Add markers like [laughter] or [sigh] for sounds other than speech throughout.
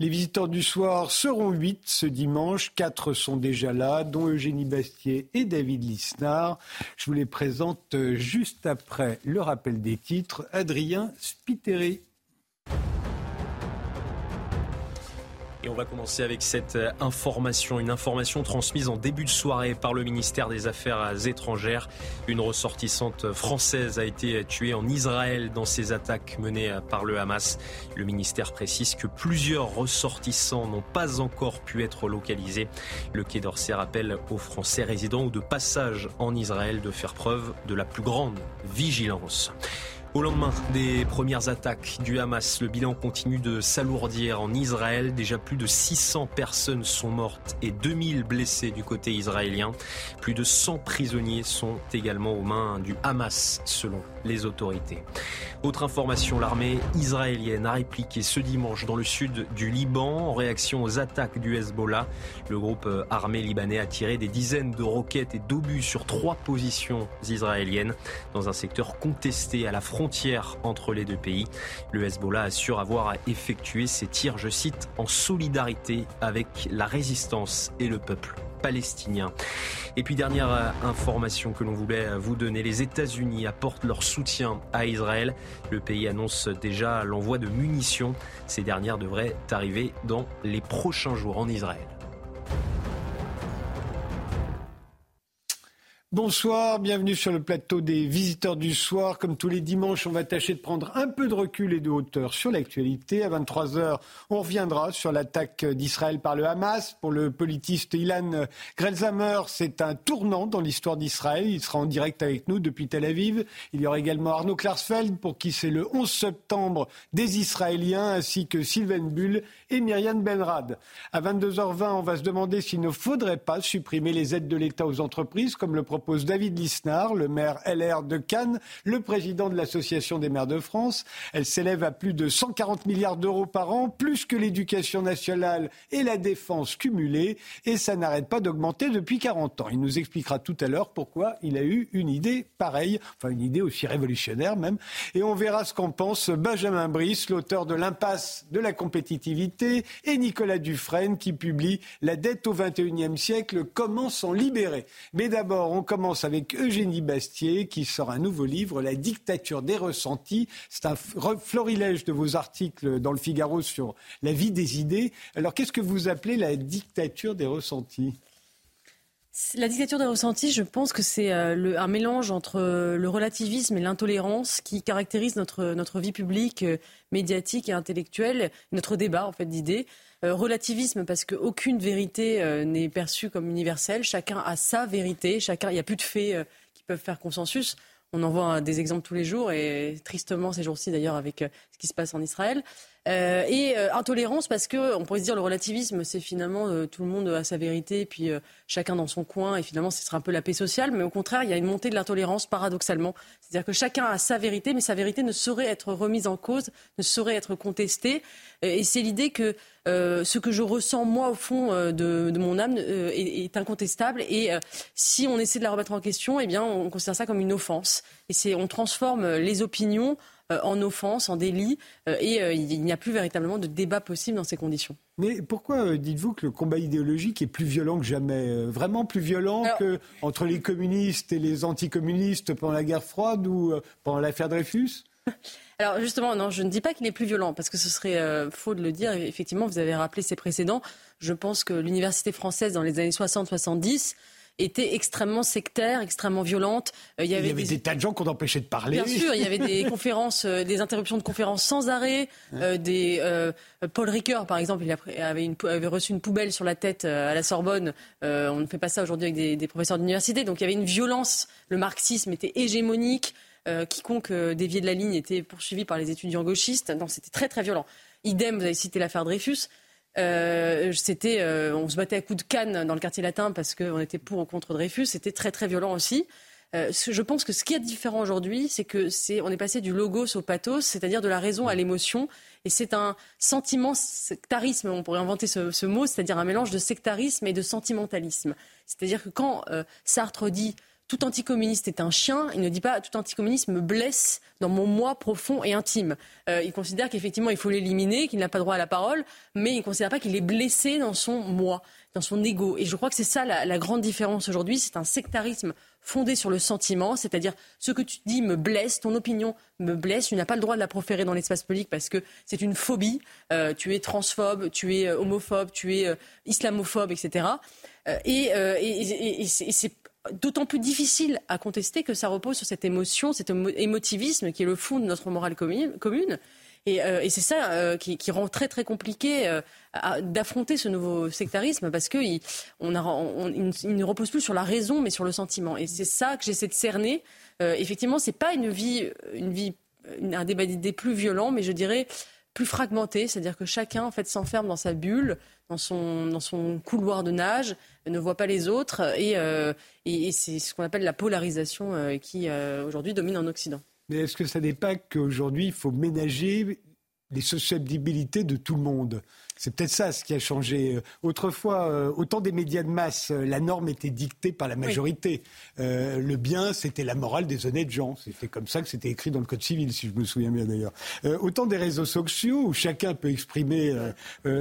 Les visiteurs du soir seront huit ce dimanche. Quatre sont déjà là, dont Eugénie Bastier et David Lisnard. Je vous les présente juste après le rappel des titres. Adrien Spiteri. On va commencer avec cette euh, information, une information transmise en début de soirée par le ministère des Affaires étrangères. Une ressortissante française a été tuée en Israël dans ces attaques menées par le Hamas. Le ministère précise que plusieurs ressortissants n'ont pas encore pu être localisés. Le Quai d'Orsay rappelle aux Français résidents ou de passage en Israël de faire preuve de la plus grande vigilance. Au lendemain des premières attaques du Hamas, le bilan continue de s'alourdir en Israël. Déjà plus de 600 personnes sont mortes et 2000 blessés du côté israélien. Plus de 100 prisonniers sont également aux mains du Hamas, selon autorités. Autre information, l'armée israélienne a répliqué ce dimanche dans le sud du Liban en réaction aux attaques du Hezbollah. Le groupe armé libanais a tiré des dizaines de roquettes et d'obus sur trois positions israéliennes dans un secteur contesté à la frontière entre les deux pays. Le Hezbollah assure avoir effectué ses tirs, je cite, en solidarité avec la résistance et le peuple Et puis dernière euh, information que l'on voulait euh, vous donner, les États-Unis apportent leur soutien à Israël. Le pays annonce déjà l'envoi de munitions. Ces dernières devraient arriver dans les prochains jours en Israël. Bonsoir, bienvenue sur le plateau des visiteurs du soir. Comme tous les dimanches, on va tâcher de prendre un peu de recul et de hauteur sur l'actualité. À 23h, on reviendra sur l'attaque d'Israël par le Hamas. Pour le politiste Ilan Grelzamer, c'est un tournant dans l'histoire d'Israël. Il sera en direct avec nous depuis Tel Aviv. Il y aura également Arnaud Klarsfeld, pour qui c'est le 11 septembre des Israéliens, ainsi que Sylvain Bull et Myriam Benrad. À 22h20, on va se demander s'il ne faudrait pas supprimer les aides de l'État aux entreprises, comme le propose David Lisnard, le maire LR de Cannes, le président de l'Association des maires de France. Elle s'élève à plus de 140 milliards d'euros par an, plus que l'éducation nationale et la défense cumulées, et ça n'arrête pas d'augmenter depuis 40 ans. Il nous expliquera tout à l'heure pourquoi il a eu une idée pareille, enfin une idée aussi révolutionnaire même, et on verra ce qu'en pense Benjamin Brice, l'auteur de L'impasse de la compétitivité, et Nicolas Dufresne qui publie La dette au XXIe siècle, comment s'en libérer. Mais d'abord, on commence avec Eugénie Bastier qui sort un nouveau livre, La dictature des ressentis. C'est un florilège de vos articles dans le Figaro sur la vie des idées. Alors qu'est-ce que vous appelez la dictature des ressentis? La dictature des ressentis, je pense que c'est euh, un mélange entre euh, le relativisme et l'intolérance qui caractérise notre, notre vie publique, euh, médiatique et intellectuelle, notre débat en fait d'idées. Relativisme parce qu'aucune vérité n'est perçue comme universelle. Chacun a sa vérité. Chacun, il n'y a plus de faits qui peuvent faire consensus. On en voit des exemples tous les jours et tristement ces jours-ci d'ailleurs avec ce qui se passe en Israël. Euh, et euh, intolérance parce que on pourrait se dire le relativisme, c'est finalement euh, tout le monde a sa vérité, puis chacun dans son coin, et finalement ce sera un peu la paix sociale. Mais au contraire, il y a une montée de l'intolérance paradoxalement. C'est-à-dire que chacun a sa vérité, mais sa vérité ne saurait être remise en cause, ne saurait être contestée. Et c'est l'idée que ce que je ressens moi au fond de, mon âme est, est, incontestable. Et si on essaie de la remettre en question, eh bien on considère ça comme une offense. Et c'est on transforme les opinions euh, en offense, en délit, euh, et euh, il n'y a plus véritablement de débat possible dans ces conditions. Mais pourquoi dites-vous que le combat idéologique est plus violent que jamais Vraiment plus violent que entre les communistes et les anticommunistes pendant la guerre froide ou pendant l'affaire Dreyfus? [laughs] Alors justement, non, je ne dis pas qu'il est plus violent, parce que ce serait faux de le dire. Effectivement, vous avez rappelé ses précédents. Je pense que l'université française, dans les années 60-70, était extrêmement sectaire, extrêmement violente. Euh, il y avait, des... tas de gens qu'on empêchait de parler. Bien sûr, il y avait des [laughs] conférences, euh, des interruptions de conférences sans arrêt. Euh, des, Paul Ricoeur, par exemple, il avait, une, avait, reçu une poubelle sur la tête à la Sorbonne. on ne fait pas ça aujourd'hui avec des, des professeurs d'université. Donc il y avait une violence. Le marxisme était hégémonique. quiconque déviait de la ligne était poursuivi par les étudiants gauchistes. Non, c'était très très violent. Idem, vous avez cité l'affaire Dreyfus. Euh, c'était, euh, on se battait à coups de canne dans le quartier latin parce qu'on était pour ou contre Dreyfus. C'était très très violent aussi. Euh, je pense que ce qui est différent aujourd'hui, c'est que c'est, on est passé du logos au pathos, c'est-à-dire de la raison à l'émotion, et c'est un sentiment sectarisme. On pourrait inventer ce, ce mot, c'est-à-dire un mélange de sectarisme et de sentimentalisme. C'est-à-dire que quand Sartre dit tout anticommuniste est un chien. Il ne dit pas tout anticommuniste me blesse dans mon moi profond et intime. Euh, il considère qu'effectivement il faut l'éliminer, qu'il n'a pas droit à la parole, mais il ne considère pas qu'il est blessé dans son moi, dans son ego. Et je crois que c'est ça la, la grande différence aujourd'hui. C'est un sectarisme fondé sur le sentiment, c'est-à-dire ce que tu dis me blesse, ton opinion me blesse, tu n'as pas le droit de la proférer dans l'espace public parce que c'est une phobie, euh, tu es transphobe, tu es euh, homophobe, tu es euh, islamophobe, etc. et, et c'est d'autant plus difficile à contester que ça repose sur cette émotion, cet émotivisme qui est le fond de notre morale commune. Et, et c'est ça qui, qui, rend très très compliqué d'affronter ce nouveau sectarisme parce on, il ne repose plus sur la raison mais sur le sentiment. Et c'est ça que j'essaie de cerner. Euh, effectivement, c'est pas une vie, une vie, un débat d'idées plus violent, mais je dirais plus fragmenté, c'est-à-dire que chacun en fait s'enferme dans sa bulle, dans son, dans son couloir de nage, ne voit pas les autres, et, euh, et, c'est ce qu'on appelle la polarisation euh, qui aujourd'hui domine en Occident. Mais est-ce que ça n'est pas qu'aujourd'hui il faut ménager les susceptibilités de tout le monde c'est peut-être ça ce qui a changé. Autrefois, euh, autant des médias de masse, euh, la norme était dictée par la majorité. Euh, le bien, c'était la morale des honnêtes gens. C'était comme ça que c'était écrit dans le Code civil, si je me souviens bien d'ailleurs. autant des réseaux sociaux où chacun peut exprimer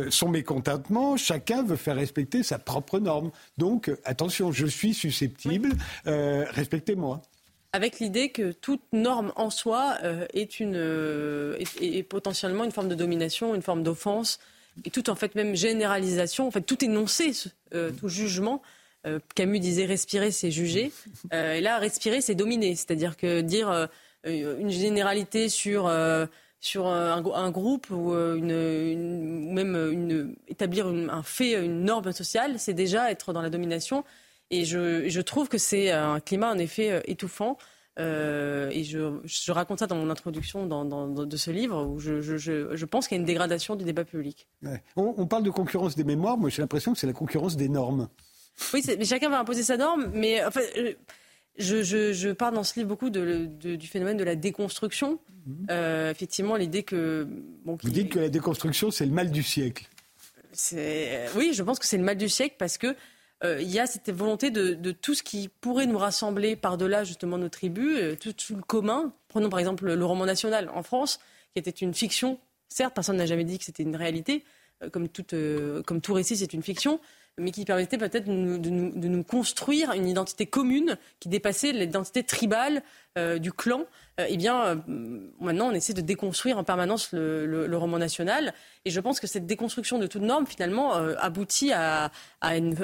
son mécontentement, chacun veut faire respecter sa propre norme. Donc, attention, je suis susceptible, respectez-moi avec l'idée que toute norme en soi est, une, est, potentiellement une forme de domination, une forme d'offense, et tout en fait même généralisation, en fait tout énoncé, euh, tout jugement. Euh, Camus disait respirer, c'est juger. Euh, et là, respirer, c'est dominer. C'est-à-dire que dire une généralité sur sur un, groupe ou même établir un fait, une norme sociale, c'est déjà être dans la domination. Et je, je trouve que c'est un climat en effet étouffant. Euh, et je, je, raconte ça dans mon introduction dans, dans, de ce livre, où je, je, je pense qu'il y a une dégradation du débat public. On, on, parle de concurrence des mémoires, moi j'ai l'impression que c'est la concurrence des normes. Oui, mais chacun va imposer sa norme, mais enfin, je, je, parle dans ce livre beaucoup de, de, du phénomène de la déconstruction. Mhm. Euh, effectivement, l'idée que... Bon, Vous dites que la déconstruction, c'est le mal du siècle. Oui, je pense que c'est le mal du siècle parce que euh, il y a cette volonté de, tout ce qui pourrait nous rassembler par-delà justement nos tribus, euh, tout, le commun. Prenons par exemple le roman national en France, qui était une fiction. Certes, personne n'a jamais dit que c'était une réalité. Euh, comme, comme tout récit, c'est une fiction mais qui permettait peut-être de, nous, construire une identité commune qui dépassait l'identité tribale euh, du clan. Euh, eh bien, euh, maintenant, on essaie de déconstruire en permanence le, roman national. Et je pense que cette déconstruction de toute norme, finalement, aboutit à, une,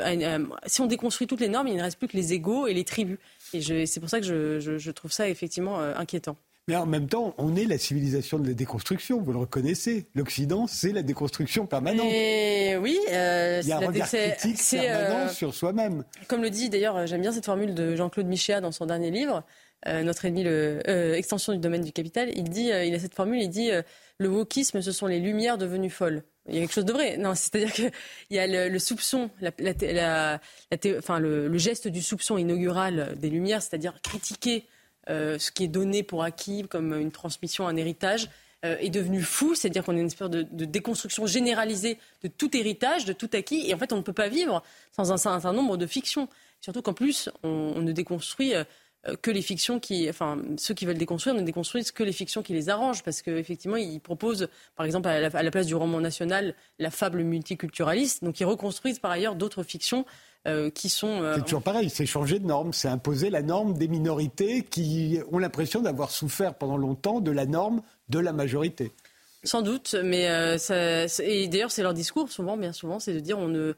Si on déconstruit toutes les normes, il ne reste plus que les égaux et les tribus. Et c'est pour ça que je trouve ça effectivement inquiétant. Mais en même temps, on est la civilisation de la déconstruction, vous le reconnaissez. L'Occident, c'est la déconstruction permanente. Et oui, euh, il y a un regard critique permanent euh, sur soi-même. Comme le dit d'ailleurs, j'aime bien cette formule de Jean-Claude Michéa dans son dernier livre, euh, Notre ennemi, le, extension du domaine du capital. Il dit, il a cette formule, il dit, le wokisme, ce sont les lumières devenues folles. Il y a quelque chose de vrai. Non, [laughs] c'est-à-dire qu'il y a le, soupçon, la, la, enfin, le, le, geste du soupçon inaugural des Lumières, c'est-à-dire critiquer euh, ce qui est donné pour acquis comme une transmission, un héritage, euh, est devenu fou, c'est-à-dire qu'on est une espèce de, déconstruction généralisée de tout héritage, de tout acquis, et en fait on ne peut pas vivre sans un certain nombre de fictions. Surtout qu'en plus on, ne déconstruit euh, que les fictions qui, enfin ceux qui veulent déconstruire ne déconstruisent que les fictions qui les arrangent, parce qu'effectivement ils proposent, par exemple à la, place du roman national, la fable multiculturaliste, donc ils reconstruisent par ailleurs d'autres fictions euh, qui sont. Euh, c'est toujours pareil, c'est changer de norme, c'est imposer la norme des minorités qui ont l'impression d'avoir souffert pendant longtemps de la norme de la majorité. Sans doute, mais euh, ça, et d'ailleurs c'est leur discours souvent, bien souvent, c'est de dire on ne.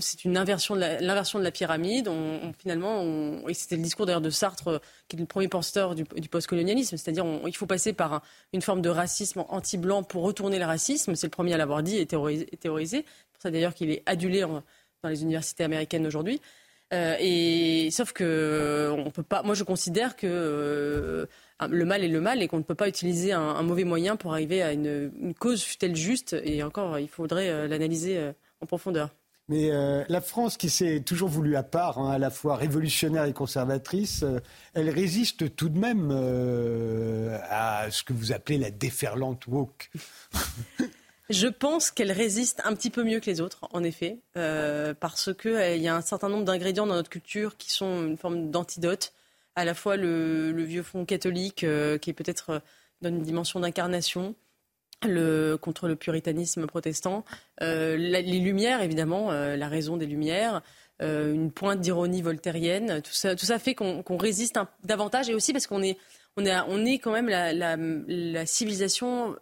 c'est une inversion de l'inversion de la pyramide. On, finalement, on, et c'était le discours d'ailleurs de Sartre, qui est le premier pasteur du, du postcolonialisme, c'est-à-dire il faut passer par une forme de racisme anti-blanc pour retourner le racisme. C'est le premier à l'avoir dit et théorisé. C'est pour ça d'ailleurs qu'il est adulé en, dans les universités américaines aujourd'hui. Euh, et sauf que euh, on peut pas. Moi, je considère que euh, le mal est le mal et qu'on ne peut pas utiliser un, mauvais moyen pour arriver à une, cause fut-elle juste. Et encore, il faudrait l'analyser en profondeur. Mais la France, qui s'est toujours voulu à part, hein, à la fois révolutionnaire et conservatrice, elle résiste tout de même à ce que vous appelez la déferlante woke. [laughs] Je pense qu'elle résiste un petit peu mieux que les autres, en effet, euh, parce qu'il y a un certain nombre d'ingrédients dans notre culture qui sont une forme d'antidote. À la fois le, vieux fond catholique, qui est peut-être donne une dimension d'incarnation, le, contre le puritanisme protestant, les Lumières, évidemment, la raison des Lumières, euh, une pointe d'ironie voltairienne. Tout ça, fait qu'on résiste davantage et aussi parce qu'on est, on est, quand même la, civilisation,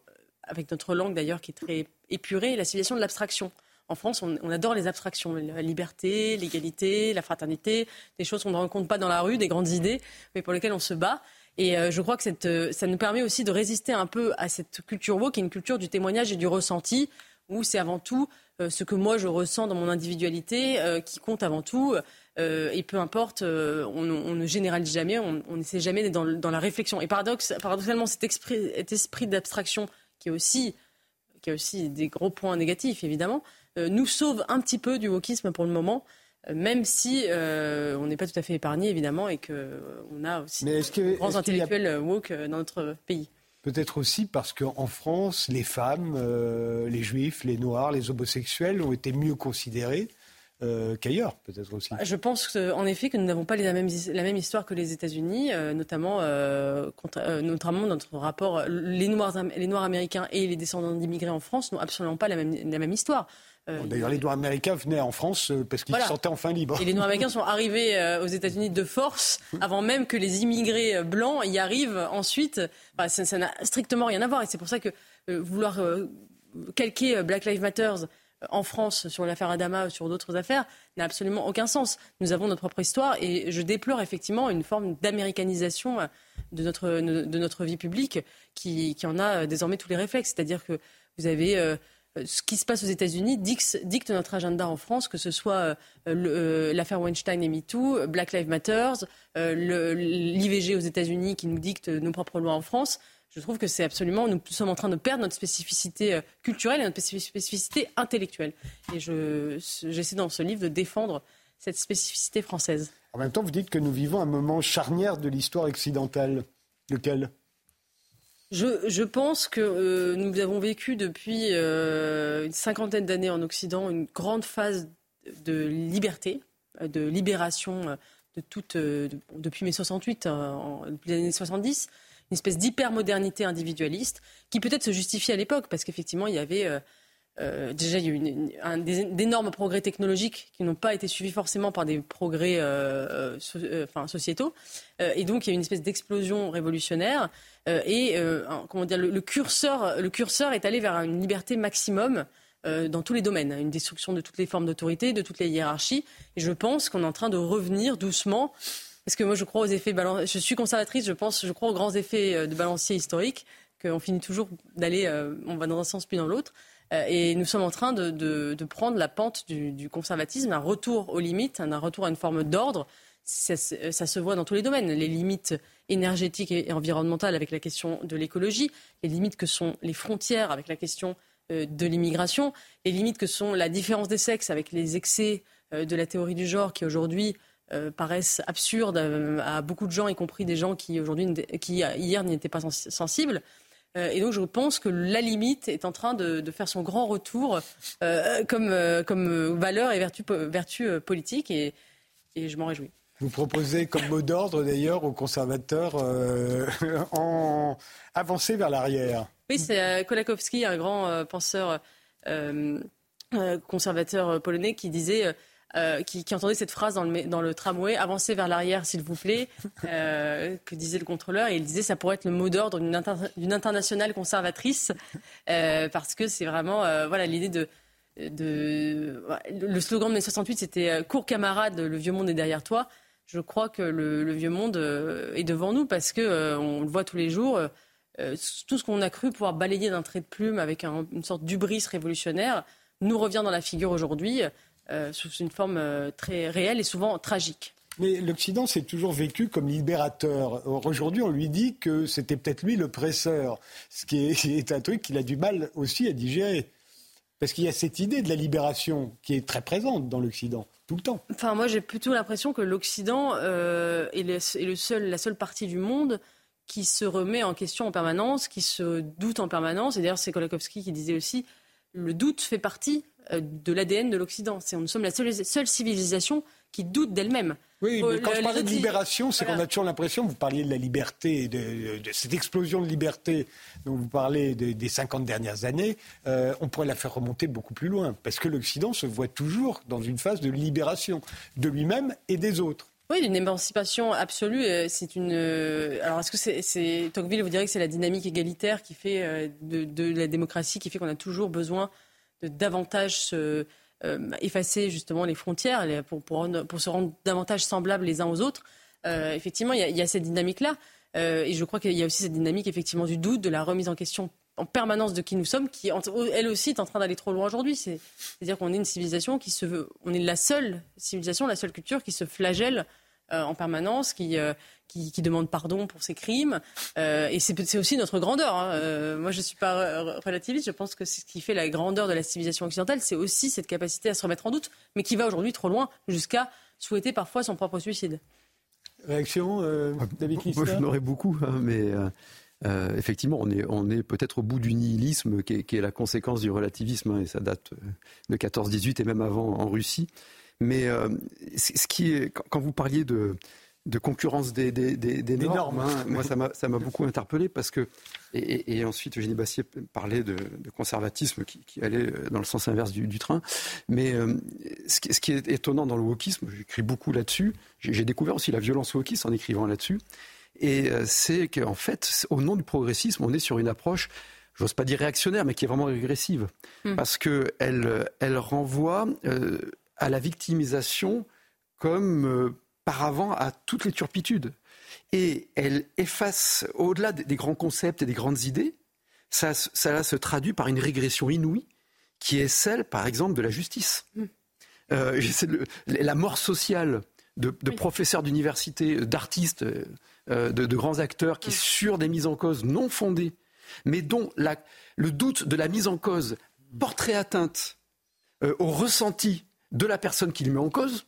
avec notre langue d'ailleurs qui est très épurée, la civilisation de l'abstraction. En France, on, adore les abstractions, la liberté, l'égalité, la fraternité, des choses qu'on ne rencontre pas dans la rue, des grandes idées, mais pour lesquelles on se bat. Et euh, je crois que cette, euh, ça nous permet aussi de résister un peu à cette culture woke, qui est une culture du témoignage et du ressenti, où c'est avant tout euh, ce que moi je ressens dans mon individualité qui compte avant tout. Et peu importe, on, ne généralise jamais, on n'essaie jamais d'être dans, la réflexion. Et paradoxalement, cet esprit d'abstraction qui, est aussi, qui a aussi des gros points négatifs, évidemment, nous sauve un petit peu du wokisme pour le moment même si on n'est pas tout à fait épargné, évidemment, et qu'on a aussi de grands intellectuels woke dans notre pays. Peut-être aussi parce qu'en France, les femmes, euh, les juifs, les noirs, les homosexuels ont été mieux considérés euh, qu'ailleurs, peut-être aussi. Je pense en effet que nous n'avons pas la même, la même histoire que les États-Unis, euh, notamment, notamment notre rapport. Les noirs, les noirs américains et les descendants d'immigrés en France n'ont absolument pas la même, la même histoire. Euh, d'ailleurs, les Noirs américains venaient en France euh, parce qu'ils se sentaient enfin libres. Et les Noirs américains sont arrivés euh, aux États-Unis de force avant même que les immigrés blancs y arrivent ensuite. ça n'a strictement rien à voir. Et c'est pour ça que vouloir calquer Black Lives Matter en France sur l'affaire Adama ou sur d'autres affaires n'a absolument aucun sens. Nous avons notre propre histoire et je déplore effectivement une forme d'américanisation de notre, de notre vie publique qui, qui en a désormais tous les réflexes. C'est-à-dire que vous avez euh, ce qui se passe aux États-Unis dicte, notre agenda en France, que ce soit euh, euh, l'affaire Weinstein et MeToo, Black Lives Matter, l'IVG aux États-Unis qui nous dicte nos propres lois en France. Je trouve que c'est absolument, nous sommes en train de perdre notre spécificité culturelle et notre spécificité intellectuelle. Et j'essaie dans ce livre de défendre cette spécificité française. En même temps, vous dites que nous vivons un moment charnière de l'histoire occidentale. Lequel? Je, pense que euh, nous avons vécu depuis euh, une cinquantaine d'années en Occident une grande phase de liberté, de libération de toute, depuis mai 68, en, depuis les années 70, une espèce d'hypermodernité individualiste qui peut-être se justifie à l'époque parce qu'effectivement il y avait euh, euh, déjà, eu un, d'énormes progrès technologiques qui n'ont pas été suivis forcément par des progrès euh, sociétaux. et donc, il y a une espèce d'explosion révolutionnaire. et comment dire, le, curseur, le curseur est allé vers une liberté maximum dans tous les domaines, une destruction de toutes les formes d'autorité, de toutes les hiérarchies. Et je pense qu'on est en train de revenir doucement. Parce que moi, je crois aux effets Je suis conservatrice, je pense, je crois aux grands effets de balancier historique, qu'on finit toujours d'aller, on va dans un sens puis dans l'autre. Euh, et nous sommes en train de, prendre la pente du, conservatisme, un retour aux limites, un retour à une forme d'ordre. Ça, se voit dans tous les domaines. Les limites énergétiques et environnementales avec la question de l'écologie, les limites que sont les frontières avec la question euh, de l'immigration, les limites que sont la différence des sexes avec les excès euh, de la théorie du genre qui aujourd'hui paraissent absurdes à, beaucoup de gens, y compris des gens qui aujourd'hui, qui hier n'y étaient pas sensibles. Euh, et donc je pense que la limite est en train de, faire son grand retour euh, comme, euh, comme valeur et vertu, vertu politique et, et je m'en réjouis. Vous proposez comme mot d'ordre d'ailleurs aux conservateurs [laughs] en avancer vers l'arrière. Oui, c'est Kolakowski, un grand penseur conservateur polonais, qui disait euh, qui, entendait cette phrase dans le, tramway avancez vers l'arrière, s'il vous plaît, [laughs] euh, que disait le contrôleur. Et il disait ça pourrait être le mot d'ordre d'une internationale conservatrice, euh, parce que c'est vraiment voilà l'idée de, de. Le slogan de mai 68, c'était Cours camarade, le vieux monde est derrière toi. Je crois que le, vieux monde est devant nous parce que on le voit tous les jours. tout ce qu'on a cru pouvoir balayer d'un trait de plume avec une sorte d'ubris révolutionnaire nous revient dans la figure aujourd'hui. Euh, sous une forme euh, très réelle et souvent tragique. Mais l'Occident s'est toujours vécu comme libérateur. Aujourd'hui, on lui dit que c'était peut-être lui le presseur, ce [laughs] qui est, un truc qu'il a du mal aussi à digérer. Parce qu'il y a cette idée de la libération qui est très présente dans l'Occident, tout le temps. Enfin, moi, j'ai plutôt l'impression que l'Occident euh, est, le, seul, la seule partie du monde qui se remet en question en permanence, qui se doute en permanence. Et d'ailleurs, c'est Kolakowski qui disait aussi le doute fait partie de l'ADN de l'Occident. Nous sommes la seule civilisation qui doute d'elle-même. Oui, mais quand je parlais de libération, c'est qu'on a toujours l'impression, vous parliez de la liberté, de, cette explosion de liberté dont vous parlez des 50 dernières années, euh, on pourrait la faire remonter beaucoup plus loin, parce que l'Occident se voit toujours dans une phase de libération de lui-même et des autres. Oui, d'une émancipation absolue. Euh, c'est une. Euh, alors, est-ce que c'est, Tocqueville vous dirait que c'est la dynamique égalitaire qui fait de, la démocratie qui fait qu'on a toujours besoin de davantage euh, effacer justement les frontières pour, pour, se rendre davantage semblables les uns aux autres. Euh, effectivement, il y, a, cette dynamique-là. Euh, et je crois qu'il y a aussi cette dynamique effectivement du doute, de la remise en question en permanence de qui nous sommes, qui elle aussi est en train d'aller trop loin aujourd'hui. C'est-à-dire qu'on est une civilisation qui se veut, on est la seule civilisation, la seule culture qui se flagelle en permanence, qui, qui, qui, demande pardon pour ses crimes. Euh, et c'est aussi notre grandeur. Hein. moi, je ne suis pas relativiste. Je pense que ce qui fait la grandeur de la civilisation occidentale, c'est aussi cette capacité à se remettre en doute, mais qui va aujourd'hui trop loin jusqu'à souhaiter parfois son propre suicide. Réaction, David Moi, je n'aurais beaucoup, hein, mais euh, effectivement, on est, on est peut-être au bout du nihilisme qui est, qui est, la conséquence du relativisme, hein, et ça date de 14-18 et même avant en Russie. Mais euh, ce qui est, quand vous parliez de, de concurrence des, des, des, normes, hein, moi ça m'a beaucoup interpellé parce que et, et, ensuite Eugénie Bassier parlait de, de conservatisme qui, qui, allait dans le sens inverse du, du train. Mais euh, ce, qui, ce, qui, est étonnant dans le wokisme, j'écris beaucoup là-dessus. J'ai découvert aussi la violence wokiste en écrivant là-dessus. Et euh, c'est qu'en fait, au nom du progressisme, on est sur une approche j'ose pas dire réactionnaire, mais qui est vraiment régressive, mmh. parce que elle, elle renvoie euh, à la victimisation comme euh, par avant à toutes les turpitudes. Et elle efface, au-delà des grands concepts et des grandes idées, ça, ça se traduit par une régression inouïe, qui est celle, par exemple, de la justice. Mm. Euh, [laughs] la mort sociale de, professeurs d'université, d'artistes, euh, de, grands acteurs qui, mm. sur des mises en cause non fondées, mais dont le doute de la mise en cause porterait atteinte au ressenti de la personne qui le met en cause.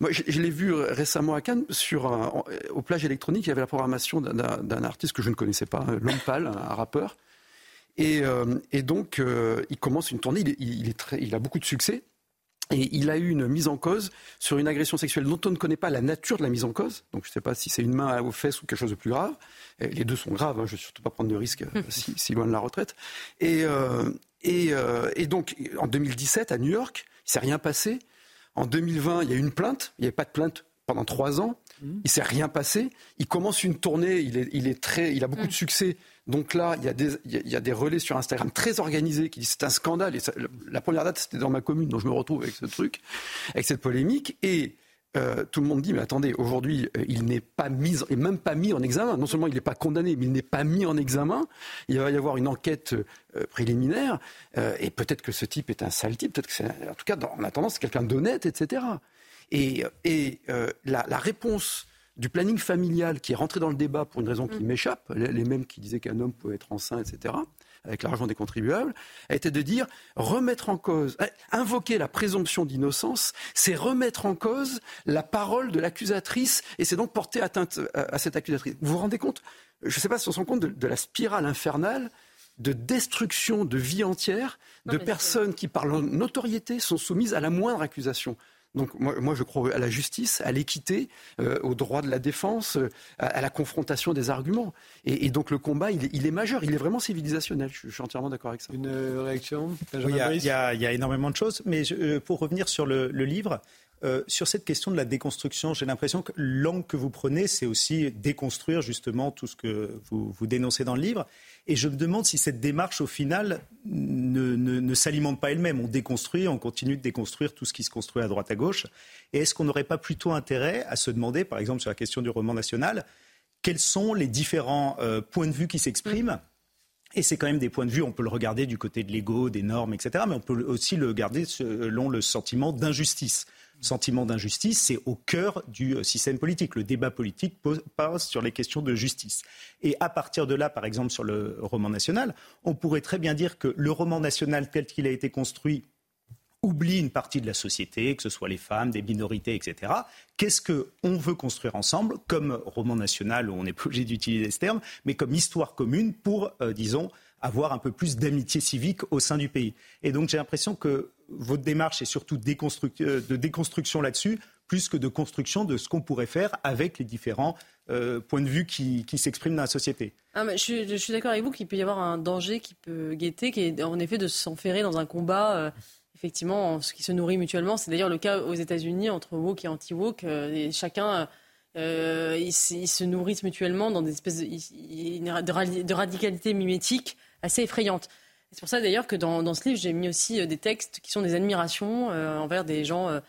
Moi, je, l'ai vu récemment à Cannes, sur au plage électronique, il y avait la programmation d'un artiste que je ne connaissais pas, L'Homme Pâle, un, rappeur. Et, euh, donc, euh, il commence une tournée, il, est très, il a beaucoup de succès. Et il a eu une mise en cause sur une agression sexuelle dont on ne connaît pas la nature de la mise en cause. Donc je ne sais pas si c'est une main aux fesses ou quelque chose de plus grave. les deux sont graves, hein, je ne veux surtout pas prendre de risques euh, [laughs] si, loin de la retraite. Et, et, et, donc en 2017, à New York, il s'est rien passé. En 2020, il y a eu une plainte. Il n'y avait pas de plainte pendant trois ans. Mmh. Il s'est rien passé. Il commence une tournée. Il, est, il, est très, il a beaucoup de mmh. succès. Donc là, il y, a des, il y a des relais sur Instagram très organisés qui disent c'est un scandale. Et la première date, c'était dans ma commune, donc je me retrouve avec ce truc, avec cette polémique. Et euh, tout le monde dit mais attendez, aujourd'hui, euh, il n'est pas mis, et même pas mis en examen. Non seulement il n'est pas condamné, mais il n'est pas mis en examen. Il va y avoir une enquête euh, préliminaire, et peut-être que ce type est un sale type. Peut-être que c'est, en tout cas, dans, en attendant, c'est quelqu'un d'honnête, etc. Et, et la, la, réponse du planning familial qui est rentré dans le débat pour une raison qui mm. m'échappe, les mêmes qui disaient qu'un homme pouvait être enceint, etc avec l'argent des contribuables, a été de dire remettre en cause, eh, invoquer la présomption d'innocence, c'est remettre en cause la parole de l'accusatrice et c'est donc porter atteinte à, cette accusatrice. Vous vous rendez compte Je ne sais pas si on se rend compte de, la spirale infernale de destruction de vie entière de personnes qui, par leur notoriété, sont soumises à la moindre accusation. Donc moi, je crois à la justice, à l'équité, euh, au droit de la défense, euh, à, la confrontation des arguments. Et, donc le combat, il est, majeur, il est vraiment civilisationnel. Je, suis entièrement d'accord avec ça. Une euh, réaction Il y, a énormément de choses, mais pour revenir sur le, livre, sur cette question de la déconstruction, j'ai l'impression que l'angle que vous prenez, c'est aussi déconstruire justement tout ce que vous, dénoncez dans le livre. Et je me demande si cette démarche, au final, ne, s'alimente pas elle-même. On déconstruit, on continue de déconstruire tout ce qui se construit à droite à gauche. Et est-ce qu'on n'aurait pas plutôt intérêt à se demander, par exemple sur la question du roman national, quels sont les différents euh, points de vue qui s'expriment? Et c'est quand même des points de vue, on peut le regarder du côté de l'ego, des normes, etc. Mais on peut aussi le regarder selon le sentiment d'injustice sentiment d'injustice, c'est au cœur du euh, système politique. Le débat politique passe sur les questions de justice. Et à partir de là, par exemple, sur le roman national, on pourrait très bien dire que le roman national tel qu'il a été construit oublie une partie de la société, que ce soit les femmes, des minorités, etc. Qu'est-ce qu'on veut construire ensemble comme roman national, où on n'est pas obligé d'utiliser ce terme, mais comme histoire commune pour, euh, disons, avoir un peu plus d'amitié civique au sein du pays. Et donc j'ai l'impression que votre démarche est surtout de déconstruction là-dessus, plus que de construction de ce qu'on pourrait faire avec les différents euh, points de vue qui, s'expriment dans la société. Ah, je, suis d'accord avec vous qu'il peut y avoir un danger qui peut guetter, qui est en effet de s'enferrer dans un combat. Euh, effectivement, ce qui se nourrit mutuellement. C'est d'ailleurs le cas aux États-Unis entre woke et anti-woke. Euh, et chacun, ils, se nourrissent mutuellement dans des espèces de, de radicalité mimétique assez effrayante. C'est pour ça d'ailleurs que dans, ce livre, j'ai mis aussi des textes qui sont des admirations envers des gens,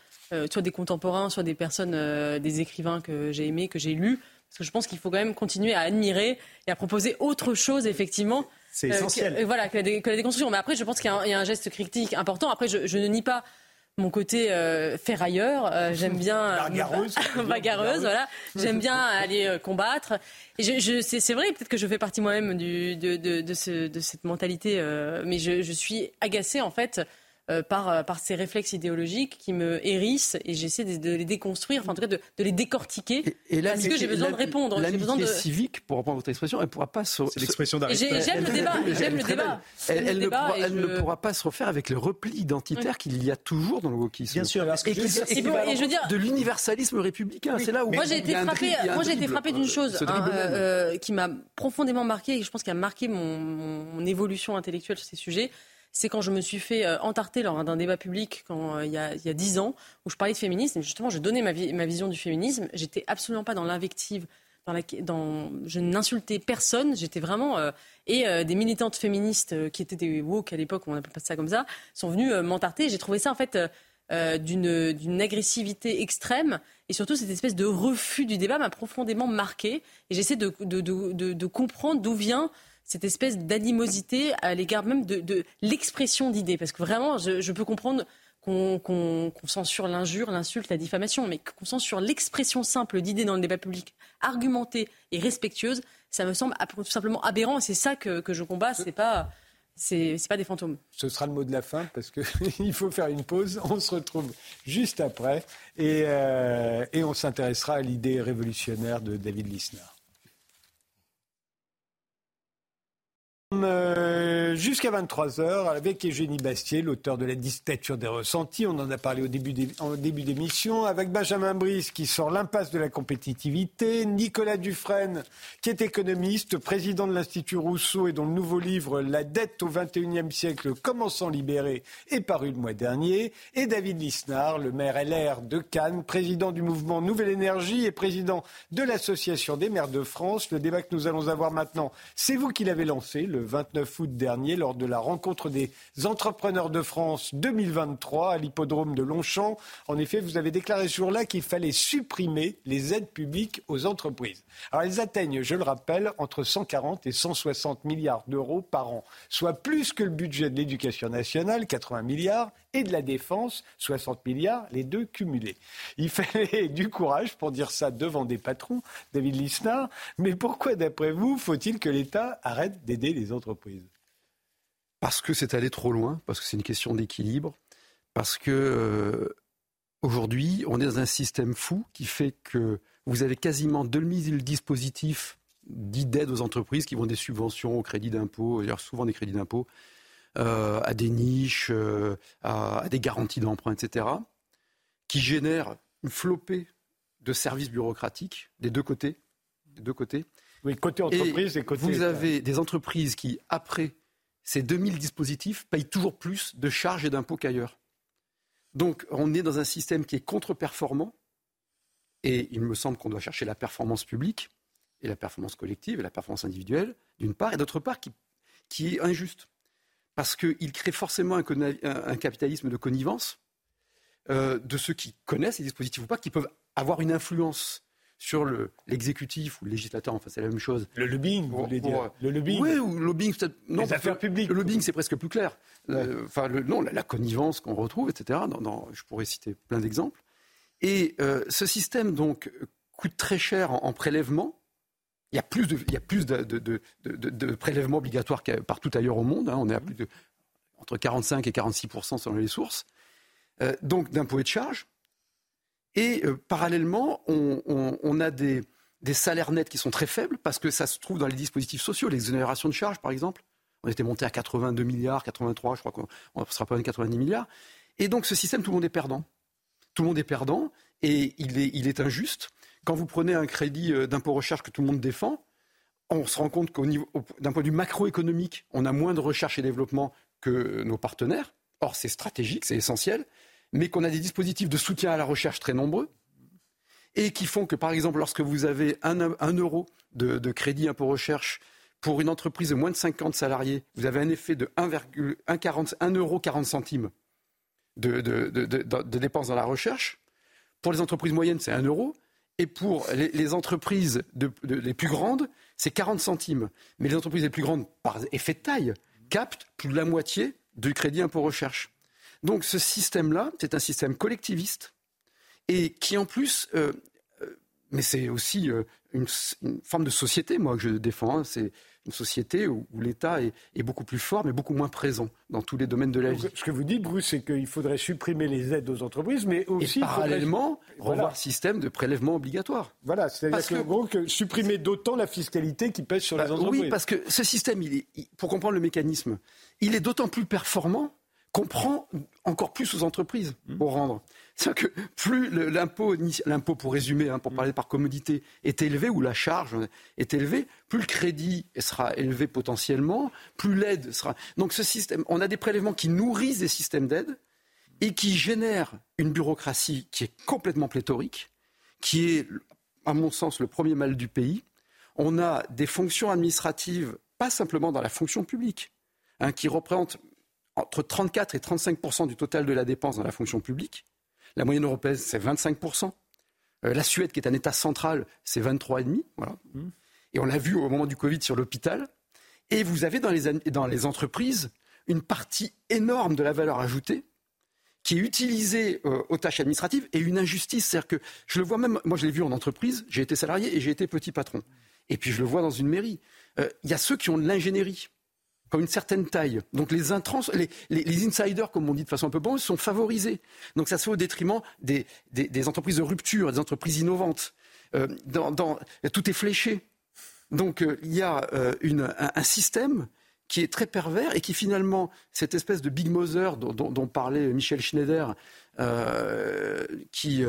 soit des contemporains, soit des personnes, des écrivains que j'ai aimés, que j'ai lus, parce que je pense qu'il faut quand même continuer à admirer et à proposer autre chose, effectivement. C'est euh, essentiel. Euh, voilà, que la, déconstruction. Mais après, je pense qu'il y, a un geste critique important. Après, je, ne nie pas mon côté euh, ferrailleur. J'aime bien [laughs] bagarreuse, bagarreuse, voilà. J'aime bien aller combattre. Et je, c'est vrai, peut-être que je fais partie moi-même de, de, de, cette mentalité, mais je, je, suis agacée en fait euh, par, euh, par ces réflexes idéologiques qui me hérissent et j'essaie de, les déconstruire, enfin en tout cas de, les décortiquer et, parce que j'ai besoin de répondre. L'amitié de... civique, pour reprendre votre expression, elle ne pourra pas se... C'est l'expression J'aime le débat, j'aime le débat. Elle, ne, pourra, pas se refaire avec le repli identitaire qu'il y a toujours dans le wokisme. Bien sûr. et, je veux dire... de l'universalisme républicain, c'est là où... Moi j'ai été frappé, moi j'ai été frappé d'une chose hein, euh, qui m'a profondément marqué et je pense qui a marqué mon évolution intellectuelle sur ces sujets c'est quand je me suis fait euh, entarter lors d'un débat public euh, il, y a, dix ans, où je parlais de féminisme, justement je donnais ma, vision du féminisme. J'étais absolument pas dans l'invective, je n'insultais personne, j'étais vraiment... Euh, et des militantes féministes qui étaient des woke à l'époque, on appelle pas ça comme ça, sont venues m'entarter. J'ai trouvé ça en fait... d'une agressivité extrême et surtout cette espèce de refus du débat m'a profondément marqué et j'essaie de comprendre d'où vient cette espèce d'animosité à l'égard même de, l'expression d'idées. Parce que vraiment, je, peux comprendre qu'on censure l'injure, l'insulte, la diffamation, mais qu'on censure l'expression simple d'idées dans le débat public, argumentée et respectueuse, ça me semble tout simplement aberrant. Et c'est ça que, je combats. C'est pas c'est pas des fantômes. Ce sera le mot de la fin parce qu'il [laughs] faut faire une pause. On se retrouve juste après et, euh, on s'intéressera à l'idée révolutionnaire de David Lisnard. Euh, jusqu'à 23h avec Eugénie Bastier, l'auteur de La dictature des ressentis. On en a parlé au début, d'émission. Avec Benjamin Brice qui sort L'impasse de la compétitivité. Nicolas Dufresne qui est économiste, président de l'Institut Rousseau et dont le nouveau livre La dette au XXIe siècle, comment s'en libérer est paru le mois dernier. Et David Lisnard, le maire LR de Cannes, président du mouvement Nouvelle Énergie et président de l'Association des maires de France. Le débat que nous allons avoir maintenant, c'est vous qui l'avez lancé. Le 29 août dernier lors de la rencontre des entrepreneurs de France 2023 à l'hippodrome de Longchamp. En effet, vous avez déclaré ce jour-là qu'il fallait supprimer les aides publiques aux entreprises. Alors elles atteignent, je le rappelle, entre 140 et 160 milliards d'euros par an, soit plus que le budget de l'éducation nationale, 80 milliards, et de la défense, 60 milliards, les deux cumulés. Il [laughs] fallait du courage pour dire ça devant des patrons, David Lisnard, mais pourquoi, d'après vous, faut-il que l'État arrête d'aider les entreprises? Parce que c'est allé trop loin, parce que c'est une question d'équilibre, parce que euh, aujourd'hui, on est dans un système fou qui fait que vous avez quasiment 2000 dispositifs dits d'aide aux entreprises qui vont des subventions au crédit d'impôt, souvent des crédits d'impôt, euh, à des niches, euh, à, des garanties d'emprunt, etc., qui génèrent une flopée de services bureaucratiques des deux côtés. Des deux côtés. Oui, côté entreprise et, côté. Vous avez des entreprises qui, après ces 2000 dispositifs, payent toujours plus de charges et d'impôts qu'ailleurs. Donc, on est dans un système qui est contre-performant, et il me semble qu'on doit chercher la performance publique, et la performance collective, et la performance individuelle, d'une part, et d'autre part, qui est injuste parce qu'il crée forcément un, capitalisme de connivence euh, de ceux qui connaissent les dispositifs ou pas, qui peuvent avoir une influence sur l'exécutif ou le législateur, enfin c'est la même chose. Le lobbying, vous voulez dire Le lobbying Oui, ou le lobbying, non, les affaires publiques. Le lobbying, c'est presque plus clair. enfin, le, non, la, connivence qu'on retrouve, etc. je pourrais citer plein d'exemples. Et euh, ce système, donc, coûte très cher en prélèvement, il y a plus de, il y a plus prélèvements obligatoires partout ailleurs au monde. Hein. On est à plus de entre 45 et 46 selon les sources. Euh, donc d'impôts et de charges. Et euh, parallèlement, on, a des, salaires nets qui sont très faibles parce que ça se trouve dans les dispositifs sociaux, l'exonération de charges par exemple. On était monté à 82 milliards, 83, je crois qu'on sera pas à 90 milliards. Et donc ce système, tout le monde est perdant. Tout le monde est perdant et il est injuste. Quand vous prenez un crédit euh, d'impôt recherche que tout le monde défend, on se rend compte qu'au niveau, d'un point de vue macroéconomique, on a moins de recherche et développement que nos partenaires. Or, c'est stratégique, c'est essentiel, mais qu'on a des dispositifs de soutien à la recherche très nombreux et qui font que, par exemple, lorsque vous avez un, euro de, crédit impôt recherche pour une entreprise de moins de 50 salariés, vous avez un effet de 1,40 euro centimes de, de, dépenses dans la recherche. Pour les entreprises moyennes, c'est 1 euro. Et pour les, entreprises les plus grandes, c'est 40 centimes. Mais les entreprises les plus grandes, par effet de taille, captent plus de la moitié du crédit impôt recherche. Donc ce système-là, c'est un système collectiviste et qui en plus, euh, euh, mais c'est aussi euh, une, forme de société, moi, que je défends. Hein. c'est une société où, l'État est, beaucoup plus fort, mais beaucoup moins présent dans tous les domaines de la vie. Ce que vous dites, Bruce, c'est qu'il faudrait supprimer les aides aux entreprises, mais aussi... Et parallèlement, revoir le système de prélèvement obligatoire. Voilà, c'est-à-dire que, supprimer d'autant la fiscalité qui pèse sur les bah, entreprises. Oui, parce que ce système, il est, pour comprendre le mécanisme, il est d'autant plus performant qu'on prend encore plus aux entreprises pour rendre. C'est que plus l'impôt, l'impôt pour résumer, hein, pour parler par commodité, est élevé, ou la charge est élevée, plus le crédit sera élevé potentiellement, plus l'aide sera. Donc ce système, on a des prélèvements qui nourrissent des systèmes d'aide et qui génèrent une bureaucratie qui est complètement pléthorique, qui est, à mon sens, le premier mal du pays. On a des fonctions administratives, pas simplement dans la fonction publique, hein, qui représentent entre 34 et 35% du total de la dépense dans la fonction publique la moyenne européenne, c'est 25%. Euh, la Suède, qui est un État central, c'est 23,5%. Voilà. Mmh. Et on l'a vu au moment du Covid sur l'hôpital. Et vous avez dans les, dans les entreprises une partie énorme de la valeur ajoutée qui est utilisée euh, aux tâches administratives et une injustice. C'est-à-dire que je le vois même, moi je l'ai vu en entreprise, j'ai été salarié et j'ai été petit patron. Et puis je le vois dans une mairie. Euh, il y a ceux qui ont de l'ingénierie comme une certaine taille. Donc les intrants, les, insiders, comme on dit de façon un peu bonne, sont favorisés. Donc ça se fait au détriment des, entreprises de rupture, des entreprises innovantes. Euh, tout est fléché. Donc euh, il y a euh, un, système qui est très pervers et qui finalement, cette espèce de Big Mother dont, parlait Michel Schneider, qui,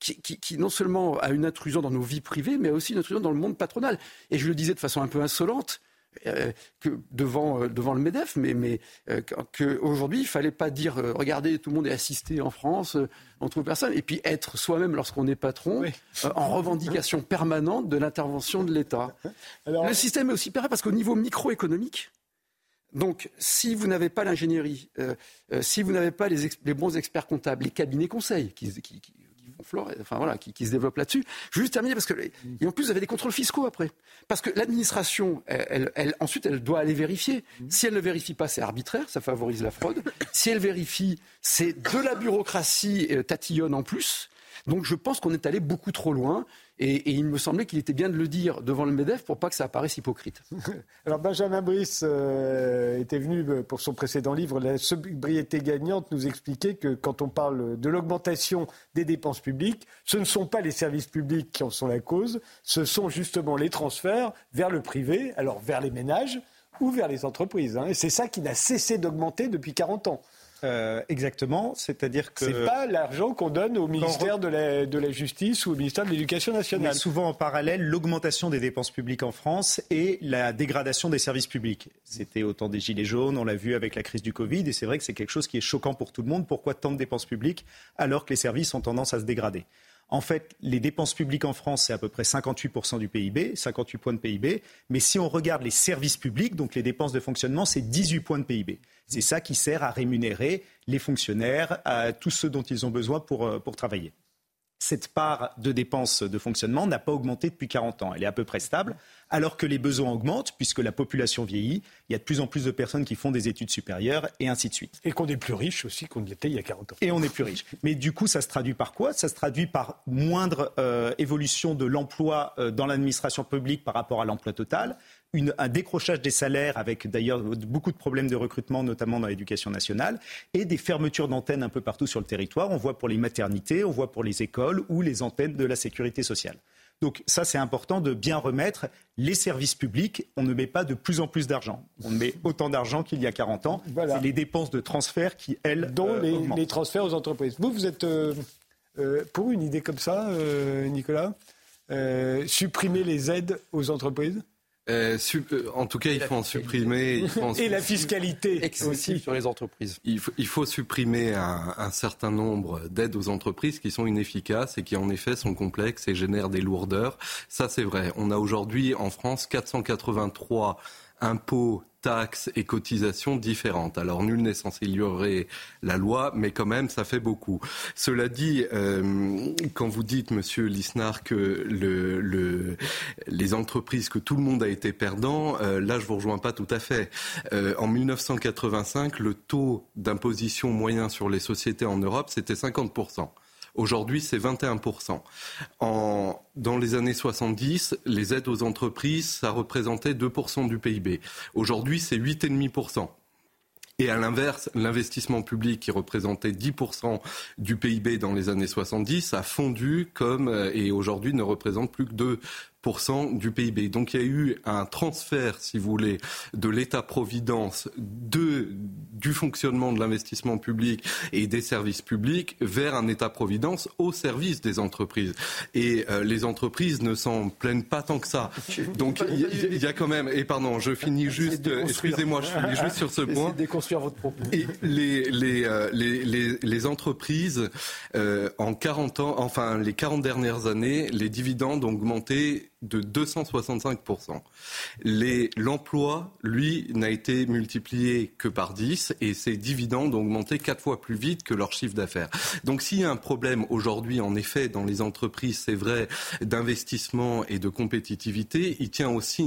qui, non seulement a une intrusion dans nos vies privées, mais aussi une intrusion dans le monde patronal. Et je le disais de façon un peu insolente, euh, que devant, euh, devant le MEDEF, mais, mais euh, qu'aujourd'hui, il ne fallait pas dire regardez, tout le monde est assisté en France, on trouve personne, et puis être soi-même lorsqu'on est patron, en revendication permanente de l'intervention de l'État. Le système est aussi pareil parce qu'au niveau microéconomique, donc, si vous n'avez pas l'ingénierie, si vous n'avez pas les, bons experts comptables, les cabinets conseils qui, enfin voilà, qui, se développe là-dessus. Je veux juste terminer parce que, et en plus, vous avez des contrôles fiscaux après. Parce que l'administration, elle, ensuite, elle doit aller vérifier. Si elle ne vérifie pas, c'est arbitraire, ça favorise la fraude. Si elle vérifie, c'est de la bureaucratie euh, tatillonne en plus. Donc je pense qu'on est allé beaucoup trop loin. Et, il me semblait qu'il était bien de le dire devant le MEDEF pour pas que ça apparaisse hypocrite. [laughs] Alors Benjamin Brice euh, était venu euh, pour son précédent livre, La sobriété gagnante, nous expliquer que quand on parle de l'augmentation des dépenses publiques, ce ne sont pas les services publics qui en sont la cause, ce sont justement les transferts vers le privé, alors vers les ménages ou vers les entreprises. Hein. Et c'est ça qui n'a cessé d'augmenter depuis 40 ans. Euh, exactement, c'est-à-dire que c'est pas l'argent qu'on donne au ministère de la, de la, Justice ou au ministère de l'Éducation nationale. Mais souvent en parallèle l'augmentation des dépenses publiques en France et la dégradation des services publics. C'était autant des gilets jaunes, on l'a vu avec la crise du Covid, et c'est vrai que c'est quelque chose qui est choquant pour tout le monde. Pourquoi tant de dépenses publiques alors que les services ont tendance à se dégrader? En fait, les dépenses publiques en France, c'est à peu près 58% du PIB, 58 points de PIB. Mais si on regarde les services publics, donc les dépenses de fonctionnement, c'est 18 points de PIB. C'est ça qui sert à rémunérer les fonctionnaires, à tous ceux dont ils ont besoin pour, euh, pour travailler cette part de dépenses de fonctionnement n'a pas augmenté depuis 40 ans. Elle est à peu près stable, alors que les besoins augmentent, puisque la population vieillit, il y a de plus en plus de personnes qui font des études supérieures, et ainsi de suite. Et qu'on est plus riche aussi qu'on l'était il y a 40 ans. Et on est plus riche. Mais du coup, ça se traduit par quoi? Ça se traduit par moindre euh, évolution de l'emploi euh, dans l'administration publique par rapport à l'emploi total, un décrochage des salaires avec d'ailleurs beaucoup de problèmes de recrutement, notamment dans l'éducation nationale, et des fermetures d'antennes un peu partout sur le territoire. On voit pour les maternités, on voit pour les écoles ou les antennes de la sécurité sociale. Donc ça, c'est important de bien remettre les services publics. On ne met pas de plus en plus d'argent. On met autant d'argent qu'il y a 40 ans. C'est les dépenses de transfert qui, elles, dont euh, les, transferts aux entreprises. Vous, vous êtes euh, euh, pour une idée comme ça, Nicolas Supprimer les aides aux entreprises? Euh, euh, en tout cas, il faut en supprimer. Et la fiscalité aussi sur les entreprises. Il faut, il faut supprimer un, un, certain nombre d'aides aux entreprises qui sont inefficaces et qui en effet sont complexes et génèrent des lourdeurs. Ça, c'est vrai. On a aujourd'hui en France 483 impôts taxes et cotisations différentes. Alors nul n'est censé ignorer la loi, mais quand même, ça fait beaucoup. Cela dit, euh, quand vous dites, Monsieur Lisnard, que le, le, les entreprises, que tout le monde a été perdant, euh, là, je vous rejoins pas tout à fait. Euh, en 1985, le taux d'imposition moyen sur les sociétés en Europe, c'était 50 Aujourd'hui, c'est 21%. En, dans les années 70, les aides aux entreprises, ça représentait 2% du PIB. Aujourd'hui, c'est 8,5%. Et à l'inverse, l'investissement public qui représentait 10% du PIB dans les années 70 a fondu comme et aujourd'hui ne représente plus que 2 du PIB. Donc il y a eu un transfert, si vous voulez, de l'État-providence de, du fonctionnement de l'investissement public et des services publics vers un État-providence au service des entreprises. Et euh, les entreprises ne s'en plaignent pas tant que ça. [laughs] Donc il y, a quand même, et pardon, je finis juste, excusez-moi, je finis juste sur ce point. déconstruire votre propos. Et les, les, euh, les, les, les entreprises, euh, en 40 ans, enfin les 40 dernières années, les dividendes ont augmenté de 265%. L'emploi, lui, n'a été multiplié que par 10 et ses dividendes ont augmenté quatre fois plus vite que leur chiffre d'affaires. Donc s'il y a un problème aujourd'hui, en effet, dans les entreprises, c'est vrai, d'investissement et de compétitivité, il tient aussi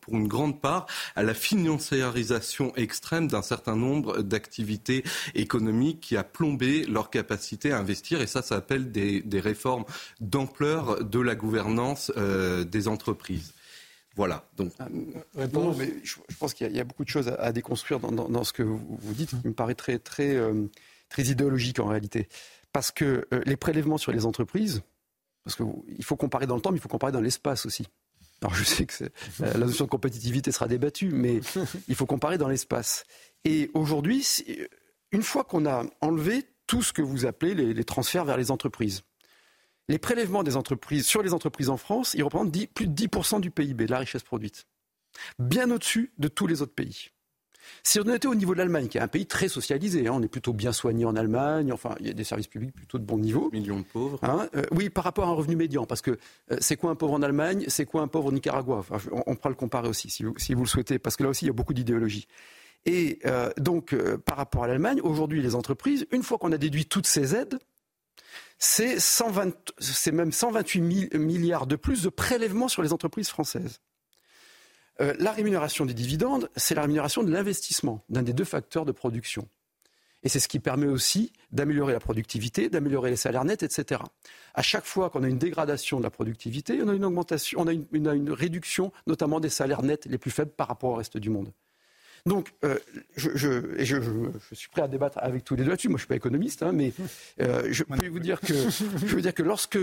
pour une grande part à la financiarisation extrême d'un certain nombre d'activités économiques qui a plombé leur capacité à investir et ça, ça appelle des, des réformes d'ampleur de la gouvernance euh, des entreprises. Voilà. Donc, ah, euh, mais je, pense qu'il y, a beaucoup de choses à, déconstruire dans, ce que vous, dites, qui me paraît très, très, euh, très idéologique en réalité. Parce que euh, les prélèvements sur les entreprises, parce qu'il faut comparer dans le temps, mais il faut comparer dans l'espace aussi. Alors je sais que la notion de compétitivité sera débattue, mais [laughs] il faut comparer dans l'espace. Et aujourd'hui, une fois qu'on a enlevé tout ce que vous appelez les transferts vers les entreprises, les prélèvements des entreprises sur les entreprises en France, ils représentent plus de 10% du PIB, de la richesse produite. Bien au-dessus de tous les autres pays. Si on était au niveau de l'Allemagne, qui est un pays très socialisé, hein, on est plutôt bien soigné en Allemagne, enfin, il y a des services publics plutôt de bon niveau. Millions de pauvres. Hein, euh, oui, par rapport à un revenu médian, parce que euh, c'est quoi un pauvre en Allemagne, c'est quoi un pauvre au Nicaragua? On, on, pourra le comparer aussi, si vous, le souhaitez, parce que là aussi, il y a beaucoup d'idéologie. Et euh, donc, par rapport à l'Allemagne, aujourd'hui, les entreprises, une fois qu'on a déduit toutes ces aides, c'est même 128 milliards de plus de prélèvements sur les entreprises françaises. Euh, la rémunération des dividendes, c'est la rémunération de l'investissement, d'un des deux facteurs de production. Et c'est ce qui permet aussi d'améliorer la productivité, d'améliorer les salaires nets, etc. À chaque fois qu'on a une dégradation de la productivité, on a une augmentation, on a une réduction, notamment des salaires nets les plus faibles par rapport au reste du monde. Donc, euh, je, suis prêt à débattre avec tous les deux là-dessus. Moi, je ne suis pas économiste, hein, mais euh, je peux vous dire que, je veux dire que lorsque,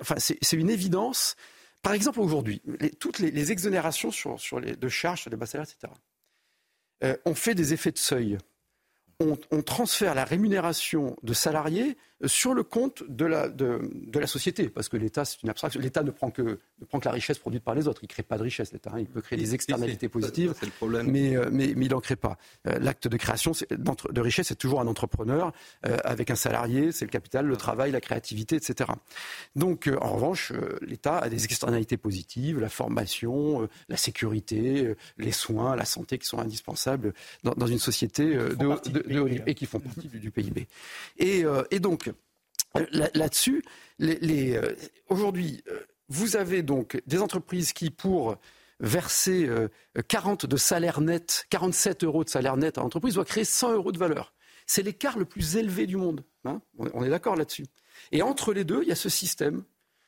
enfin, c'est une évidence. Par exemple, aujourd'hui, toutes les, exonérations sur, les, de charges sur les bas salaires, etc. Euh, on fait des effets de seuil on, transfère la rémunération de salariés sur le compte de la, de, la société, parce que l'État, c'est une abstraction. L'État ne prend que, ne prend que la richesse produite par les autres. Il ne crée pas de richesse, l'État. Hein. Il peut créer des externalités positives, Mais, euh, mais, mais, il n'en crée pas. Euh, l'acte de création de richesse, c'est toujours un entrepreneur euh, avec un salarié, c'est le capital, le travail, la créativité, etc. Donc, en revanche, l'État a des externalités positives, la formation, la sécurité, les soins, la santé qui sont indispensables dans, dans une société de et qui font partie du, PIB. Et, euh, et donc, euh, là-dessus, les, euh, aujourd'hui, vous avez donc des entreprises qui, pour verser 40 de salaire net, 47 euros de salaire net à l'entreprise, doivent créer 100 euros de valeur. C'est l'écart le plus élevé du monde. Hein. on est d'accord là-dessus. Et entre les deux, il y a ce système,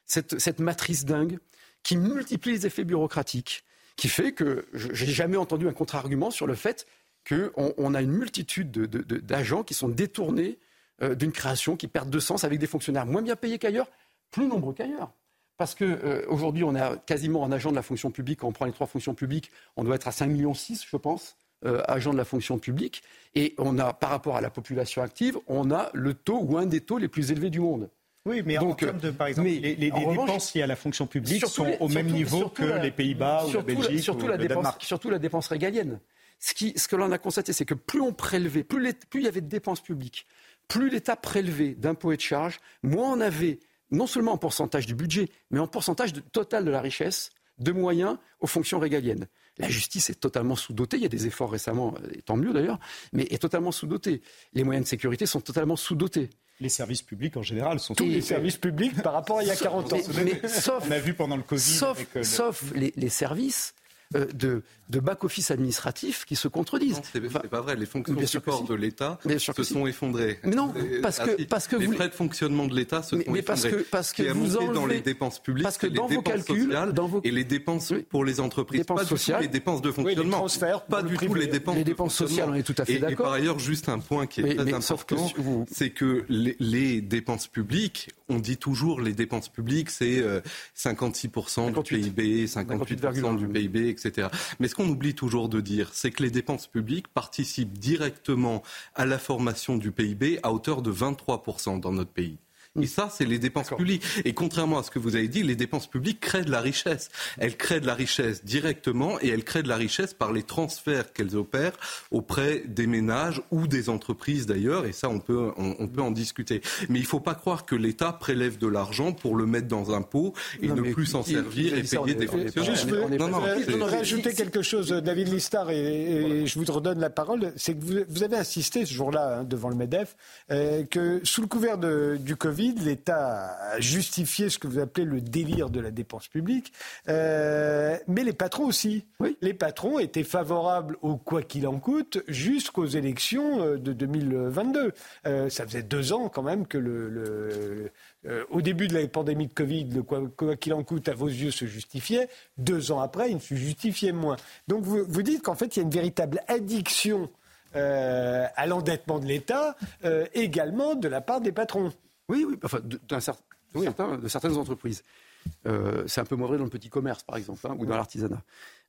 cette, cette matrice dingue, qui multiplie les effets bureaucratiques, qui fait que j'ai jamais entendu un contre-argument sur le fait qu'on a une multitude d'agents qui sont détournés euh, d'une création, qui perdent de sens avec des fonctionnaires moins bien payés qu'ailleurs, plus nombreux qu'ailleurs. parce qu'aujourd'hui, on a quasiment un agent de la fonction publique. Quand on prend les trois fonctions publiques, on doit être à 5,6 millions, je pense. agents de la fonction publique. Et on a, par rapport à la population active, on a le taux ou un des taux les plus élevés du monde. Oui, mais en termes de, par exemple, les, dépenses liées à la fonction publique sont au même niveau que les Pays-Bas ou la Belgique surtout ou la le dépense, Danemark. Surtout la dépense régalienne. Ce, qui, ce que l'on a constaté, c'est que plus on prélevait, plus, plus il y avait de dépenses publiques, plus l'État prélevait d'impôts et de charges, moins on avait, non seulement en pourcentage du budget, mais en pourcentage de, total de la richesse, de moyens aux fonctions régaliennes. La justice est totalement sous-dotée. Il y a des efforts récemment, et tant mieux d'ailleurs, mais est totalement sous-dotée. Les moyens de sécurité sont totalement sous-dotés. Les services publics en général sont tous les services publics par rapport à il y a 40 ans. Mais, mais, sauf, on a vu pendant le Covid. Sauf, avec, euh, sauf les, les, services euh, de, de back-office administratif qui se contredisent. Non, c'est enfin, pas vrai. Les fonctions support de l'État se sont effondrées. Mais non, parce que, parce que les vous... frais de fonctionnement de l'État se mais, sont mais effondrés. Parce que, parce que vous enlevez... dans les dépenses publiques, parce que les dans dépenses vos calculs, sociales dans vos... et les dépenses oui. pour les entreprises. Dépenses pas sociales. du tout les dépenses de fonctionnement. Oui, les transferts pas du tout les dépenses. Les dépenses sociales, on est tout à fait d'accord. Et par ailleurs, juste un point qui est très important, c'est que les, les, dépenses publiques, on dit toujours les dépenses publiques, c'est euh, 56% 58. du PIB, 58%, du PIB, Mais ce qu'on oublie toujours de dire, c'est que les dépenses publiques participent directement à la formation du PIB à hauteur de 23% dans notre pays. Et ça, c'est les dépenses publiques. Et contrairement à ce que vous avez dit, les dépenses publiques créent de la richesse. Elles créent de la richesse directement et elles créent de la richesse par les transferts qu'elles opèrent auprès des ménages ou des entreprises d'ailleurs. Et ça, on peut, on, on, peut en discuter. Mais il ne faut pas croire que l'État prélève de l'argent pour le mettre dans un pot et non, ne plus s'en servir et payer des fonctionnaires. Je non, rajouter quelque chose, David Listar, et, et, je vous redonne la parole. C'est que vous, vous, avez insisté ce jour-là hein, devant le MEDEF euh, que sous le couvert de, du Covid, l'État a justifié ce que vous appelez le délire de la dépense publique, euh, mais les patrons aussi. Oui. Les patrons étaient favorables au quoi qu'il en coûte jusqu'aux élections de 2022. Euh, ça faisait deux ans quand même que le, le euh, au début de la pandémie de Covid, le quoi qu'il en coûte à vos yeux se justifiait. Deux ans après, il ne se justifiait moins. Donc vous, vous dites qu'en fait, il y a une véritable addiction euh, à l'endettement de l'État, euh, également de la part des patrons. Oui, oui, enfin, de, certain, oui. de certaines entreprises. Euh, c'est un peu moins vrai dans le petit commerce, par exemple, hein, ou dans l'artisanat.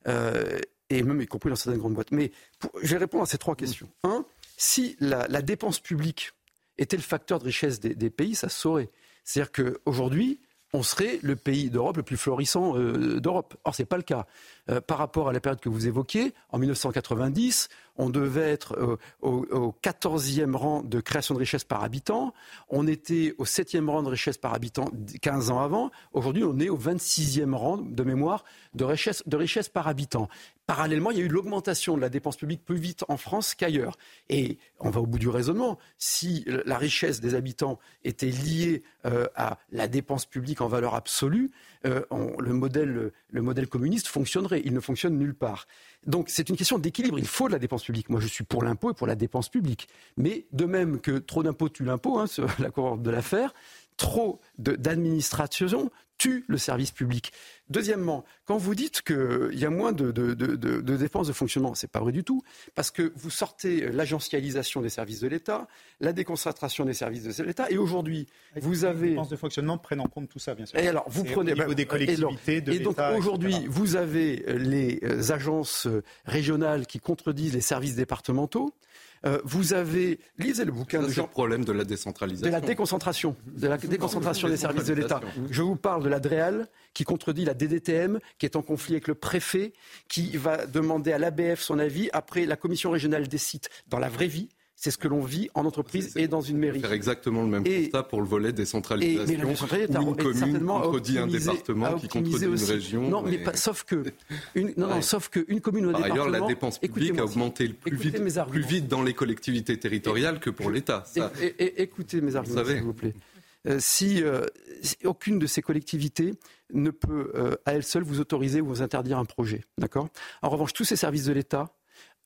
Euh, et même y compris dans certaines grandes boîtes. Mais pour, je vais répondre à ces trois questions. Un, si la, la dépense publique était le facteur de richesse des, des pays, ça se saurait. C'est-à-dire qu'aujourd'hui, on serait le pays d'Europe le plus florissant euh, d'Europe. Or, ce n'est pas le cas. Euh, par rapport à la période que vous évoquiez, en 1990, on devait être au, au 14e rang de création de richesse par habitant. On était au 7e rang de richesse par habitant 15 ans avant. Aujourd'hui, on est au 26e rang de mémoire de richesse, par habitant. Parallèlement, il y a eu l'augmentation de la dépense publique plus vite en France qu'ailleurs. Et on va au bout du raisonnement. Si la richesse des habitants était liée euh, à la dépense publique en valeur absolue, euh, le modèle communiste fonctionnerait. Il ne fonctionne nulle part. Donc c'est une question d'équilibre. Il faut de la dépense publique. Moi, je suis pour l'impôt et pour la dépense publique. Mais de même que trop d'impôts tue l'impôt, hein, [laughs] la cour de l'affaire, trop d'administration tue le service public. Deuxièmement, quand vous dites qu'il y a moins de, de, de, de dépenses de fonctionnement, c'est pas vrai du tout, parce que vous sortez l'agentialisation des services de l'État, la déconcentration des services de l'État, et aujourd'hui, vous avez... Les dépenses de fonctionnement prennent en compte tout ça, bien sûr. Et alors, vous prenez... Au niveau des collectivités, de Et donc, aujourd'hui, vous avez les agences régionales qui contredisent les services départementaux, euh, vous avez, lisez le bouquin de Jean. le problème de la décentralisation. De la déconcentration, de la déconcentration des services de l'État. Je vous parle de la DREAL qui contredit la DDTM, qui est en conflit avec le préfet, qui va demander à l'ABF son avis. Après, la commission régionale décide dans la vraie vie. C'est ce que l'on vit en entreprise et dans une mairie. Faire exactement le même et, constat pour le volet décentralisation. Et, mais où une commune contredit un département qui contredit une région. Non, mais, pas, sauf que une, non, ouais. non, sauf qu'une commune ou un Par département. ailleurs, la dépense publique a augmenté le plus vite, plus vite dans les collectivités territoriales que pour l'État. Écoutez mes arguments, s'il vous plaît. Euh, si, euh, si, aucune de ces collectivités ne peut euh, à elle seule vous autoriser ou vous interdire un projet, d'accord? En revanche, tous ces services de l'État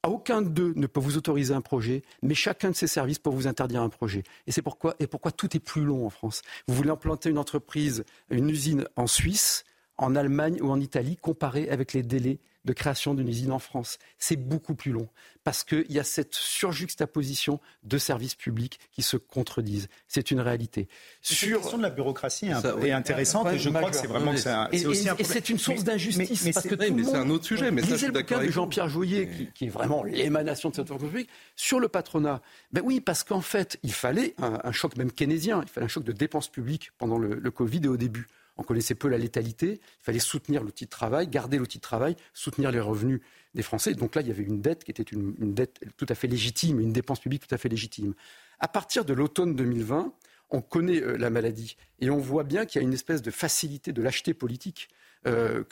aucun d'eux ne peut vous autoriser un projet, mais chacun de ces services peut vous interdire un projet. Et c'est pourquoi, pourquoi tout est plus long en France. Vous voulez implanter une entreprise, une usine en Suisse, en Allemagne ou en Italie, comparé avec les délais de création d'une usine en France. C'est beaucoup plus long parce qu'il y a cette surjuxtaposition de services publics qui se contredisent. C'est une réalité. Sur... La question de la bureaucratie est intéressante et je crois que c'est vraiment que c'est aussi Et c'est une source d'injustice. Mais, c'est un autre sujet. Mais ça, le cas de Jean-Pierre Jouyet, qui, est vraiment l'émanation de cette fonction publique, sur le patronat. Ben oui, parce qu'en fait, il fallait un, choc même keynésien, il fallait un choc de dépenses publiques pendant le, le Covid et au début on connaissait peu la létalité, il fallait soutenir l'outil de travail, garder l'outil de travail, soutenir les revenus des Français. Donc là, il y avait une dette qui était une, dette tout à fait légitime, une dépense publique tout à fait légitime. À partir de l'automne 2020, on connaît euh, la maladie et on voit bien qu'il y a une espèce de facilité de lâcheté politique. Euh,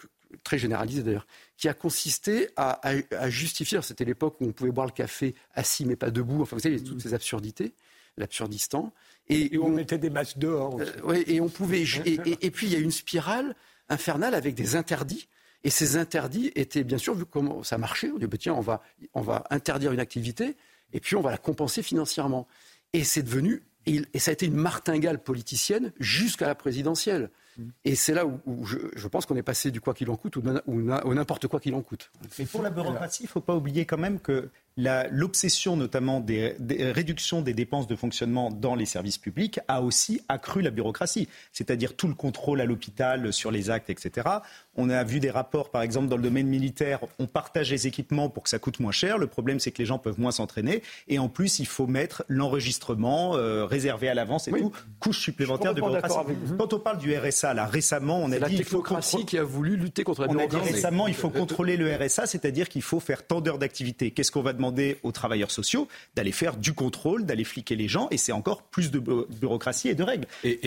très généralisée d'ailleurs, qui a consisté à, justifier, c'était l'époque où on pouvait boire le café assis mais pas debout, enfin vous savez, toutes ces absurdités, l'absurdistan, et, on mettait des masques dehors. Euh, et on pouvait. [laughs] Et, puis il y a une spirale infernale avec des interdits. Et ces interdits étaient bien sûr, vu comment ça marchait, on dit bah, tiens, on va, on va interdire une activité et puis on va la compenser financièrement. Et c'est devenu, et, ça a été une martingale politicienne jusqu'à la présidentielle. Mm. Et c'est là où, je, pense qu'on est passé du quoi qu'il en coûte ou, ou n'importe quoi qu'il en coûte. Mais pour la bureaucratie, il ne faut pas oublier quand même que l'obsession notamment des, réductions des dépenses de fonctionnement dans les services publics a aussi accru la bureaucratie, c'est-à-dire tout le contrôle à l'hôpital sur les actes, etc. On a vu des rapports, par exemple, dans le domaine militaire, on partage les équipements pour que ça coûte moins cher. Le problème, c'est que les gens peuvent moins s'entraîner. Et en plus, il faut mettre l'enregistrement euh, réservé à l'avance et tout, couche supplémentaire de bureaucratie. Quand on parle du RSA, là, récemment, on a dit... la technocratie qui a voulu lutter contre la bureaucratie. On a dit récemment, il faut [laughs] contrôler le RSA, c'est-à-dire qu'il faut faire tant d'heures d'activité. Qu'est-ce qu'on va demander aux travailleurs sociaux D'aller faire du contrôle, d'aller fliquer les gens, et c'est encore plus de bureaucratie et de règles. Et,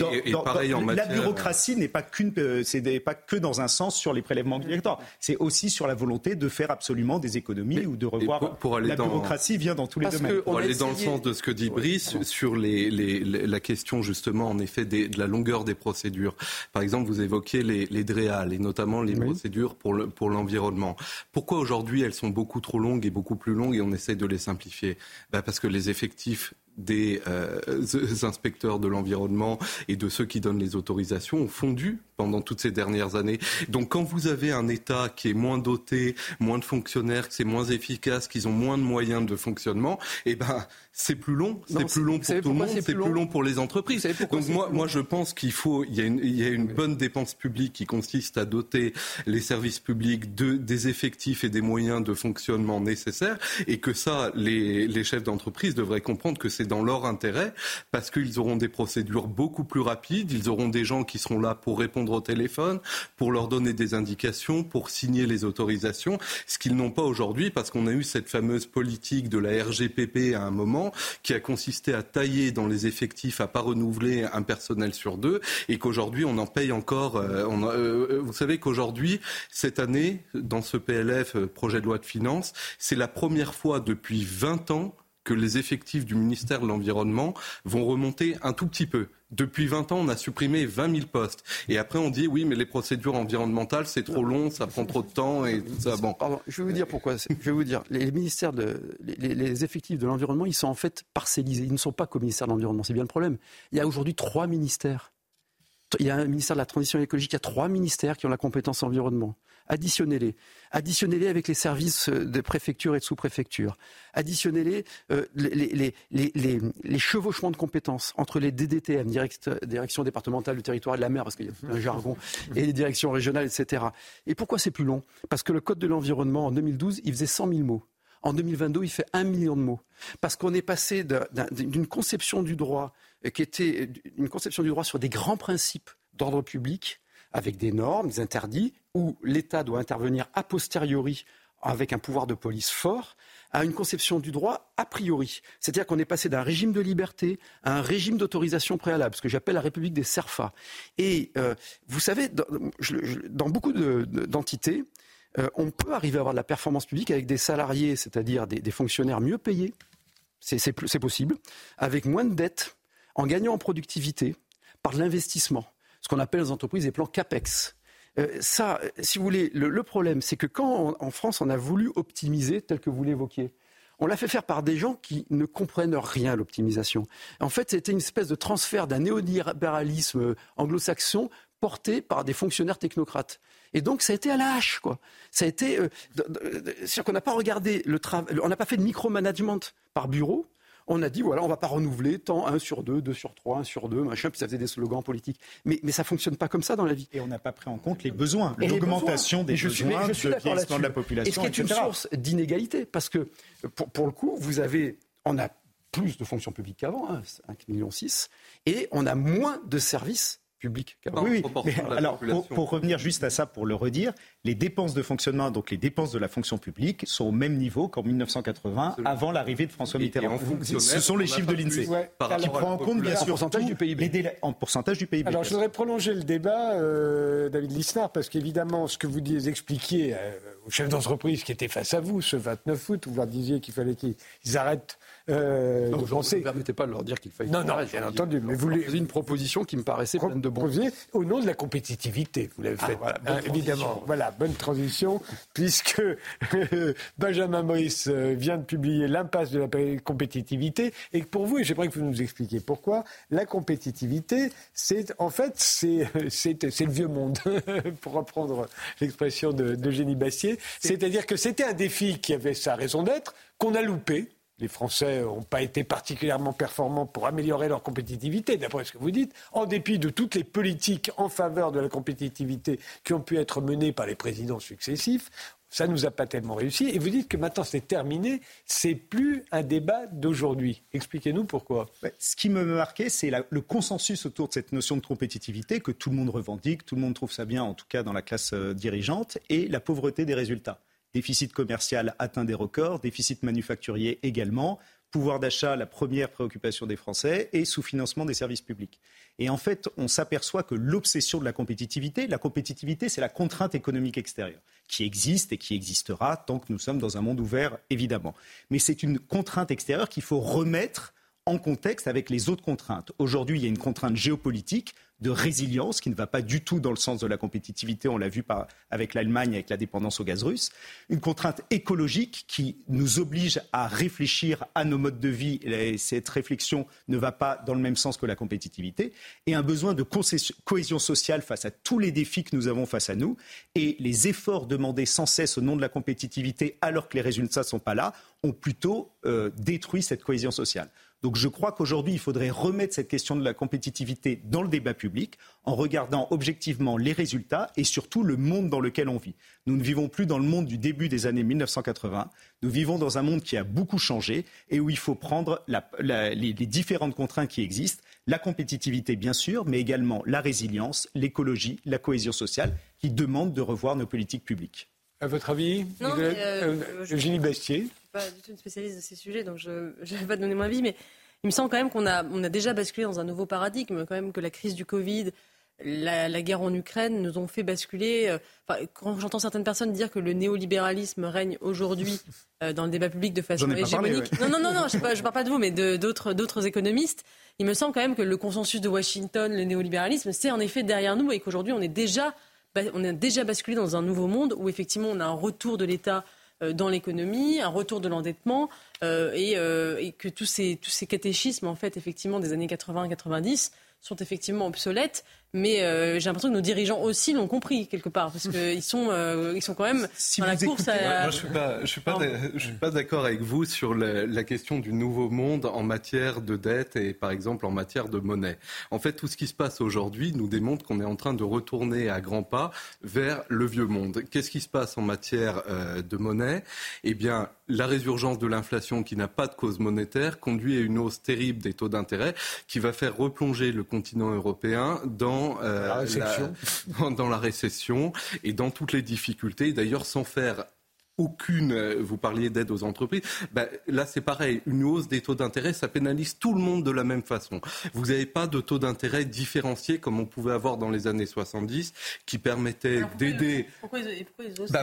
pareil en La bureaucratie n'est pas, qu'une, euh, c'est pas que dans un sens sur les prélèvements obligatoires. C'est aussi sur la volonté de faire absolument des économies ou de revoir. Pour, aller la bureaucratie vient dans tous les domaines. Pour aller dans le sens de ce que dit Brice sur les, la question justement en effet de la longueur des procédures. Par exemple, vous évoquiez les, les DREAL et notamment les procédures pour, le, pour l'environnement. Pourquoi aujourd'hui elles sont beaucoup trop longues et beaucoup plus longues et on essaie de les simplifier. Bah Parce que les effectifs des euh, [laughs] inspecteurs de l'environnement et de ceux qui donnent les autorisations ont fondu pendant toutes ces dernières années. Donc quand vous avez un État qui est moins doté, moins de fonctionnaires, que c'est moins efficace, qu'ils ont moins de moyens de fonctionnement, eh ben c'est plus long, c'est plus long pour tout le monde, c'est plus, long pour les entreprises. Donc moi, moi je pense qu'il faut, il y, a une, il y a une bonne dépense publique qui consiste à doter les services publics de, des effectifs et des moyens de fonctionnement nécessaires et que ça, les, les chefs d'entreprise devraient comprendre que c'est dans leur intérêt parce qu'ils auront des procédures beaucoup plus rapides, ils auront des gens qui seront là pour répondre au téléphone, pour leur donner des indications, pour signer les autorisations, ce qu'ils n'ont pas aujourd'hui parce qu'on a eu cette fameuse politique de la RGPP à un moment qui a consisté à tailler dans les effectifs, à pas renouveler un personnel sur deux, et qu'aujourd'hui on en paye encore. Euh, euh, vous savez qu'aujourd'hui, cette année, dans ce PLF, euh, projet de loi de finances, c'est la première fois depuis 20 ans que les effectifs du ministère de l'Environnement vont remonter un tout petit peu. Depuis 20 ans, on a supprimé 20 000 postes. Et après, on dit oui, mais les procédures environnementales, c'est trop long, ça prend trop de temps et tout ça. Bon. je vais vous dire pourquoi. Les ministères les, effectifs de l'environnement, ils sont en fait parcellisés. Ils ne sont pas qu'au ministère de l'environnement. C'est bien le problème. Il y a aujourd'hui trois ministères. Il y a un ministère de la transition écologique. Il y a trois ministères qui ont la compétence environnement additionnez-les. Additionnez-les avec les services euh, de préfecture et de sous-préfecture. Additionnez-les euh, les, les, chevauchements de compétences entre les DDTM, direction départementale du territoire et de la mer, parce qu'il y a un jargon, [laughs] et les directions régionales, etc. Et pourquoi c'est plus long? Parce que le Code de l'environnement, en 2012, il faisait 100 000 mots. En 2022, il fait un million de mots. Parce qu'on est passé d'une conception du droit euh, qui était une conception du droit sur des grands principes d'ordre public avec des normes, des interdits, où l'État doit intervenir a posteriori avec un pouvoir de police fort, à une conception du droit a priori. C'est-à-dire qu'on est passé d'un régime de liberté à un régime d'autorisation préalable, ce que j'appelle la République des serfas. Et euh, vous savez, dans, beaucoup d'entités, euh, on peut arriver à avoir de la performance publique avec des salariés, c'est-à-dire des, des, fonctionnaires mieux payés, c'est possible, avec moins de dettes, en gagnant en productivité, par l'investissement ce qu'on appelle les entreprises des plans CAPEX. Euh, ça, si vous voulez, le, problème, c'est que quand en France on a voulu optimiser, tel que vous l'évoquiez, on l'a fait faire par des gens qui ne comprennent rien à l'optimisation. En fait, c'était une espèce de transfert d'un néolibéralisme anglo-saxon porté par des fonctionnaires technocrates. Et donc, ça a été à la hache, quoi. Ça a été. Euh, c'est-à-dire qu'on n'a pas regardé le travail. On n'a pas fait de micromanagement par bureau. On a dit, voilà, on ne va pas renouveler tant 1 sur 2, 2 sur 3, 1 sur 2, machin, puis ça faisait des slogans politiques. Mais, mais ça ne fonctionne pas comme ça dans la vie. Et on n'a pas pris en compte les besoins, l'augmentation des je besoins, suis, je de la population. Et ce qui est une source d'inégalité, parce que pour, pour, le coup, vous avez, on a plus de fonctions publiques qu'avant, hein, 5,6 millions, et on a moins de services public. Oui, oui. alors, pour, revenir juste à ça, pour le redire, les dépenses de fonctionnement, donc les dépenses de la fonction publique, sont au même niveau qu'en 1980, avant l'arrivée de François Mitterrand. Ce sont les chiffres de l'INSEE, qui prend en compte, bien sûr, pourcentage du PIB. en pourcentage du PIB. Alors, je voudrais prolonger le débat, euh, David Lisnard, parce qu'évidemment, ce que vous expliquiez euh, aux chefs d'entreprise qui étaient face à vous ce 29 août, où vous leur disiez qu'il fallait qu'ils arrêtent euh, non, je ne permettais pas de leur dire qu'il fallait. Non, non, bien entendu. Mais vous avez une proposition qui me paraissait pleine de bon Au nom de la compétitivité, vous l'avez ah, fait. Hein, évidemment. Voilà, bonne transition, puisque Benjamin Moïse euh, vient de publier L'impasse de la compétitivité. Et pour vous, et j'aimerais que vous nous expliquiez pourquoi, la compétitivité, c'est en fait, c'est le vieux monde, [laughs] pour reprendre l'expression de, de Génie Bassier. C'est-à-dire que c'était un défi qui avait sa raison d'être, qu'on a loupé les Français n'ont pas été particulièrement performants pour améliorer leur compétitivité, d'après ce que vous dites, en dépit de toutes les politiques en faveur de la compétitivité qui ont pu être menées par les présidents successifs. Ça ne nous a pas tellement réussi. Et vous dites que maintenant c'est terminé, c'est plus un débat d'aujourd'hui. Expliquez-nous pourquoi. Ce qui me marquait, c'est le consensus autour de cette notion de compétitivité que tout le monde revendique, tout le monde trouve ça bien, en tout cas dans la classe euh, dirigeante, et la pauvreté des résultats. Déficit commercial atteint des records, déficit manufacturier également, pouvoir d'achat, la première préoccupation des Français, et sous-financement des services publics. Et en fait, on s'aperçoit que l'obsession de la compétitivité, la compétitivité, c'est la contrainte économique extérieure, qui existe et qui existera tant que nous sommes dans un monde ouvert, évidemment. Mais c'est une contrainte extérieure qu'il faut remettre en contexte avec les autres contraintes. Aujourd'hui, il y a une contrainte géopolitique de résilience qui ne va pas du tout dans le sens de la compétitivité, on l'a vu avec l'Allemagne, avec la dépendance au gaz russe, une contrainte écologique qui nous oblige à réfléchir à nos modes de vie, et cette réflexion ne va pas dans le même sens que la compétitivité, et un besoin de cohésion sociale face à tous les défis que nous avons face à nous, et les efforts demandés sans cesse au nom de la compétitivité alors que les résultats ne sont pas là, ont plutôt euh, détruit cette cohésion sociale. Donc je crois qu'aujourd'hui, il faudrait remettre cette question de la compétitivité dans le débat public en regardant objectivement les résultats et surtout le monde dans lequel on vit. Nous ne vivons plus dans le monde du début des années 1980. Nous vivons dans un monde qui a beaucoup changé et où il faut prendre les, les différentes contraintes qui existent. La compétitivité, bien sûr, mais également la résilience, l'écologie, la cohésion sociale, qui demandent de revoir nos politiques publiques. À votre avis, non, euh, euh, Eugénie Bastier Je ne suis pas du tout une spécialiste de ces sujets, donc je ne vais pas donner mon avis, mais il me semble quand même qu'on a, on a déjà basculé dans un nouveau paradigme, quand même que la crise du Covid, la, guerre en Ukraine nous ont fait basculer. Euh, quand j'entends certaines personnes dire que le néolibéralisme règne aujourd'hui dans le débat public de façon hégémonique. Non, non, non, non, je ne parle pas de vous, mais d'autres économistes. Il me semble quand même que le consensus de Washington, le néolibéralisme, c'est en effet derrière nous et qu'aujourd'hui on est déjà on a déjà basculé dans un nouveau monde où effectivement on a un retour de l'État euh, dans l'économie, un retour de l'endettement euh, euh, et, que tous ces, tous ces catéchismes en fait effectivement des années 80-90 sont effectivement obsolètes mais euh, j'ai l'impression que nos dirigeants aussi l'ont compris quelque part, parce qu'ils sont, euh, ils sont quand même dans la course à... Moi, je suis pas, je suis pas, je suis pas d'accord avec vous sur la, la, question du nouveau monde en matière de dette et par exemple en matière de monnaie. En fait, tout ce qui se passe aujourd'hui nous démontre qu'on est en train de retourner à grands pas vers le vieux monde. Qu'est-ce qui se passe en matière euh, de monnaie? Eh bien, la résurgence de l'inflation qui n'a pas de cause monétaire conduit à une hausse terrible des taux d'intérêt qui va faire replonger le continent européen dans euh, [laughs] dans, la, récession et dans toutes les difficultés. D'ailleurs, sans faire aucune, euh, vous parliez d'aide aux entreprises, ben, là c'est pareil, une hausse des taux d'intérêt, ça pénalise tout le monde de la même façon. Vous n'avez pas de taux d'intérêt différencié comme on pouvait avoir dans les années 70 qui permettait d'aider. Pourquoi, ils,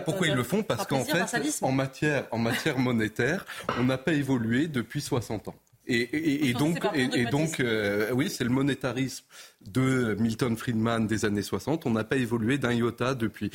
pourquoi, ils, le font Parce qu'en fait, en matière, en matière monétaire, on n'a pas évolué depuis 60 ans. Et, donc, et, donc euh, oui, c'est le monétarisme de Milton Friedman des années 60. On n'a pas évolué d'un iota depuis.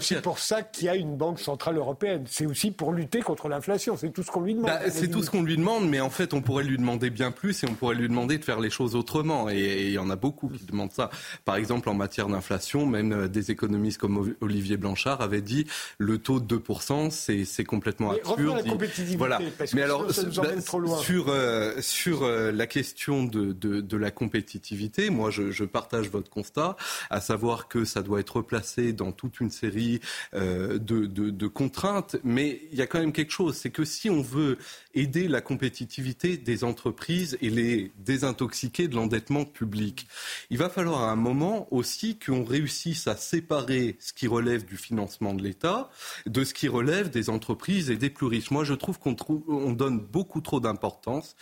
C'est pour ça qu'il y a une banque centrale européenne. C'est aussi pour lutter contre l'inflation. C'est tout ce qu'on lui demande. Bah, c'est tout ce qu'on lui demande, mais en fait, on pourrait lui demander bien plus et on pourrait lui demander de faire les choses autrement. Et il y en a beaucoup qui demandent ça. Par exemple, en matière d'inflation, même euh, des économistes comme Olivier Blanchard avaient dit le taux de 2%, c'est complètement absurde. la compétitivité, voilà. parce mais alors, ça nous emmène bah, trop loin. Sur, euh, sur euh, la question de, de, de, la compétitivité, moi je, je, partage votre constat, à savoir que ça doit être placé dans toute une série euh, de, contraintes, mais il y a quand même quelque chose, c'est que si on veut aider la compétitivité des entreprises et les désintoxiquer de l'endettement public, il va falloir à un moment aussi qu'on réussisse à séparer ce qui relève du financement de l'État de ce qui relève des entreprises et des plus riches. Moi, je trouve qu'on on donne beaucoup trop d'importance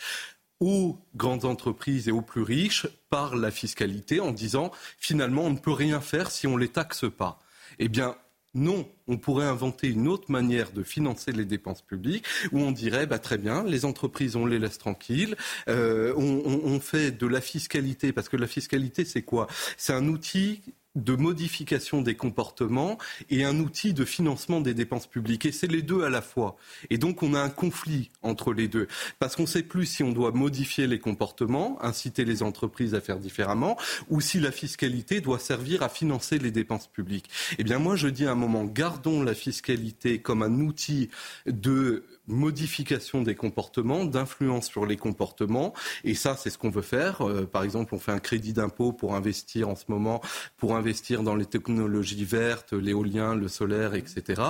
aux grandes entreprises et aux plus riches par la fiscalité en disant finalement on ne peut rien faire si on ne les taxe pas. Eh bien, non, on pourrait inventer une autre manière de financer les dépenses publiques où on dirait bah, très bien, les entreprises, on les laisse tranquilles, euh, on, on, fait de la fiscalité, parce que la fiscalité, c'est quoi? C'est un outil de modification des comportements et un outil de financement des dépenses publiques. Et c'est les deux à la fois. Et donc on a un conflit entre les deux. Parce qu'on ne sait plus si on doit modifier les comportements, inciter les entreprises à faire différemment, ou si la fiscalité doit servir à financer les dépenses publiques. Eh bien moi je dis à un moment, gardons la fiscalité comme un outil de modification des comportements, d'influence sur les comportements. Et ça, c'est ce qu'on veut faire. Euh, par exemple, on fait un crédit d'impôt pour investir en ce moment, pour investir dans les technologies vertes, l'éolien, le solaire, etc.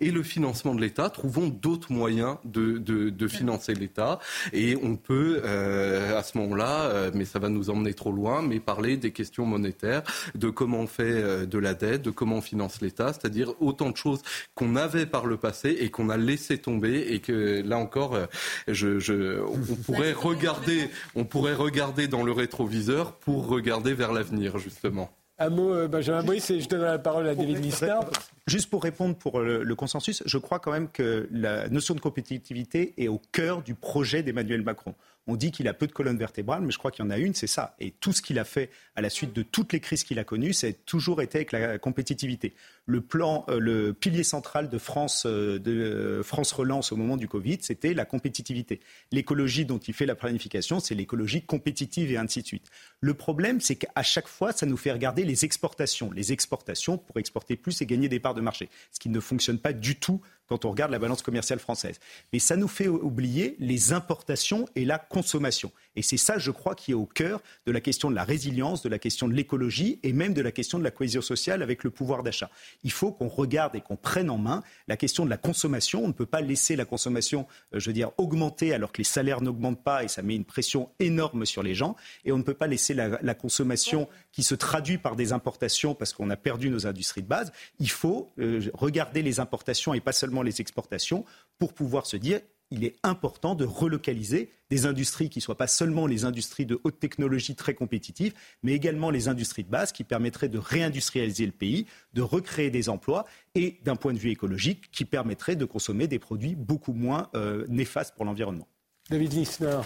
Et le financement de l'État, trouvons d'autres moyens de, de, financer l'État. Et on peut, euh, à ce moment-là, euh, mais ça va nous emmener trop loin, mais parler des questions monétaires, de comment on fait de la dette, de comment on finance l'État, c'est-à-dire autant de choses qu'on avait par le passé et qu'on a laissé tomber et que là encore, euh, je, on [laughs] pourrait regarder, on pourrait regarder dans le rétroviseur pour regarder vers l'avenir justement. Un mot, euh, Benjamin Brice, et je donne la parole à David Lisnard. Juste pour répondre pour le, consensus, je crois quand même que la notion de compétitivité est au cœur du projet d'Emmanuel Macron. On dit qu'il a peu de colonnes vertébrales, mais je crois qu'il y en a une, c'est ça. Et tout ce qu'il a fait à la suite de toutes les crises qu'il a connues, c'est toujours été avec la compétitivité. Le plan, euh, le pilier central de France, euh, de euh, France Relance au moment du Covid, c'était la compétitivité. L'écologie dont il fait la planification, c'est l'écologie compétitive et ainsi de suite. Le problème, c'est qu'à chaque fois, ça nous fait regarder les exportations. Les exportations pour exporter plus et gagner des parts de marché, ce qui ne fonctionne pas du tout quand on regarde la balance commerciale française. Mais ça nous fait oublier les importations et la consommation. Et c'est ça, je crois, qui est au cœur de la question de la résilience, de la question de l'écologie et même de la question de la cohésion sociale avec le pouvoir d'achat. Il faut qu'on regarde et qu'on prenne en main la question de la consommation. On ne peut pas laisser la consommation, euh, augmenter alors que les salaires n'augmentent pas et ça met une pression énorme sur les gens. Et on ne peut pas laisser la, consommation qui se traduit par des importations parce qu'on a perdu nos industries de base. Il faut euh, regarder les importations et pas seulement les exportations pour pouvoir se dire il est important de relocaliser des industries qui ne soient pas seulement les industries de haute technologie très compétitives, mais également les industries de base qui permettraient de réindustrialiser le pays, de recréer des emplois et, d'un point de vue écologique, qui permettraient de consommer des produits beaucoup moins euh, néfastes pour l'environnement. David Lissner.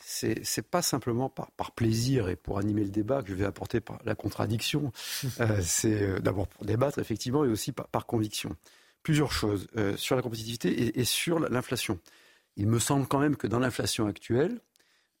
C'est pas simplement par, plaisir et pour animer le débat que je vais apporter par la contradiction. [laughs] Euh, c'est euh, d'abord pour débattre, effectivement, et aussi par, conviction. Plusieurs choses sur la compétitivité et sur l'inflation il me semble quand même que dans l'inflation actuelle,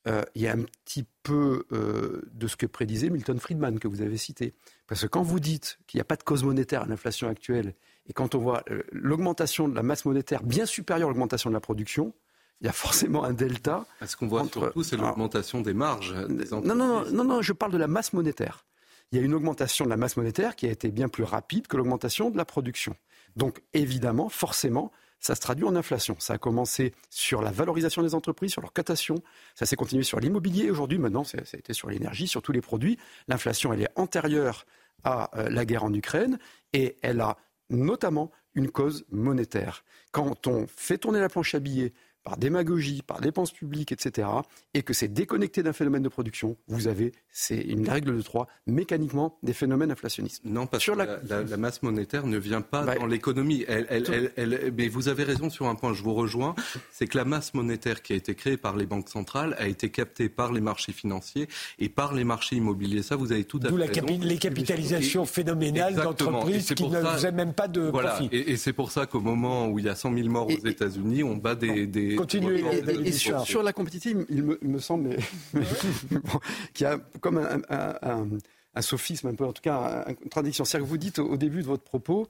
euh, il y a un petit peu euh, de ce que prédisait Milton Friedman, que vous avez cité. Parce que quand vous dites qu'il n'y a pas de cause monétaire à l'inflation actuelle, et quand on voit euh, l'augmentation de la masse monétaire bien supérieure à l'augmentation de la production, il y a forcément un delta. Ce qu'on voit surtout, c'est l'augmentation des marges. Des non, non, non, non, non, je parle de la masse monétaire. Il y a une augmentation de la masse monétaire qui a été bien plus rapide que l'augmentation de la production. Donc, évidemment, forcément, ça se traduit en inflation. Ça a commencé sur la valorisation des entreprises, sur leur cotation, ça s'est continué sur l'immobilier. Aujourd'hui, maintenant, ça a été sur l'énergie, sur tous les produits. L'inflation, elle est antérieure à euh, la guerre en Ukraine et elle a notamment une cause monétaire. Quand on fait tourner la planche à billets par démagogie, par dépenses publiques, etc., et que c'est déconnecté d'un phénomène de production, vous avez, c'est une règle de trois, mécaniquement des phénomènes inflationnistes. Non, parce sur que la, masse monétaire ne vient pas bah, dans l'économie. mais vous avez raison sur un point, je vous rejoins, c'est que la masse monétaire qui a été créée par les banques centrales a été captée par les marchés financiers et par les marchés immobiliers. Ça, vous avez tout à fait raison. D'où les capitalisations phénoménales d'entreprises qui ne faisaient même pas de voilà. profit. Et, c'est pour ça qu'au moment où il y a 100 000 morts aux États-Unis, on bat des, des Continuez. Et, sur, la compétitivité, il me, semble [laughs] qu'il y a comme un, sophisme, un peu, en tout cas, une contradiction. C'est-à-dire que vous dites au, début de votre propos,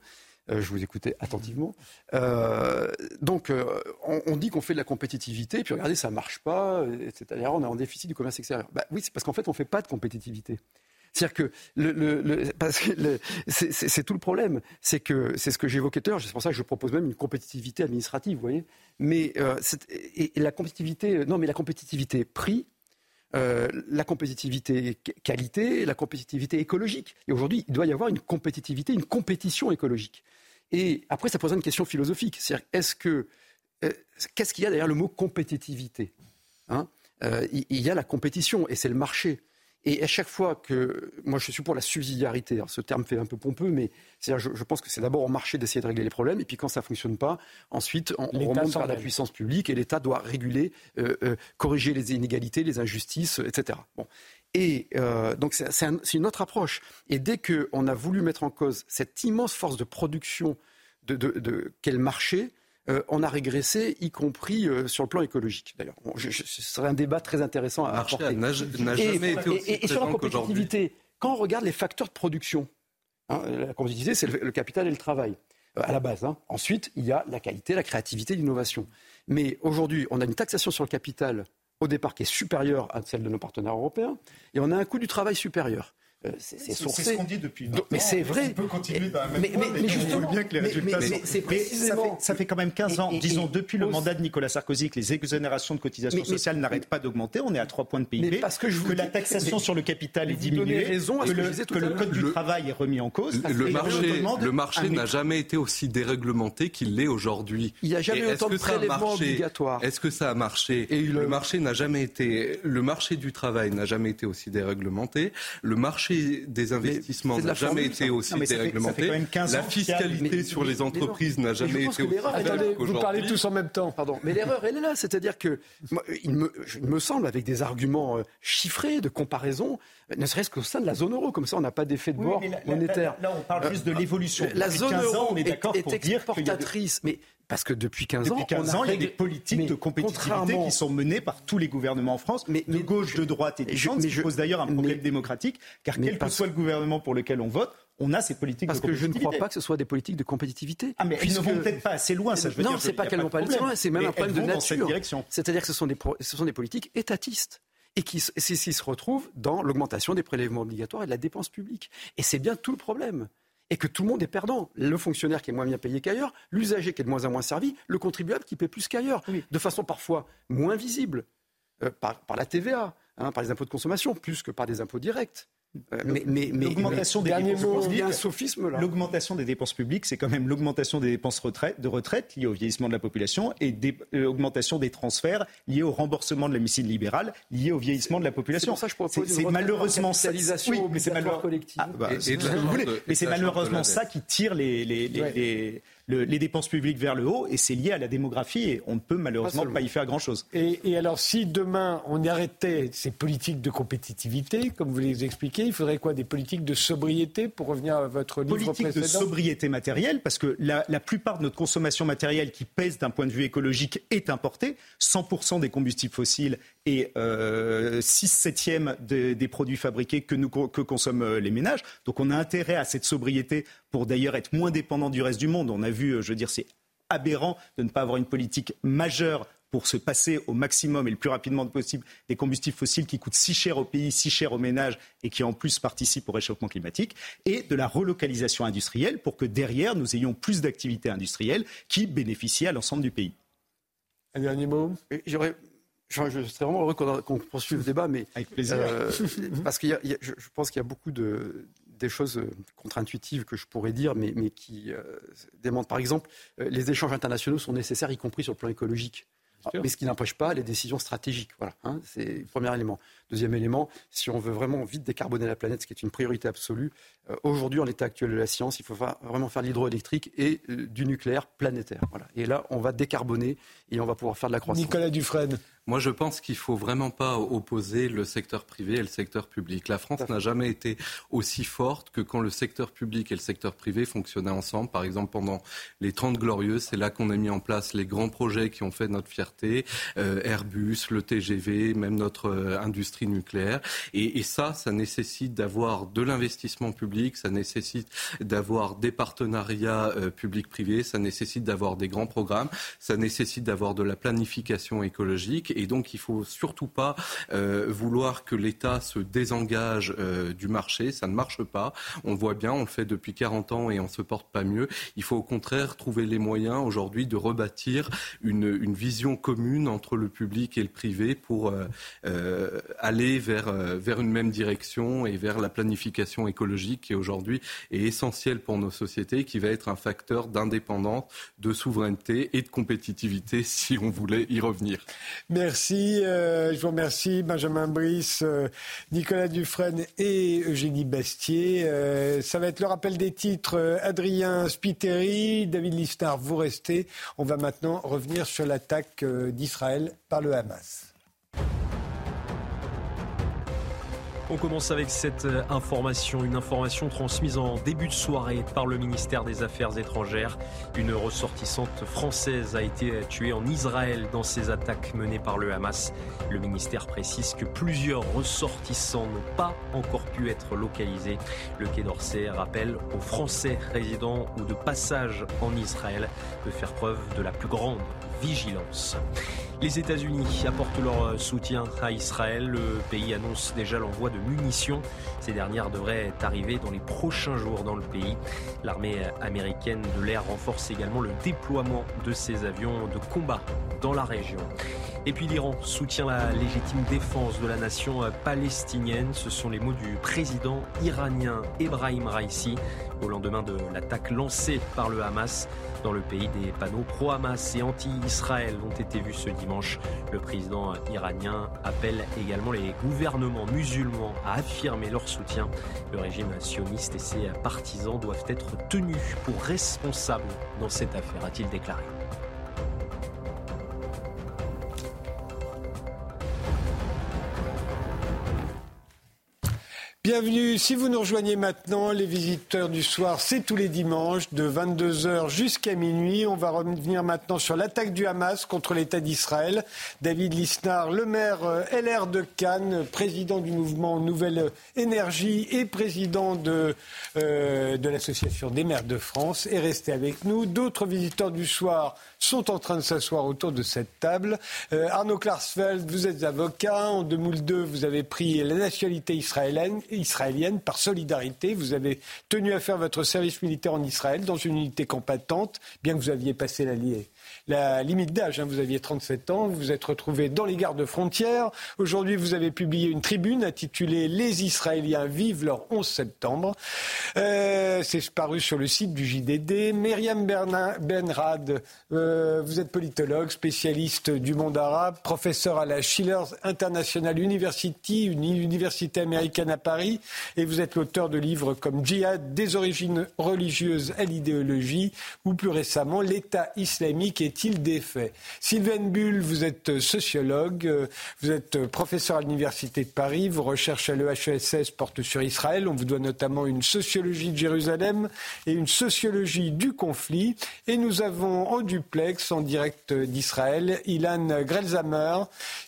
euh, je vous écoutais attentivement. Euh, donc, euh, on, dit qu'on fait de la compétitivité, puis regardez, ça marche pas, c'est-à-dire on est en déficit du commerce extérieur. Bah, oui, c'est parce qu'en fait, on fait pas de compétitivité. C'est-à-dire que parce que c'est tout le problème, c'est que c'est ce que j'évoquais tout à l'heure. C'est pour ça que je propose même une compétitivité administrative, vous voyez. Mais euh, la compétitivité, non, mais la compétitivité prix, euh, la compétitivité qualité, la compétitivité écologique. Et aujourd'hui, il doit y avoir une compétitivité, une compétition écologique. Et après, ça pose une question philosophique. C'est-à-dire, est-ce que euh, qu'est-ce qu'il y a derrière le mot compétitivité hein? Il, y a la compétition et c'est le marché. Et à chaque fois que, moi je suis pour la subsidiarité, ce terme fait un peu pompeux, mais je, je, pense que c'est d'abord au marché d'essayer de régler les problèmes, et puis quand ça ne fonctionne pas, ensuite on, remonte vers la puissance publique, et l'État doit réguler, euh, euh, corriger les inégalités, les injustices, etc. Bon. Et euh, donc c'est une autre approche. Et dès qu'on a voulu mettre en cause cette immense force de production de, de, de qu'est le marché, euh, on a régressé, y compris euh, sur le plan écologique. D'ailleurs, ce serait un débat très intéressant à apporter. n'a jamais été aussi et, et sur la compétitivité, quand on regarde les facteurs de production, hein, la compétitivité, c'est le, capital et le travail euh, à la base. Hein. Ensuite, il y a la qualité, la créativité, l'innovation. Mais aujourd'hui, on a une taxation sur le capital au départ qui est supérieure à celle de nos partenaires européens, et on a un coût du travail supérieur. Euh, c'est sourcé. C'est ce qu'on dit depuis 20 Mais c'est vrai. On peut continuer dans la même mais, mais, mais, justement, bien que les résultats mais, sont... précisément... ça, fait, quand même 15 ans, disons, depuis le mandat de Nicolas Sarkozy, que les exonérations de cotisations sociales n'arrêtent pas d'augmenter. On est à 3 points de PIB. Parce que, je que la taxation sur le capital est diminuée. Raison que, le, que le code du travail est remis en cause. Le marché, le marché n'a jamais été aussi déréglementé qu'il l'est aujourd'hui. Il n'y a jamais autant de prélèvements obligatoires. Est-ce que ça a marché Et Le marché n'a jamais été. Le marché du travail n'a jamais été aussi déréglementé. Le marché des investissements n'a jamais été aussi déréglementé. La fiscalité sur les entreprises n'a jamais été aussi Attendez, vous parlez tous en même temps. Pardon. Mais l'erreur, elle est là. C'est-à-dire que, il me, me semble, avec des arguments euh, chiffrés, de comparaison, ne serait-ce qu'au sein de la zone euro. Comme ça, on n'a pas d'effet de bord monétaire. Là, on parle juste de euh, l'évolution. La zone euro on est, est, exportatrice. Mais parce que depuis 15 ans, depuis 15 ans, il y a des politiques de compétitivité qui sont menées par tous les gouvernements en France, mais, de gauche, de droite et de centre, ce qui pose d'ailleurs un problème démocratique, car quel que soit le gouvernement pour lequel on vote, on a ces politiques Parce de que je ne crois pas que ce soit des politiques de compétitivité. Ah, mais elles ne vont peut-être pas assez loin, ça je veux non, dire. Non, c'est pas qu'elles vont pas assez loin, c'est même un problème de nature. C'est-à-dire que ce sont, des, ce sont des politiques étatistes et qui, qui se retrouvent dans l'augmentation des prélèvements obligatoires et de la dépense publique. Et c'est bien tout le problème et que tout le monde est perdant. Le fonctionnaire qui est moins bien payé qu'ailleurs, l'usager qui est de moins en moins servi, le contribuable qui paie plus qu'ailleurs, de façon parfois moins visible, euh, par, la TVA, hein, par les impôts de consommation, plus que par des impôts directs. Euh, mais, mais, l'augmentation des dépenses publiques, sophisme L'augmentation des dépenses publiques, c'est quand même l'augmentation des dépenses retraite, de retraite liées au vieillissement de la population et l'augmentation des transferts liés au remboursement de la médecine libérale liée au vieillissement de la population. C'est malheureusement ça. Oui, mais c'est malheureusement collective. Ah, bah, mais c'est malheureusement ça qui tire les, les, les les dépenses publiques vers le haut et c'est lié à la démographie et on ne peut malheureusement pas, y faire grand-chose. Et, alors si demain on arrêtait ces politiques de compétitivité, comme vous les expliquez, il faudrait quoi? Des politiques de sobriété pour revenir à votre livre Politique de sobriété matérielle parce que la, plupart de notre consommation matérielle qui pèse d'un point de vue écologique est importée. 100% des combustibles fossiles et euh, 6 septièmes des produits fabriqués que, nous, que consomment les ménages. Donc on a intérêt à cette sobriété pour d'ailleurs être moins dépendant du reste du monde. On a vu, euh, je veux dire, c'est aberrant de ne pas avoir une politique majeure pour se passer au maximum et le plus rapidement possible des combustibles fossiles qui coûtent si cher au pays, si cher aux ménages et qui en plus participent au réchauffement climatique, et de la relocalisation industrielle pour que derrière nous ayons plus d'activités industrielles qui bénéficient à l'ensemble du pays. Un dernier mot? J'aurais je, serais vraiment heureux qu'on poursuive le débat, mais Avec plaisir. Euh, parce que je, pense qu'il y a beaucoup de des choses euh, contre-intuitives que je pourrais dire, mais, mais qui euh, démontrent. Par exemple, les échanges internationaux sont nécessaires, y compris sur le plan écologique. Mais ce qui n'empêche pas les décisions stratégiques. Voilà, hein, c'est le premier élément. Deuxième élément, si on veut vraiment vite décarboner la planète, ce qui est une priorité absolue, euh, aujourd'hui, en l'état actuel de la science, il faut vraiment faire de l'hydroélectrique et euh, du nucléaire planétaire. Voilà. Et là, on va décarboner et on va pouvoir faire de la croissance. Nicolas Dufresne. Moi, je pense qu'il faut vraiment pas opposer le secteur privé et le secteur public. La France n'a jamais été aussi forte que quand le secteur public et le secteur privé fonctionnaient ensemble. Par exemple, pendant les 30 glorieuses, c'est là qu'on a mis en place les grands projets qui ont fait notre fierté, euh, Airbus, le TGV, même notre euh, industrie nucléaire. Et, ça, ça nécessite d'avoir de l'investissement public, ça nécessite d'avoir des partenariats euh, publics-privés, ça nécessite d'avoir des grands programmes, ça nécessite d'avoir de la planification écologique et donc il faut surtout pas euh, vouloir que l'État se désengage euh, du marché. Ça ne marche pas. On voit bien, on le fait depuis 40 ans et on se porte pas mieux. Il faut au contraire trouver les moyens aujourd'hui de rebâtir une, vision commune entre le public et le privé pour euh, aller vers, vers une même direction et vers la planification écologique qui aujourd'hui est essentielle pour nos sociétés, qui va être un facteur d'indépendance, de souveraineté et de compétitivité [laughs] si on voulait y revenir. Merci. Euh, je vous remercie Benjamin Brice, euh, Nicolas Dufresne et Eugénie Bastier. Euh, ça va être le rappel des titres. Adrien Spiteri, David Listar, vous restez. On va maintenant revenir sur l'attaque d'Israël par le Hamas. On commence avec cette euh, information, une information transmise en début de soirée par le ministère des Affaires étrangères. Une ressortissante française a été tuée en Israël dans ces attaques menées par le Hamas. Le ministère précise que plusieurs ressortissants n'ont pas encore pu être localisés. Le Quai d'Orsay rappelle aux Français résidents ou de passage en Israël de faire preuve de la plus grande vigilance. Les États-Unis apportent leur soutien à Israël. Le pays annonce déjà l'envoi de munitions. Ces dernières devraient arriver dans les prochains jours dans le pays. L'armée américaine de l'air renforce également le déploiement de ses avions de combat dans la région. Et puis l'Iran soutient la légitime défense de la nation palestinienne. Ce sont les mots du président iranien Ebrahim Raisi au lendemain de l'attaque lancée par le Hamas. Dans le pays, des panneaux pro-Hamas et anti-Israël ont été vus ce dimanche. Le président iranien appelle également les gouvernements musulmans à affirmer leur soutien. Le régime sioniste et ses partisans doivent être tenus pour responsables dans cette affaire, a-t-il déclaré. Bienvenue, si vous nous rejoignez maintenant, les visiteurs du soir, c'est tous les dimanches de 22h jusqu'à minuit. On va revenir maintenant sur l'attaque du Hamas contre l'État d'Israël. David Lisnard, le maire euh, LR de Cannes, président du mouvement Nouvelle Énergie et président de, euh, de l'Association des maires de France, est resté avec nous. D'autres visiteurs du soir sont en train de s'asseoir autour de cette table. Euh, Arnaud Klarsfeld, vous êtes avocat. En 2002, vous avez pris la nationalité israélienne, par solidarité. Vous avez tenu à faire votre service militaire en Israël dans une unité compatante, bien que vous aviez passé la, la limite d'âge. Hein. Vous aviez 37 ans, vous vous êtes retrouvé dans les gardes frontières. Aujourd'hui, vous avez publié une tribune intitulée Les Israéliens vivent leur 11 septembre. Euh, c'est paru sur le site du JDD. Myriam Benrad, euh, vous êtes politologue, spécialiste du monde arabe, professeur à la Schiller International University, une université américaine à Paris, et vous êtes l'auteur de livres comme Djihad, des origines religieuses à l'idéologie, ou plus récemment L'État islamique et est-il des faits Sylvain Bull, vous êtes sociologue, euh, vous êtes professeur à l'Université de Paris, vos recherches à l'EHESS portent sur Israël. On vous doit notamment une sociologie de Jérusalem et une sociologie du conflit. Et nous avons en duplex, en direct d'Israël, Ilan Grelzamer,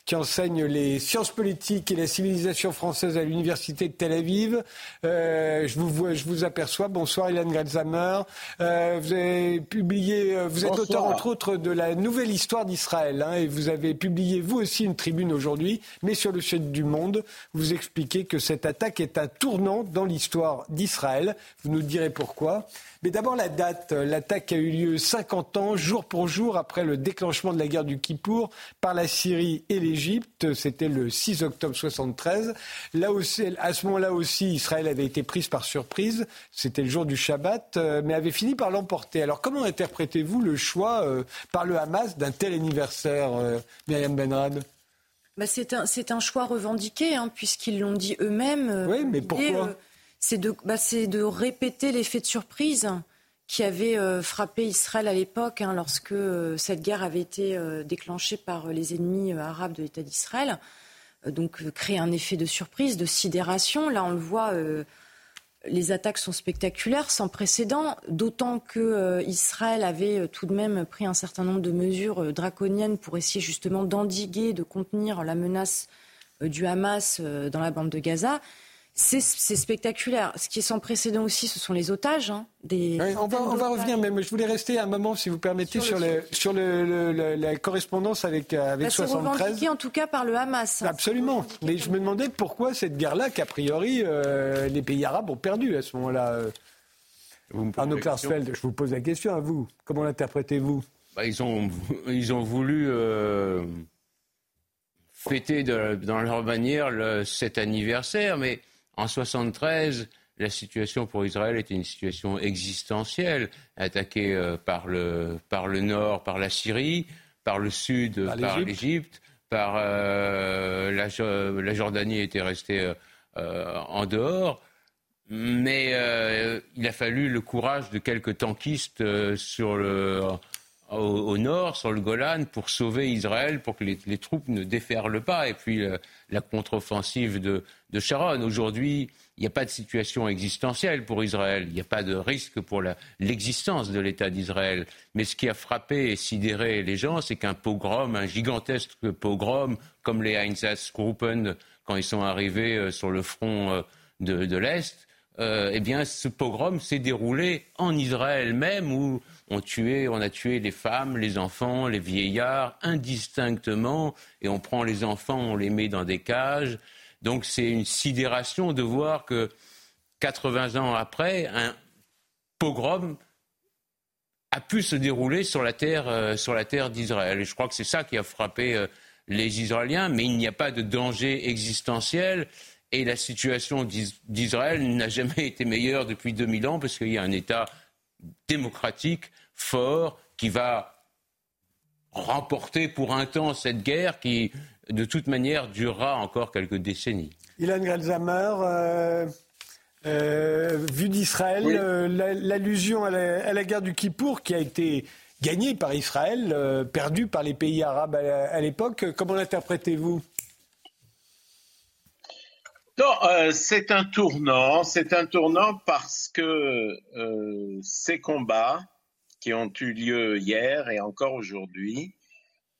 qui enseigne les sciences politiques et la civilisation française à l'Université de Tel Aviv. Euh, je, vous vois, je vous aperçois. Bonsoir, Ilan Grelzamer. Euh, vous avez publié, vous êtes auteur entre autres de la nouvelle histoire d'Israël. Hein, et vous avez publié, vous aussi, une tribune aujourd'hui, mais sur le site du Monde, vous expliquez que cette attaque est un tournant dans l'histoire d'Israël. Vous nous direz pourquoi. Mais d'abord la date. L'attaque a eu lieu 50 ans, jour pour jour, après le déclenchement de la guerre du Kippour par la Syrie et l'Égypte. C'était le 6 octobre 73. Là aussi, à ce moment-là aussi, Israël avait été prise par surprise. C'était le jour du Shabbat, euh, mais avait fini par l'emporter. Alors comment interprétez-vous le choix euh, par le Hamas d'un tel anniversaire, Myriam Benrad bah c'est un, un, choix revendiqué, hein, puisqu'ils l'ont dit eux-mêmes. Oui, mais pourquoi? C'est de, bah, de répéter l'effet de surprise qui avait frappé Israël à l'époque, hein, lorsque cette guerre avait été déclenchée par les ennemis arabes de l'État d'Israël. donc créer un effet de surprise, de sidération. Là, on le voit les attaques sont spectaculaires, sans précédent, d'autant que euh, Israël avait euh, tout de même pris un certain nombre de mesures euh, draconiennes pour essayer justement d'endiguer, de contenir la menace du Hamas dans la bande de Gaza. C'est spectaculaire. Ce qui est sans précédent aussi, ce sont les otages. Hein, des on, va, on va, revenir, mais je voulais rester un moment, si vous permettez, sur, le, sur le, la correspondance avec, euh, avec bah, 73. C'est en tout cas par le Hamas. Hein. Absolument. Mais je me demandais pourquoi cette guerre-là, qu'a priori euh, les pays arabes ont perdu à ce moment-là. Arnaud Klarsfeld, je vous pose la question à vous. Comment l'interprétez-vous? Bah, ils, ont, ils ont voulu euh, fêter dans leur manière cet anniversaire, mais en 73, la situation pour Israël était une situation existentielle, attaquée euh, par, le, par le nord, par la Syrie, par le sud, par l'Égypte, par, euh, la, Jordanie était restée euh, en dehors. Mais il a fallu le courage de quelques tankistes sur le, au, nord, sur le Golan, pour sauver Israël, pour que les, troupes ne déferlent pas. Et puis la contre-offensive de, de Sharon. Aujourd'hui, il n'y a pas de situation existentielle pour Israël. Il n'y a pas de risque pour l'existence de l'État d'Israël. Mais ce qui a frappé et sidéré les gens, c'est qu'un pogrom, un gigantesque pogrom, comme les Einsatzgruppen, quand ils sont arrivés euh, sur le front euh, de, l'Est, euh, eh bien, ce pogrom s'est déroulé en Israël même, où on, on a tué les femmes, les enfants, les vieillards, indistinctement, et on prend les enfants, on les met dans des cages. Donc c'est une sidération de voir que 80 ans après, un pogrom a pu se dérouler sur la terre, euh, sur la terre d'Israël. Et je crois que c'est ça qui a frappé euh, les Israéliens, mais il n'y a pas de danger existentiel. Et la situation d'Israël n'a jamais été meilleure depuis 2000 ans, parce qu'il y a un État démocratique fort qui va remporter pour un temps cette guerre qui de toute manière, durera encore quelques décennies. Ilan Galzamer, euh, euh, vu d'Israël, euh, l'allusion à, la guerre du Kippour qui a été gagnée par Israël, perdue par les pays arabes à, l'époque, comment l'interprétez-vous? Non, c'est un tournant. C'est un tournant parce que ces combats qui ont eu lieu hier et encore aujourd'hui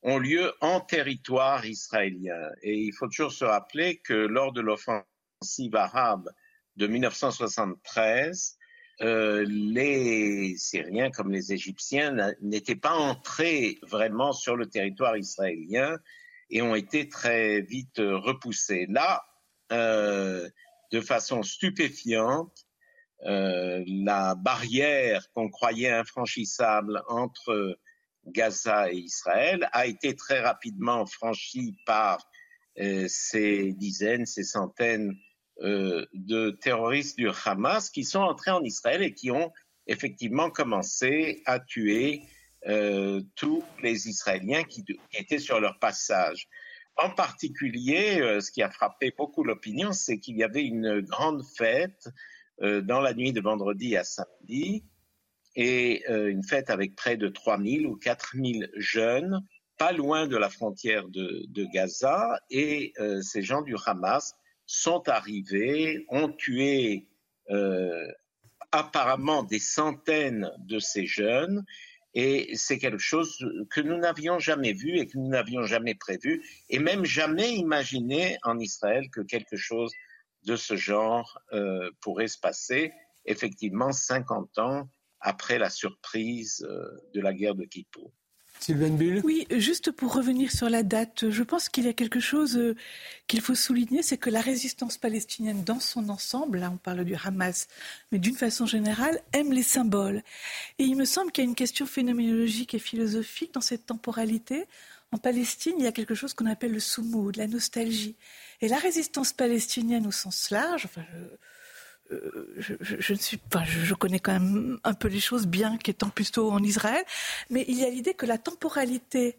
ont lieu en territoire israélien. Et il faut toujours se rappeler que lors de l'offensive arabe de 1973, euh, les Syriens comme les Égyptiens n'étaient pas entrés vraiment sur le territoire israélien et ont été très vite repoussés. Là, euh, de façon stupéfiante, euh, la barrière qu'on croyait infranchissable entre Gaza et Israël a été très rapidement franchi par euh, ces dizaines, ces centaines euh, de terroristes du Hamas qui sont entrés en Israël et qui ont effectivement commencé à tuer euh, tous les Israéliens qui, étaient sur leur passage. En particulier, ce qui a frappé beaucoup l'opinion, c'est qu'il y avait une grande fête dans la nuit de vendredi à samedi et euh, une fête avec près de 3000 ou 4000 jeunes, pas loin de la frontière de, Gaza, et euh, ces gens du Hamas sont arrivés, ont tué euh, apparemment des centaines de ces jeunes, et c'est quelque chose que nous n'avions jamais vu et que nous n'avions jamais prévu, et même jamais imaginé en Israël que quelque chose de ce genre pourrait se passer. Effectivement, 50 ans après la surprise euh, de la guerre de Kippour. Sylvain Bull Oui, juste pour revenir sur la date, je pense qu'il y a quelque chose euh, qu'il faut souligner, c'est que la résistance palestinienne dans son ensemble, là on parle du Hamas, mais d'une façon générale, aime les symboles. Et il me semble qu'il y a une question phénoménologique et philosophique dans cette temporalité. En Palestine, il y a quelque chose qu'on appelle le de la nostalgie. Et la résistance palestinienne au sens large, enfin, je, pas, je, connais quand même un peu les choses, bien qu'étant plutôt en Israël, mais il y a l'idée que la temporalité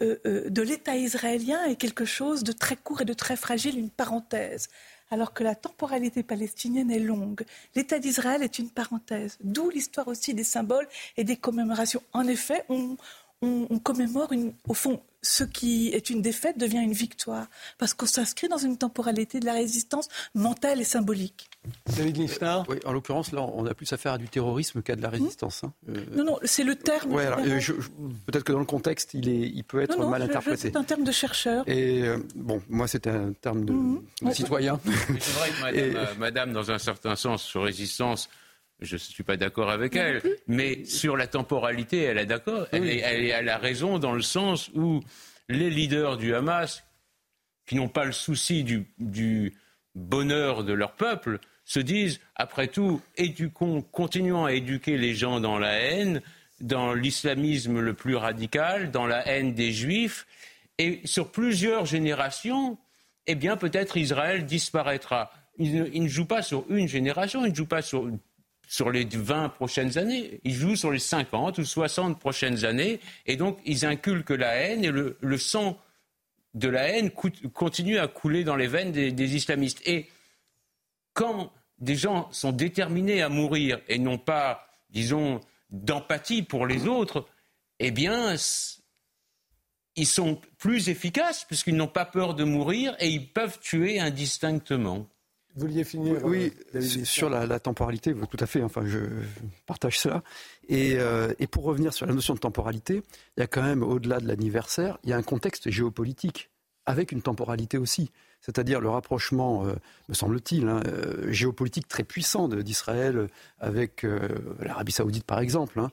de l'État israélien est quelque chose de très court et de très fragile, une parenthèse alors que la temporalité palestinienne est longue. L'État d'Israël est une parenthèse, d'où l'histoire aussi des symboles et des commémorations. En effet, on, commémore, au fond, ce qui est une défaite devient une victoire, parce qu'on s'inscrit dans une temporalité de la résistance mentale et symbolique. David Lisnard Oui, en l'occurrence, là, on a plus affaire à du terrorisme qu'à de la résistance. Hein. Euh, non, non, c'est le terme. Euh, peut-être que dans le contexte, il, est, il peut être mal interprété. C'est un terme de chercheur. Et euh, bon, moi, c'était un terme de, mhm. citoyen. C'est vrai que [laughs] madame, madame, dans un certain sens, sur résistance, je ne suis pas d'accord avec elle, mais sur la temporalité, elle est d'accord. Elle, elle, a raison dans le sens où les leaders du Hamas, qui n'ont pas le souci du, bonheur de leur peuple, se disent, après tout, éduquons, continuons à éduquer les gens dans la haine, dans l'islamisme le plus radical, dans la haine des juifs, et sur plusieurs générations, eh bien peut-être Israël disparaîtra. Il, il, ne joue pas sur une génération, il ne joue pas sur sur les 20 prochaines années. Ils jouent sur les 50 ou 60 prochaines années. Et donc, ils inculquent la haine et le, sang de la haine continue à couler dans les veines des, islamistes. Et quand des gens sont déterminés à mourir et n'ont pas, disons, d'empathie pour les autres, eh bien, ils sont plus efficaces puisqu'ils n'ont pas peur de mourir et ils peuvent tuer indistinctement. Vous vouliez finir Oui, euh, sur la, temporalité, tout à fait, enfin, je partage cela. Euh, et, pour revenir sur la notion de temporalité, il y a quand même, au-delà de l'anniversaire, il y a un contexte géopolitique avec une temporalité aussi. C'est-à-dire le rapprochement, euh, me semble-t-il, hein, géopolitique très puissant d'Israël avec l'Arabie saoudite, par exemple, hein,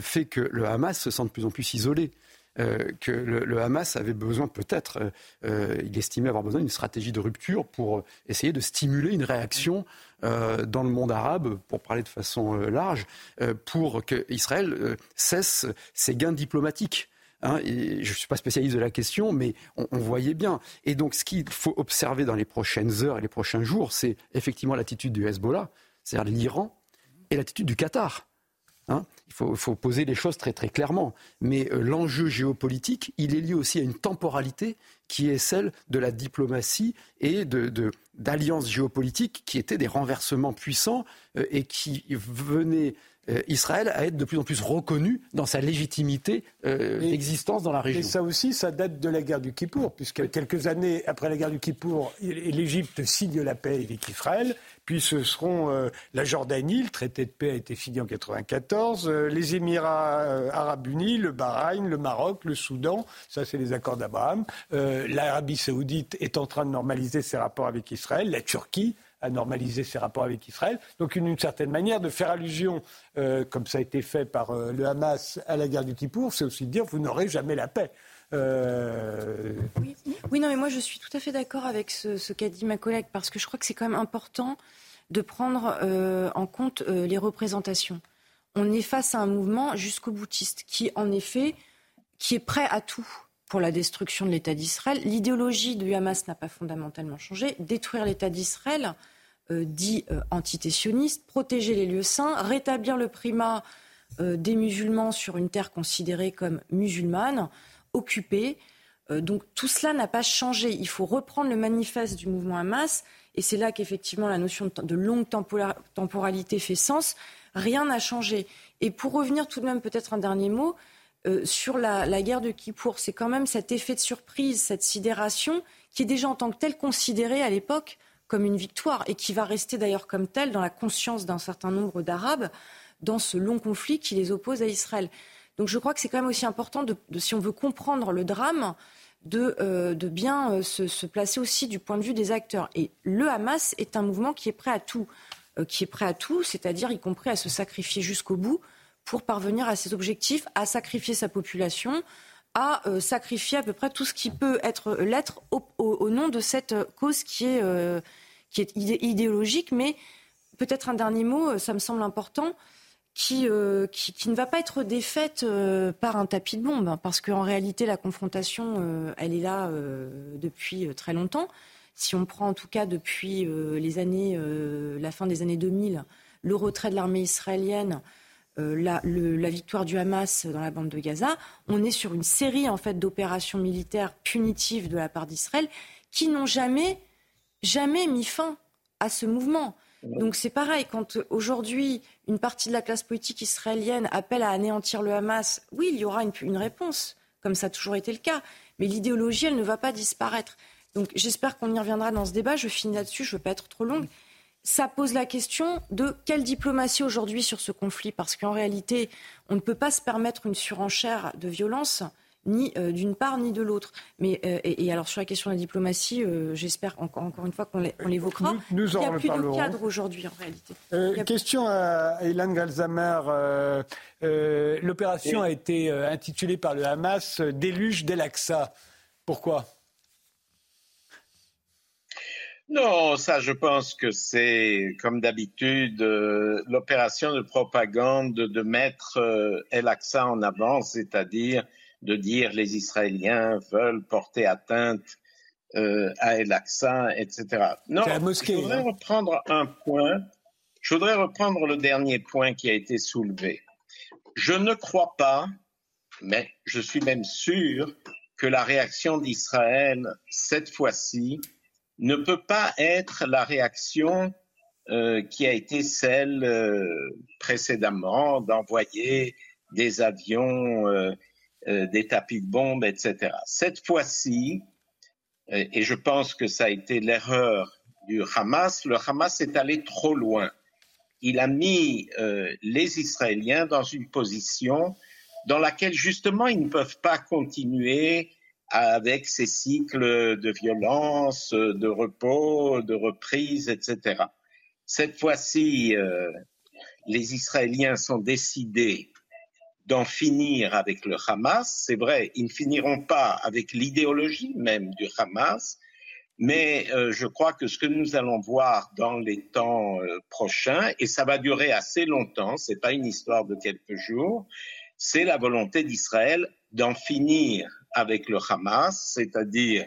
fait que le Hamas se sent de plus en plus isolé. Euh, que le, Hamas avait besoin peut-être, euh, euh, il estimait avoir besoin d'une stratégie de rupture pour essayer de stimuler une réaction dans le monde arabe, pour parler de façon large, pour que Israël cesse ses gains diplomatiques. Hein, je ne suis pas spécialiste de la question, mais on, on voyait bien. Et donc, ce qu'il faut observer dans les prochaines heures et les prochains jours, c'est effectivement l'attitude du Hezbollah, c'est-à-dire l'Iran, et l'attitude du Qatar. Hein. il faut, poser les choses très très clairement. Mais euh, l'enjeu géopolitique, il est lié aussi à une temporalité qui est celle de la diplomatie et d'alliances géopolitiques qui étaient des renversements puissants euh, et qui venaient euh, Israël à être de plus en plus reconnu dans sa légitimité d'existence dans la région. Et ça aussi, ça date de la guerre du Kippour, puisque quelques années après la guerre du Kippour, l'Égypte signe la paix avec Israël. Puis ce seront euh, la Jordanie, le traité de paix a été fini en 1994, euh, les Émirats euh, arabes unis, le Bahreïn, le Maroc, le Soudan, ça c'est les accords d'Abraham. L'Arabie saoudite est en train de normaliser ses rapports avec Israël, la Turquie a normalisé ses rapports avec Israël. Donc une, certaine manière de faire allusion, comme ça a été fait par le Hamas à la guerre du Kippour, c'est aussi de dire vous n'aurez jamais la paix. Oui. oui. non, mais moi je suis tout à fait d'accord avec ce, qu'a dit ma collègue parce que je crois que c'est quand même important de prendre euh, en compte euh, les représentations. On est face à un mouvement jusqu'au boutiste qui, en effet, qui est prêt à tout pour la destruction de l'État d'Israël. L'idéologie du Hamas n'a pas fondamentalement changé. Détruire l'État d'Israël, euh, dit antitétionniste, protéger les lieux saints, rétablir le primat des musulmans sur une terre considérée comme musulmane, occupée. donc tout cela n'a pas changé. Il faut reprendre le manifeste du mouvement Hamas et c'est là qu'effectivement la notion de longue temporalité fait sens. Rien n'a changé. Et pour revenir tout de même peut-être un dernier mot euh, sur la, guerre de Kippour, c'est quand même cet effet de surprise, cette sidération qui est déjà en tant que telle considérée à l'époque comme une victoire et qui va rester d'ailleurs comme telle dans la conscience d'un certain nombre d'Arabes dans ce long conflit qui les oppose à Israël. Donc je crois que c'est quand même aussi important, si on veut comprendre le drame, euh, de, bien euh, se, placer aussi du point de vue des acteurs. Et le Hamas est un mouvement qui est prêt à tout, euh, qui est prêt à tout, c'est-à-dire y compris à se sacrifier jusqu'au bout pour parvenir à ses objectifs, à sacrifier sa population, à sacrifier à peu près tout ce qui peut être l'être au, nom de cette cause qui est, qui est idéologique. Mais peut-être un dernier mot, ça me semble important. Euh, qui, qui, ne va pas être défaite euh, par un tapis de bombe, hein, parce qu'en réalité, la confrontation, euh, elle est là depuis très longtemps. si on prend en tout cas depuis les années, la fin des années 2000, le retrait de l'armée israélienne, la, la, victoire du Hamas dans la bande de Gaza, on est sur une série en fait d'opérations militaires punitives de la part d'Israël qui n'ont jamais, jamais mis fin à ce mouvement. Donc c'est pareil, quand aujourd'hui une partie de la classe politique israélienne appelle à anéantir le Hamas, oui, il y aura une, une réponse, comme ça a toujours été le cas, mais l'idéologie, elle ne va pas disparaître. Donc j'espère qu'on y reviendra dans ce débat, je finis là-dessus, je ne veux pas être trop longue. Ça pose la question de quelle diplomatie aujourd'hui sur ce conflit, parce qu'en réalité, on ne peut pas se permettre une surenchère de violence ni euh, d'une part ni de l'autre. Mais euh, et, alors sur la question de la diplomatie, euh, j'espère encore, encore une fois qu'on l'évoquera. Nous, il n'y a plus de cadre aujourd'hui en réalité. Question à Ilan Galzamer. L'opération a été intitulée par le Hamas Déluge d'El-Aqsa. Pourquoi? Non, ça, je pense que c'est, comme d'habitude, l'opération de propagande de mettre El-Aqsa en avant, c'est-à-dire de dire les Israéliens veulent porter atteinte euh, à El-Aqsa, etc. Non, je voudrais hein. reprendre un point. Je voudrais reprendre le dernier point qui a été soulevé. Je ne crois pas, mais je suis même sûr que la réaction d'Israël cette fois-ci ne peut pas être la réaction euh, qui a été celle euh, précédemment d'envoyer des avions euh, euh, des tapis de bombes, etc. Cette fois-ci, euh, et je pense que ça a été l'erreur du Hamas, le Hamas est allé trop loin. Il a mis euh, les Israéliens dans une position dans laquelle justement ils ne peuvent pas continuer avec ces cycles de violence, de repos, de reprise, etc. Cette fois-ci, les Israéliens sont décidés d'en finir avec le Hamas. C'est vrai, ils ne finiront pas avec l'idéologie même du Hamas, mais euh, je crois que ce que nous allons voir dans les temps euh, prochains, et ça va durer assez longtemps, c'est pas une histoire de quelques jours, c'est la volonté d'Israël d'en finir avec le Hamas, c'est-à-dire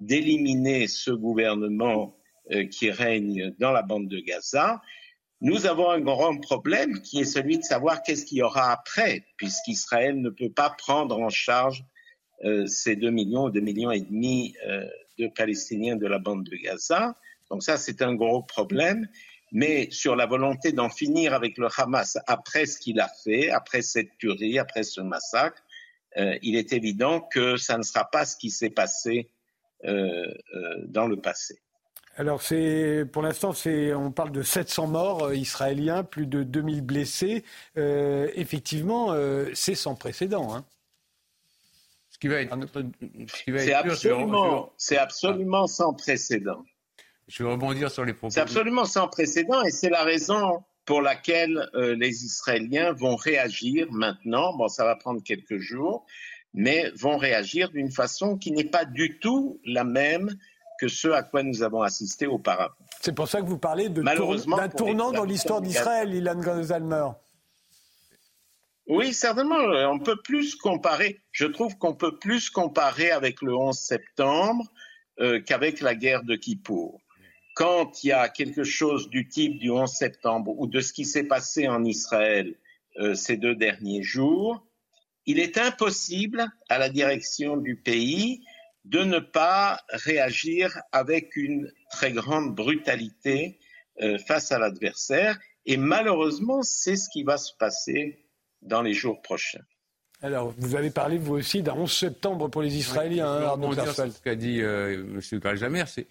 d'éliminer ce gouvernement euh, qui règne dans la bande de Gaza nous avons un grand problème qui est celui de savoir qu'est-ce qu'il y aura après, puisqu'Israël ne peut pas prendre en charge euh, ces deux millions, deux millions et demi euh, de Palestiniens de la bande de Gaza. Donc ça, c'est un gros problème. Mais sur la volonté d'en finir avec le Hamas après ce qu'il a fait, après cette tuerie, après ce massacre, euh, il est évident que ça ne sera pas ce qui s'est passé dans le passé. Alors c'est pour l'instant c'est on parle de 700 morts euh, israéliens, plus de 2000 blessés. Euh, effectivement, euh, c'est sans précédent. Hein. Ce qui va être, c'est absolument, c'est absolument sans précédent. Je vais rebondir sur les propos. C'est absolument sans précédent et c'est la raison pour laquelle les Israéliens vont réagir maintenant. Bon, ça va prendre quelques jours, mais vont réagir d'une façon qui n'est pas du tout la même que ce à quoi nous avons assisté auparavant. C'est pour ça que vous parlez d'un tournant dans l'histoire d'Israël, Ilan Gonzalmer. Oui, certainement. On peut plus comparer. Je trouve qu'on peut plus comparer avec le 11 septembre euh, qu'avec la guerre de Kippour. Quand il y a quelque chose du type du 11 septembre ou de ce qui s'est passé en Israël euh, ces deux derniers jours, il est impossible à la direction du pays de ne pas réagir avec une très grande brutalité euh, face à l'adversaire. Et malheureusement, c'est ce qui va se passer dans les jours prochains. Alors, vous avez parlé, vous aussi, d'un 11 septembre pour les Israéliens. Oui, hein, ce qu'a dit euh, M. Galjamer, c'est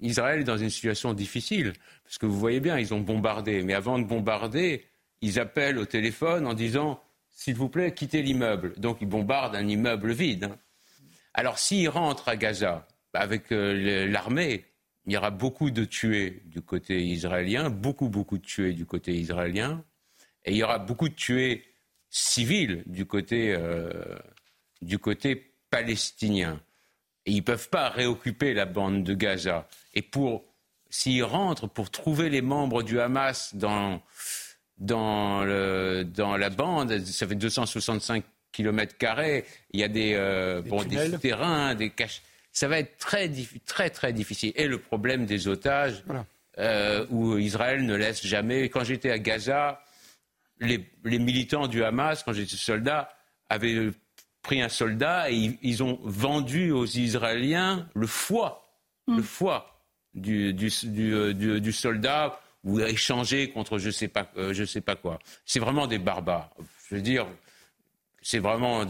Israël est dans une situation difficile, parce que vous voyez bien, ils ont bombardé. Mais avant de bombarder, ils appellent au téléphone en disant, s'il vous plaît, quittez l'immeuble. Donc, ils bombardent un immeuble vide. Hein. Alors s'ils rentrent à Gaza bah, avec euh, l'armée, il y aura beaucoup de tués du côté israélien, beaucoup, beaucoup de tués du côté israélien, et il y aura beaucoup de tués civils du côté, euh, du côté palestinien. Et ils ne peuvent pas réoccuper la bande de Gaza. Et pour, s'ils rentrent, pour trouver les membres du Hamas dans, dans la bande, ça fait 265 kilomètres carrés. Il y a des, euh, des, bon, des terrains, des caches. ça va être très, très, très difficile. Et le problème des otages, euh, où Israël ne laisse jamais. Quand j'étais à Gaza, les, militants du Hamas, quand j'étais soldat, avaient pris un soldat et ils, ont vendu aux Israéliens le foie, le mm. foie du, du, du, soldat ou échangé contre je sais pas, euh, je sais pas quoi. C'est vraiment des barbares. Je veux dire, c'est vraiment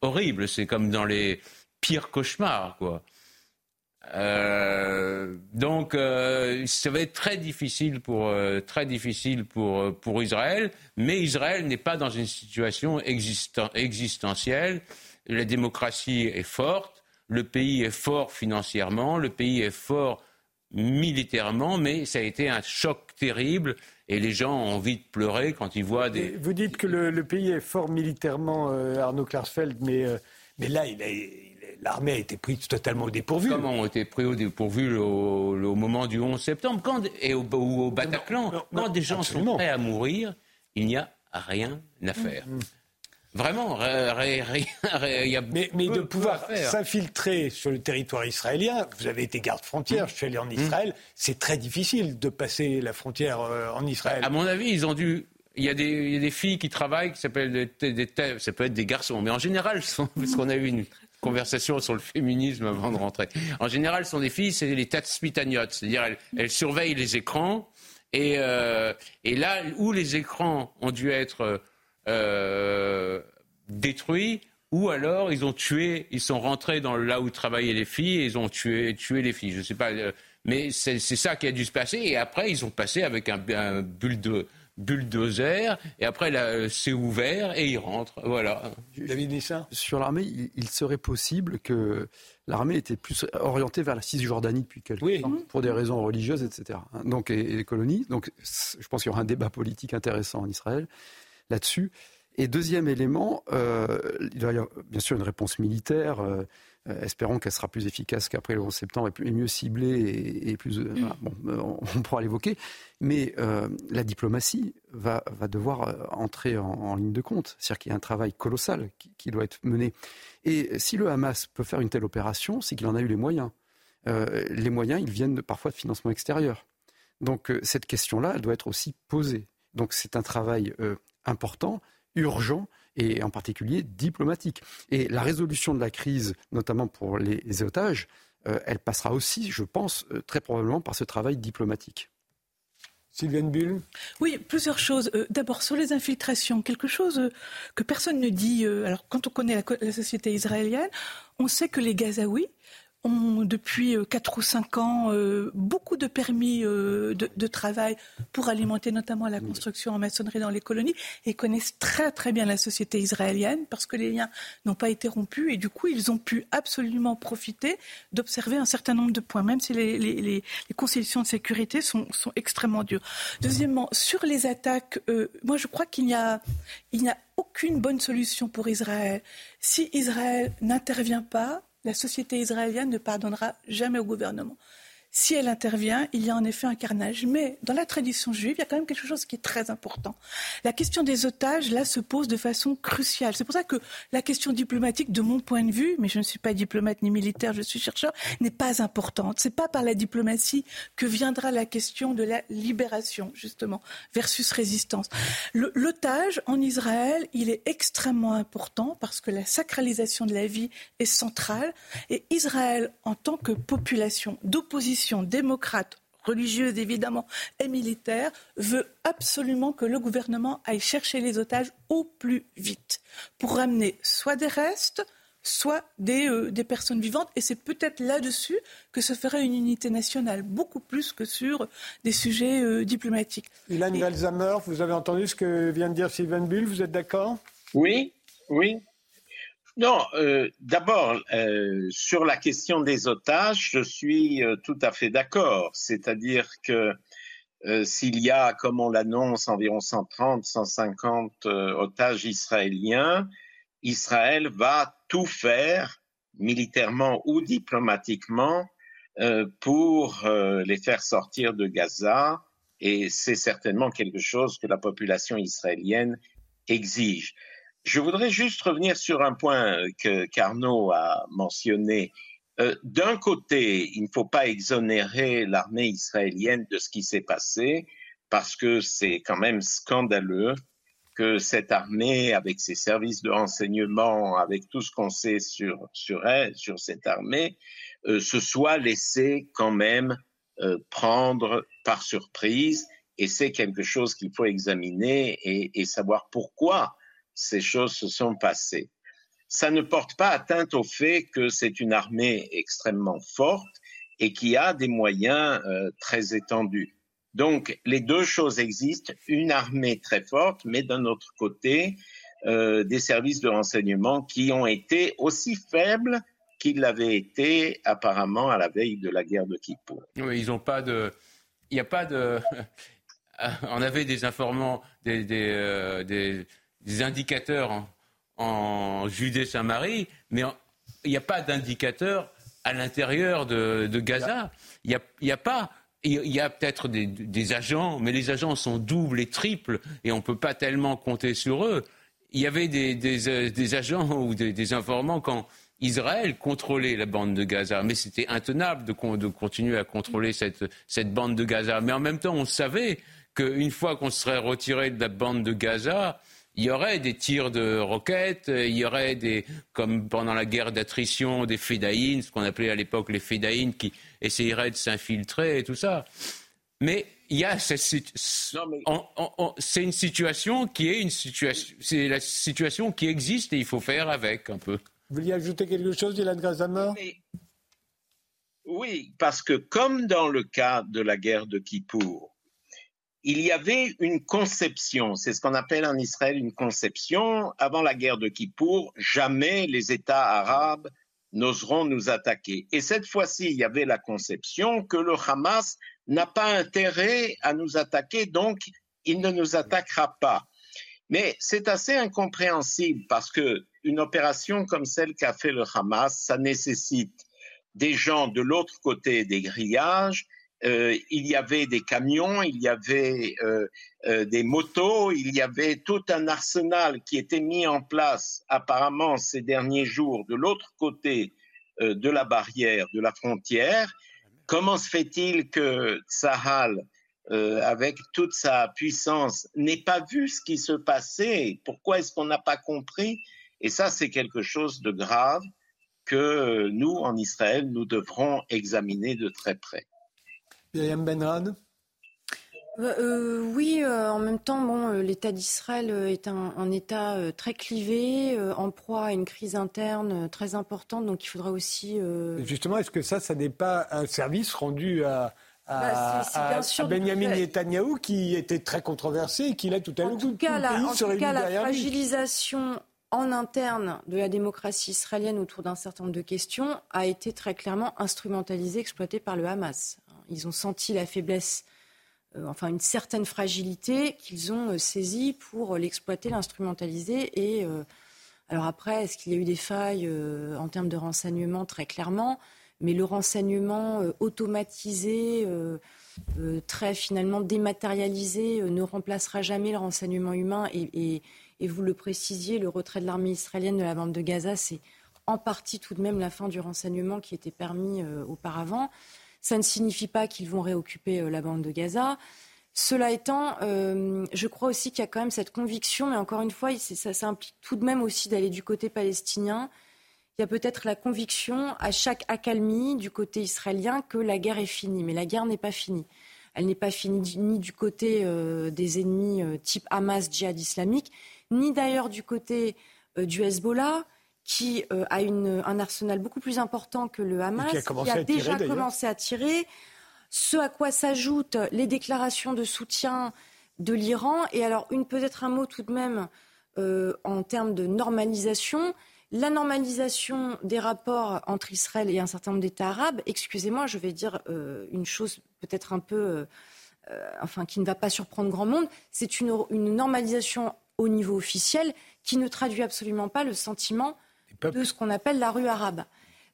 horrible. C'est comme dans les pires cauchemars, quoi. Euh, donc, euh, ça va être très difficile pour, euh, très difficile pour, pour Israël, mais Israël n'est pas dans une situation existentielle. La démocratie est forte, le pays est fort financièrement, le pays est fort militairement, mais ça a été un choc terrible et les gens ont envie de pleurer quand ils voient des. Vous dites que le, pays est fort militairement, Arnaud Klarsfeld, mais, mais là, il a l'armée a été prise totalement au dépourvu. Comment ont été pris au dépourvu au, moment du 11 septembre? Quand, et au, au Bataclan? Quand des gens sont prêts à mourir, il n'y a rien à faire. Mm, mm. Vraiment, [laughs] il y a mais, mais de pouvoir s'infiltrer sur le territoire israélien, vous avez été garde-frontière, je suis allé en mm. Israël, c'est très difficile de passer la frontière euh, en Israël. À mon avis, ils ont dû il y, a des, il y, a des, filles qui travaillent, qui s'appellent des, des, ça peut être des garçons, mais en général, parce qu'on a eu une conversation sur le féminisme avant de rentrer. En général, ce sont des filles, c'est les tatsmitagnotes, c'est-à-dire elles, surveillent les écrans. Et, euh, et, là où les écrans ont dû être euh, détruits, ou alors ils ont tué, ils sont rentrés dans là où travaillaient les filles et ils ont tué, tué les filles. Je ne sais pas, euh, mais c'est ça qui a dû se passer. Et après, ils ont passé avec un, un bulle bulldozer, et après euh, c'est ouvert et il rentre. Voilà. David ça Sur l'armée, il, serait possible que l'armée était plus orientée vers la Cisjordanie depuis quelques temps, pour des raisons religieuses, etc. Donc, et, les colonies. Donc, je pense qu'il y aura un débat politique intéressant en Israël là-dessus. Et deuxième élément, euh, il y a bien sûr une réponse militaire. Euh, euh, espérons qu'elle sera plus efficace qu'après le 11 septembre et, mieux ciblée et, plus. Euh, mm. bon, on, pourra l'évoquer. Mais la diplomatie va, va devoir entrer en, ligne de compte. C'est-à-dire qu'il y a un travail colossal qui, doit être mené. Et si le Hamas peut faire une telle opération, c'est qu'il en a eu les moyens. les moyens, ils viennent parfois de financement extérieur. Donc cette question-là, elle doit être aussi posée. Donc c'est un travail important, urgent, et en particulier diplomatique. Et la résolution de la crise, notamment pour les, otages, euh, elle passera aussi, je pense, euh, très probablement par ce travail diplomatique. Sylviane Bull Oui, plusieurs choses. Euh, d'abord, sur les infiltrations, quelque chose que personne ne dit. alors, quand on connaît la, société israélienne, on sait que les Gazaouis ont depuis 4 euh, ou 5 ans euh, beaucoup de permis euh, de, travail pour alimenter notamment la construction en maçonnerie dans les colonies et connaissent très très bien la société israélienne parce que les liens n'ont pas été rompus et du coup ils ont pu absolument profiter d'observer un certain nombre de points, même si les, les, concessions de sécurité sont, sont, extrêmement dures. Deuxièmement, sur les attaques, moi je crois qu'il n'y a, il n'y a aucune bonne solution pour Israël. Si Israël n'intervient pas, la société israélienne ne pardonnera jamais au gouvernement si elle intervient, il y a en effet un carnage. Mais dans la tradition juive, il y a quand même quelque chose qui est très important. La question des otages, là, se pose de façon cruciale. C'est pour ça que la question diplomatique, de mon point de vue, mais je ne suis pas diplomate ni militaire, je suis chercheur, n'est pas importante. C'est pas par la diplomatie que viendra la question de la libération, justement, versus résistance. L'otage en Israël, il est extrêmement important parce que la sacralisation de la vie est centrale. Et Israël, en tant que population d'opposition, démocrate religieuse évidemment et militaire, veut absolument que le gouvernement aille chercher les otages au plus vite pour ramener soit des restes, soit des, euh, des personnes vivantes. Et c'est peut-être là-dessus que se ferait une unité nationale, beaucoup plus que sur des sujets euh, diplomatiques. Ilan et... vous avez entendu ce que vient de dire Sylvain Bull, vous êtes d'accord? Oui, oui. Non, euh, d'abord, euh, sur la question des otages, je suis euh, tout à fait d'accord. C'est-à-dire que s'il y a, comme on l'annonce, environ 130, 150 otages israéliens, Israël va tout faire, militairement ou diplomatiquement, pour les faire sortir de Gaza. Et c'est certainement quelque chose que la population israélienne exige. Je voudrais juste revenir sur un point que Carnot a mentionné. Euh, d'un côté, il ne faut pas exonérer l'armée israélienne de ce qui s'est passé, parce que c'est quand même scandaleux que cette armée, avec ses services de renseignement, avec tout ce qu'on sait sur, sur elle, sur cette armée, euh, se soit laissée quand même euh, prendre par surprise. Et c'est quelque chose qu'il faut examiner et savoir pourquoi ces choses se sont passées. Ça ne porte pas atteinte au fait que c'est une armée extrêmement forte et qui a des moyens euh, très étendus. Donc les deux choses existent, une armée très forte, mais d'un autre côté, euh, des services de renseignement qui ont été aussi faibles qu'ils l'avaient été apparemment à la veille de la guerre de Kippour. Ils n'ont pas de... Il n'y a pas de... [laughs] On avait des informants, des, euh, des des indicateurs en, Judée-Saint-Marie, mais il n'y a pas d'indicateurs à l'intérieur de, Gaza. Il n'y a, pas. Il y a peut-être des, agents, mais les agents sont doubles et triples et on ne peut pas tellement compter sur eux. Il y avait des, agents [laughs] ou des, informants quand Israël contrôlait la bande de Gaza, mais c'était intenable de, continuer à contrôler cette bande de Gaza. Mais en même temps, on savait qu'une fois qu'on serait retiré de la bande de Gaza, il y aurait des tirs de roquettes, il y aurait des, comme pendant la guerre d'attrition, des fédaïnes, ce qu'on appelait à l'époque les fédaïnes, qui essayeraient de s'infiltrer et tout ça. Mais il y a cette c'est une situation qui est une situation, c'est la situation qui existe et il faut faire avec un peu. Vous vouliez ajouter quelque chose, Dylan Grazama Oui, parce que comme dans le cas de la guerre de Kippour, il y avait une conception, c'est ce qu'on appelle en Israël une conception. Avant la guerre de Kippour, jamais les États arabes n'oseront nous attaquer. Et cette fois-ci, il y avait la conception que le Hamas n'a pas intérêt à nous attaquer, donc il ne nous attaquera pas. Mais c'est assez incompréhensible parce que une opération comme celle qu'a fait le Hamas, ça nécessite des gens de l'autre côté des grillages, euh, il y avait des camions, il y avait euh, euh, des motos, il y avait tout un arsenal qui était mis en place apparemment ces derniers jours de l'autre côté de la barrière, de la frontière. Comment se fait-il que Sahal, avec toute sa puissance, n'ait pas vu ce qui se passait? Pourquoi est-ce qu'on n'a pas compris? Et ça, c'est quelque chose de grave que nous, en Israël, nous devrons examiner de très près. Benrad euh, euh, oui, euh, en même temps, bon, l'État d'Israël est un, État très clivé, en proie à une crise interne très importante, donc il faudra aussi. Justement, est-ce que ça, ça n'est pas un service rendu à, à, bah, Benjamin Netanyahu qui était très controversé et qui l'a tout à l'heure. En tout cas, la, en tout cas, la fragilisation en interne de la démocratie israélienne autour d'un certain nombre de questions a été très clairement instrumentalisée, exploitée par le Hamas. Ils ont senti la faiblesse, euh, enfin une certaine fragilité qu'ils ont euh, saisie pour l'exploiter, l'instrumentaliser. Et euh, alors après, est-ce qu'il y a eu des failles en termes de renseignement Très clairement. Mais le renseignement automatisé, très finalement dématérialisé, ne remplacera jamais le renseignement humain. Et, et vous le précisiez, le retrait de l'armée israélienne de la bande de Gaza, c'est en partie tout de même la fin du renseignement qui était permis auparavant. Ça ne signifie pas qu'ils vont réoccuper euh, la bande de Gaza. Cela étant, euh, je crois aussi qu'il y a quand même cette conviction, mais encore une fois, ça, implique tout de même aussi d'aller du côté palestinien. Il y a peut-être la conviction à chaque accalmie du côté israélien que la guerre est finie. Mais la guerre n'est pas finie. Elle n'est pas finie ni du côté euh, des ennemis type Hamas, djihad islamique, ni d'ailleurs du côté du Hezbollah, qui euh, a une, un arsenal beaucoup plus important que le Hamas, qui a, déjà commencé à tirer, ce à quoi s'ajoutent les déclarations de soutien de l'Iran. Et alors, une peut-être un mot tout de même euh, en termes de normalisation. La normalisation des rapports entre Israël et un certain nombre d'États arabes, excusez-moi, je vais dire euh, une chose peut-être un peu, enfin, qui ne va pas surprendre grand monde, c'est une, une normalisation au niveau officiel qui ne traduit absolument pas le sentiment de ce qu'on appelle la rue arabe.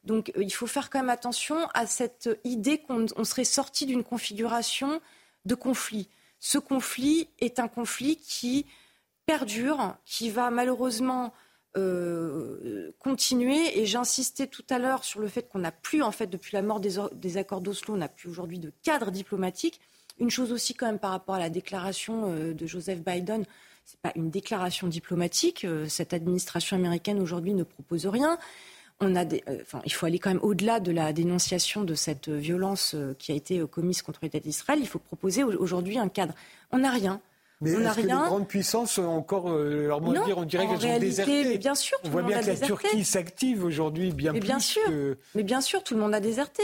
Donc euh, il faut faire quand même attention à cette idée qu'on serait sorti d'une configuration de conflit. Ce conflit est un conflit qui perdure, qui va malheureusement euh, continuer. Et j'insistais tout à l'heure sur le fait qu'on n'a plus, en fait, depuis la mort des, accords d'Oslo, on n'a plus aujourd'hui de cadre diplomatique. Une chose aussi quand même par rapport à la déclaration euh, de Joseph Biden, c'est pas une déclaration diplomatique. Euh, cette administration américaine aujourd'hui ne propose rien. On a des, enfin, il faut aller quand même au-delà de la dénonciation de cette violence qui a été commise contre l'État d'Israël. Il faut proposer aujourd'hui un cadre. On n'a rien. Mais est-ce que les grandes puissances ont encore euh, leur mot à dire? On dirait qu'elles ont déserté. Mais bien sûr, on voit bien que la Turquie s'active aujourd'hui bien mais plus bien sûr, Mais bien sûr, tout le monde a déserté.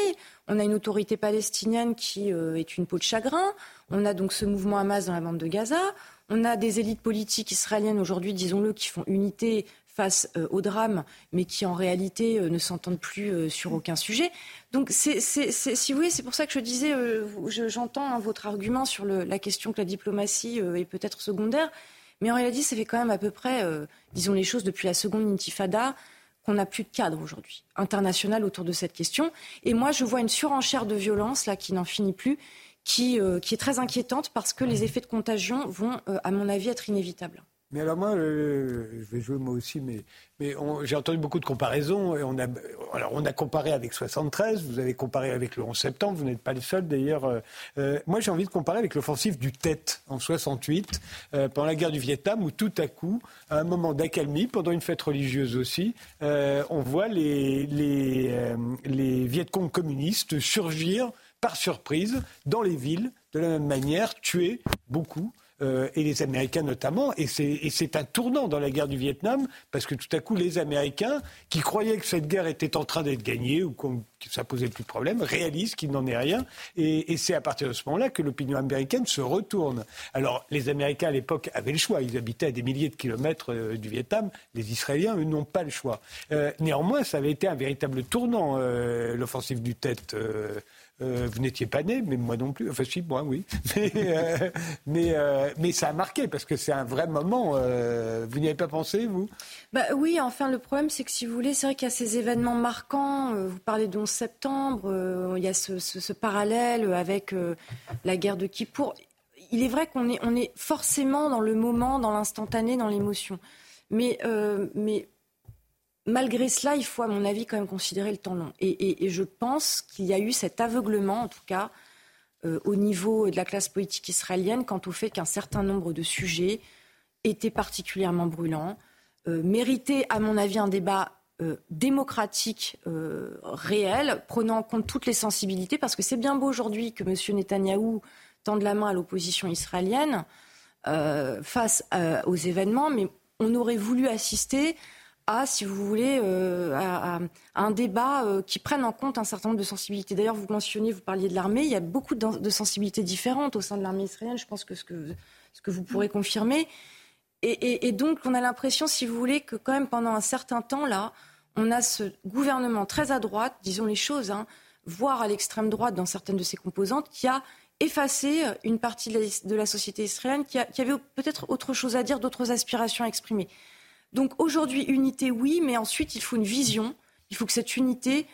On a une autorité palestinienne qui euh, est une peau de chagrin. On a donc ce mouvement Hamas dans la bande de Gaza. On a des élites politiques israéliennes aujourd'hui, disons-le, qui font unité face euh, au drame, mais qui en réalité euh, ne s'entendent plus euh, sur aucun sujet. Donc, si vous voulez, c'est pour ça que je disais, j'entends hein, votre argument sur la question que la diplomatie est peut-être secondaire, mais en réalité, ça fait quand même à peu près, disons les choses, depuis la seconde intifada, qu'on n'a plus de cadre aujourd'hui international autour de cette question. Et moi, je vois une surenchère de violence là qui n'en finit plus, qui, qui est très inquiétante parce que les effets de contagion vont, à mon avis, être inévitables. Mais alors moi, euh, je vais jouer moi aussi, mais, j'ai entendu beaucoup de comparaisons. On, a, comparé avec 73, vous avez comparé avec le 11 septembre, vous n'êtes pas les seuls d'ailleurs. Euh, euh, moi j'ai envie de comparer avec l'offensive du Tet en 68, pendant la guerre du Vietnam, où tout à coup, à un moment d'accalmie, pendant une fête religieuse aussi, on voit les Vietcong communistes surgir par surprise dans les villes, de la même manière, tuer beaucoup. Euh, et les Américains notamment. Et c'est un tournant dans la guerre du Vietnam, parce que tout à coup, les Américains, qui croyaient que cette guerre était en train d'être gagnée ou que ça posait plus de problème, réalisent qu'il n'en est rien. Et, c'est à partir de ce moment-là que l'opinion américaine se retourne. Alors, les Américains à l'époque avaient le choix. Ils habitaient à des milliers de kilomètres euh, du Vietnam. Les Israéliens, eux, n'ont pas le choix. Euh, néanmoins, ça avait été un véritable tournant, l'offensive du Tête. Euh, vous n'étiez pas né, mais moi non plus. Enfin, si, moi, oui. [laughs] Mais, euh, euh, mais, ça a marqué parce que c'est un vrai moment. vous n'y avez pas pensé, vous? Bah, Oui, enfin, le problème, c'est que si vous voulez, c'est vrai qu'il y a ces événements marquants. vous parlez d'11 septembre, il y a ce, parallèle avec la guerre de Kippour. Il est vrai qu'on est, on est forcément dans le moment, dans l'instantané, dans l'émotion. Mais, mais malgré cela, il faut, à mon avis, quand même considérer le temps long. Et, je pense qu'il y a eu cet aveuglement, en tout cas, euh, au niveau de la classe politique israélienne, quant au fait qu'un certain nombre de sujets étaient particulièrement brûlants, euh, méritaient, à mon avis, un débat euh, démocratique réel, prenant en compte toutes les sensibilités, parce que c'est bien beau aujourd'hui que M. Netanyahou tende la main à l'opposition israélienne face aux événements, mais on aurait voulu assister à, si vous voulez, euh, un débat euh, qui prenne en compte un certain nombre de sensibilités. D'ailleurs, vous mentionniez, vous parliez de l'armée, il y a beaucoup de, sensibilités différentes au sein de l'armée israélienne, je pense que ce que, vous pourrez confirmer. Et, donc, on a l'impression, si vous voulez, que quand même pendant un certain temps, là, on a ce gouvernement très à droite, disons les choses, hein, voire à l'extrême droite dans certaines de ses composantes, qui a effacé une partie de la, société israélienne qui, qui avait peut-être autre chose à dire, d'autres aspirations à exprimer. Donc aujourd'hui, unité, oui, mais ensuite, il faut une vision. Il faut que cette unité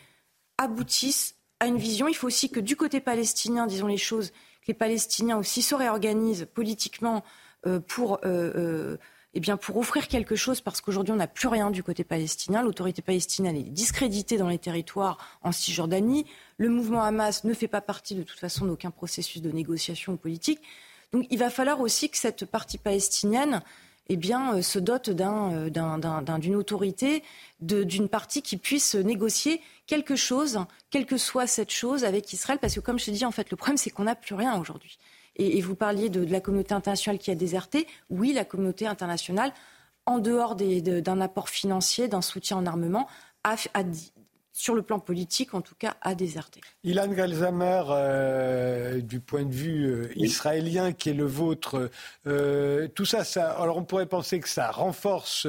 aboutisse à une vision. Il faut aussi que du côté palestinien, disons les choses, que les Palestiniens aussi se réorganisent politiquement euh, pour, euh, euh, eh bien, pour offrir quelque chose, parce qu'aujourd'hui, on n'a plus rien du côté palestinien. L'autorité palestinienne est discréditée dans les territoires en Cisjordanie. Le mouvement Hamas ne fait pas partie de toute façon d'aucun processus de négociation politique. Donc il va falloir aussi que cette partie palestinienne eh bien, euh, se dote euh, d'une autorité, d'une partie qui puisse négocier quelque chose, quelle que soit cette chose, avec Israël. Parce que, comme je te dis, en fait, le problème, c'est qu'on n'a plus rien aujourd'hui. Et, vous parliez de, la communauté internationale qui a déserté. Oui, la communauté internationale, en dehors d'un apport financier, d'un soutien en armement, a, a, sur le plan politique, en tout cas, a déserté. Ilan Galzamer, euh, du point de vue euh, israélien qui est le vôtre, euh, tout ça, ça, alors on pourrait penser que ça renforce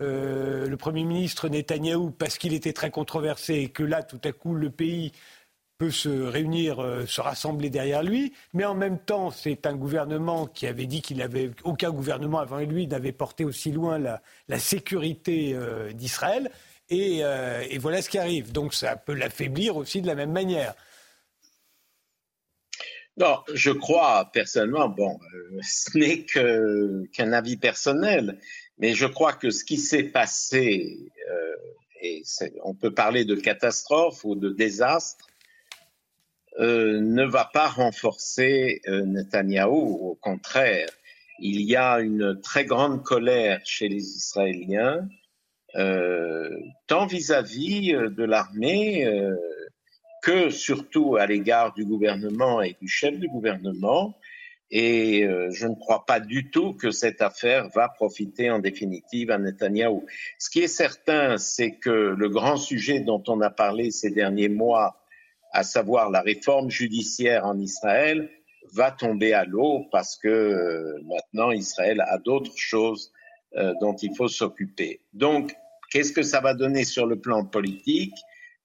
le Premier ministre Netanyahou parce qu'il était très controversé et que là, tout à coup, le pays peut se réunir, se rassembler derrière lui, mais en même temps, c'est un gouvernement qui avait dit qu'il avait aucun gouvernement avant lui n'avait porté aussi loin la, la sécurité d'Israël. Euh, et, voilà ce qui arrive. Donc ça peut l'affaiblir aussi de la même manière. Non, je crois personnellement, bon, euh, ce n'est qu'un avis personnel, mais je crois que ce qui s'est passé, euh, et on peut parler de catastrophe ou de désastre, ne va pas renforcer Netanyahou. Au contraire, il y a une très grande colère chez les Israéliens, tant vis-à-vis -vis de l'armée que surtout à l'égard du gouvernement et du chef du gouvernement. Et euh, je ne crois pas du tout que cette affaire va profiter en définitive à Netanyahou. Ce qui est certain, c'est que le grand sujet dont on a parlé ces derniers mois, à savoir la réforme judiciaire en Israël, va tomber à l'eau parce que euh, maintenant Israël a d'autres choses euh, dont il faut s'occuper. Donc, qu'est-ce que ça va donner sur le plan politique?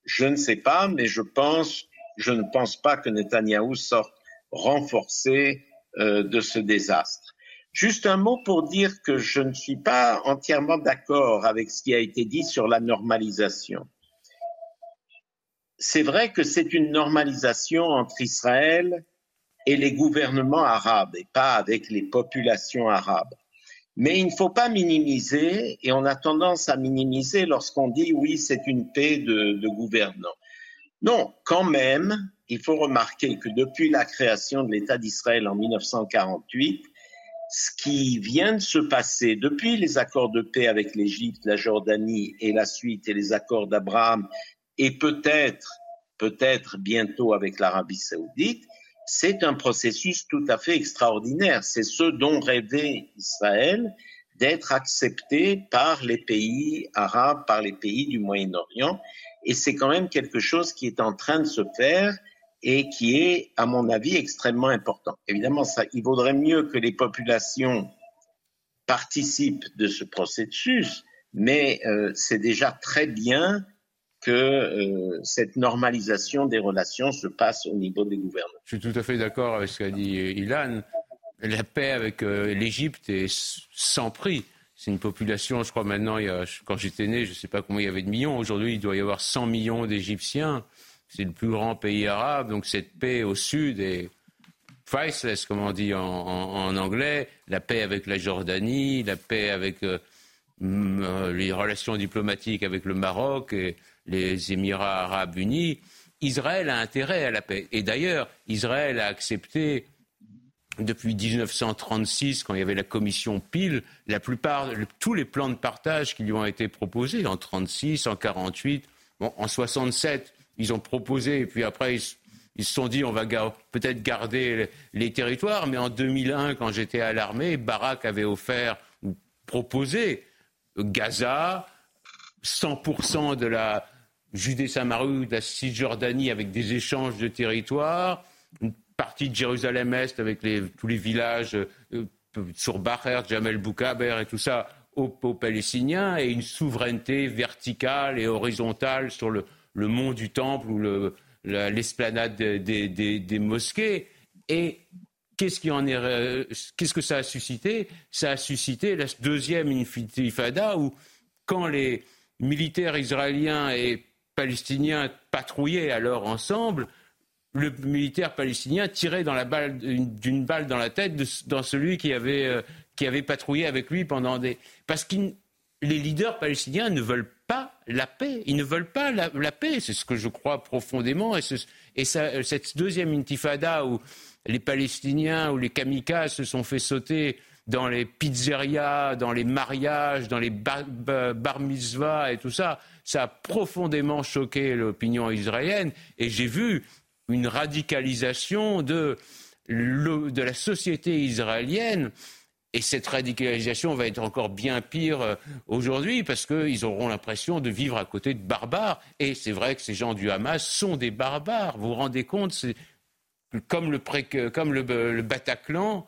Je ne sais pas, mais je pense, je ne pense pas que Netanyahou sorte renforcé euh, de ce désastre. Juste un mot pour dire que je ne suis pas entièrement d'accord avec ce qui a été dit sur la normalisation. C'est vrai que c'est une normalisation entre Israël et les gouvernements arabes et pas avec les populations arabes. Mais il ne faut pas minimiser, et on a tendance à minimiser lorsqu'on dit oui, c'est une paix de, de gouvernants. Non, quand même, il faut remarquer que depuis la création de l'État d'Israël en 1948, ce qui vient de se passer depuis les accords de paix avec l'Égypte, la Jordanie et la suite et les accords d'Abraham et peut-être, peut-être bientôt avec l'Arabie saoudite, c'est un processus tout à fait extraordinaire. C'est ce dont rêvait Israël d'être accepté par les pays arabes, par les pays du Moyen-Orient. Et c'est quand même quelque chose qui est en train de se faire et qui est, à mon avis, extrêmement important. Évidemment, ça, il vaudrait mieux que les populations participent de ce processus, mais euh, c'est déjà très bien que euh, cette normalisation des relations se passe au niveau des gouvernements. Je suis tout à fait d'accord avec ce qu'a dit Ilan. La paix avec euh, l'Égypte est sans prix. C'est une population, je crois maintenant, quand j'étais né, je ne sais pas combien il y avait de millions. Aujourd'hui, il doit y avoir 100 millions d'Égyptiens. C'est le plus grand pays arabe. Donc cette paix au sud est priceless, comme on dit en, anglais. La paix avec la Jordanie, la paix avec euh, les relations diplomatiques avec le Maroc. Et, les Émirats arabes unis, Israël a intérêt à la paix. Et d'ailleurs, Israël a accepté depuis 1936, quand il y avait la commission Pile, la plupart, tous les plans de partage qui lui ont été proposés en 36, en 48, bon, en 67, ils ont proposé, et puis après, ils, se sont dit, on va peut-être garder les territoires, mais en 2001, quand j'étais à l'armée, Barak avait offert ou proposé Gaza, 100% de la, Judée-Samarie, la Cisjordanie avec des échanges de territoires, une partie de Jérusalem-Est avec tous les villages euh, sur Baher, Jamel Boukaber et tout ça aux, Palestiniens et une souveraineté verticale et horizontale sur le, mont du Temple ou l'esplanade des, mosquées. Et qu'est-ce qui en est, euh, qu'est-ce que ça a suscité? Ça a suscité la deuxième intifada où quand les militaires israéliens et palestiniens patrouillaient alors ensemble, le militaire palestinien tirait d'une balle dans la tête dans celui qui avait, euh, qui avait patrouillé avec lui pendant des. Parce que les leaders palestiniens ne veulent pas la paix. Ils ne veulent pas la, paix. C'est ce que je crois profondément. Et, cette deuxième intifada où les Palestiniens ou les kamikazes se sont fait sauter dans les pizzerias, dans les mariages, dans les bar, mitzvahs et tout ça, ça a profondément choqué l'opinion israélienne. Et j'ai vu une radicalisation de, la société israélienne. Et cette radicalisation va être encore bien pire euh, aujourd'hui parce qu'ils auront l'impression de vivre à côté de barbares. Et c'est vrai que ces gens du Hamas sont des barbares. Vous vous rendez compte comme comme le, Bataclan,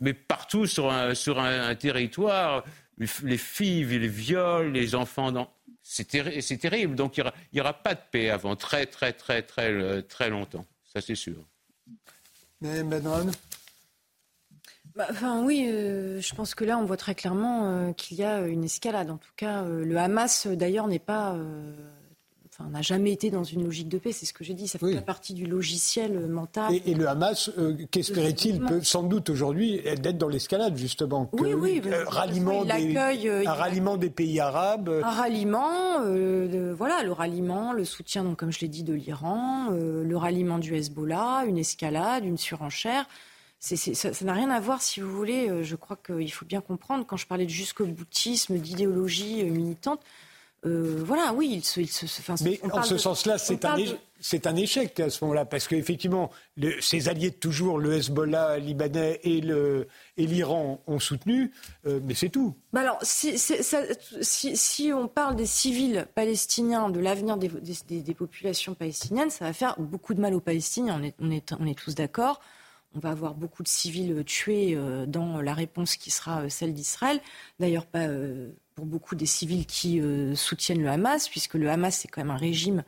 mais partout sur un, sur un, territoire, les filles, les viols, les enfants dans... C'est terrible. Donc il n'y aura, pas de paix avant très, très, très, très, très longtemps. Ça, c'est sûr. Mais bah, enfin, oui, euh, je pense que là, on voit très clairement euh, qu'il y a une escalade. En tout cas, euh, le Hamas, d'ailleurs, n'est pas enfin, n'a jamais été dans une logique de paix, c'est ce que j'ai dit, ça fait pas partie du logiciel euh, mental. Et, le Hamas, euh, qu'espérait-il peut sans doute aujourd'hui d'être dans l'escalade, justement. oui, oui. Euh, ralliement des, un ralliement des pays arabes. Un ralliement, voilà, le ralliement, le soutien, donc, comme je l'ai dit, de l'Iran, le ralliement du Hezbollah, une escalade, une surenchère. ça n'a rien à voir, si vous voulez. Je crois qu'il faut bien comprendre, quand je parlais de jusqu'au boutisme, d'idéologie militante, euh, voilà, oui, il se. Il se Mais en ce sens-là, c'est un, c'est un échec à ce moment-là, parce qu'effectivement, ses alliés de toujours, le Hezbollah libanais et, le, et l'Iran, ont soutenu, euh, mais c'est tout. Bah alors, si, si, si, on parle des civils palestiniens, de l'avenir des, des, des, populations palestiniennes, ça va faire beaucoup de mal aux Palestiniens, on est, on est, on est tous d'accord. On va avoir beaucoup de civils tués euh, dans la réponse qui sera celle d'Israël. D'ailleurs, pas pour beaucoup des civils qui euh, soutiennent le Hamas, puisque le Hamas, c'est quand même un régime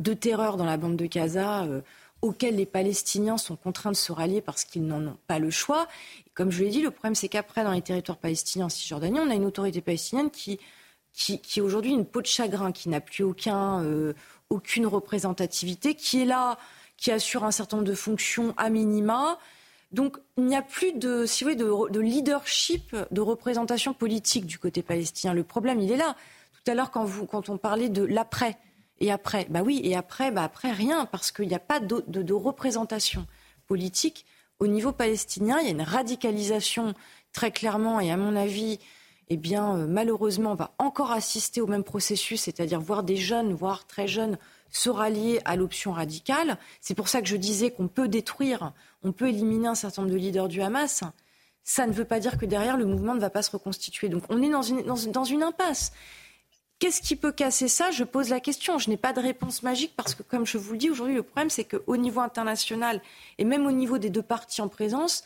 de terreur dans la bande de Gaza euh, auquel les Palestiniens sont contraints de se rallier parce qu'ils n'en ont pas le choix. comme je l'ai dit, le problème, c'est qu'après, dans les territoires palestiniens en Cisjordanie, on a une autorité palestinienne qui, qui, qui est aujourd'hui une peau de chagrin, qui n'a plus aucun, euh, aucune représentativité, qui est là, qui assure un certain nombre de fonctions à minima, donc il n'y a plus de, leadership, de représentation politique du côté palestinien. Le problème, il est là. Tout à l'heure, quand, on parlait de l'après, et après, bah oui, et après, bah après rien, parce qu'il n'y a pas de, représentation politique au niveau palestinien. Il y a une radicalisation très clairement, et à mon avis, eh euh, malheureusement, on va encore assister au même processus, c'est-à-dire voir des jeunes, voire très jeunes, se rallier à l'option radicale. C'est pour ça que je disais qu'on peut détruire, on peut éliminer un certain nombre de leaders du Hamas. Ça ne veut pas dire que derrière, le mouvement ne va pas se reconstituer. Donc on est dans une, impasse. Qu'est-ce qui peut casser ça? Je pose la question. Je n'ai pas de réponse magique parce que, comme je vous le dis aujourd'hui, le problème, c'est qu'au niveau international et même au niveau des deux parties en présence,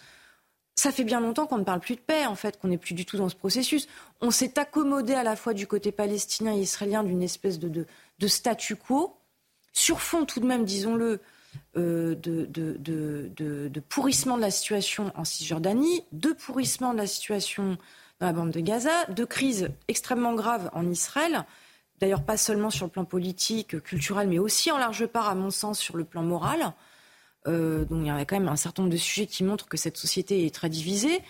ça fait bien longtemps qu'on ne parle plus de paix, en fait, qu'on n'est plus du tout dans ce processus. On s'est accommodé à la fois du côté palestinien et israélien d'une espèce de statu quo sur fond tout de même, disons-le, euh, de, pourrissement de la situation en Cisjordanie, de pourrissement de la situation dans la bande de Gaza, de crise extrêmement grave en Israël, d'ailleurs pas seulement sur le plan politique, culturel, mais aussi en large part, à mon sens, sur le plan moral. Euh, donc il y a quand même un certain nombre de sujets qui montrent que cette société est très divisée.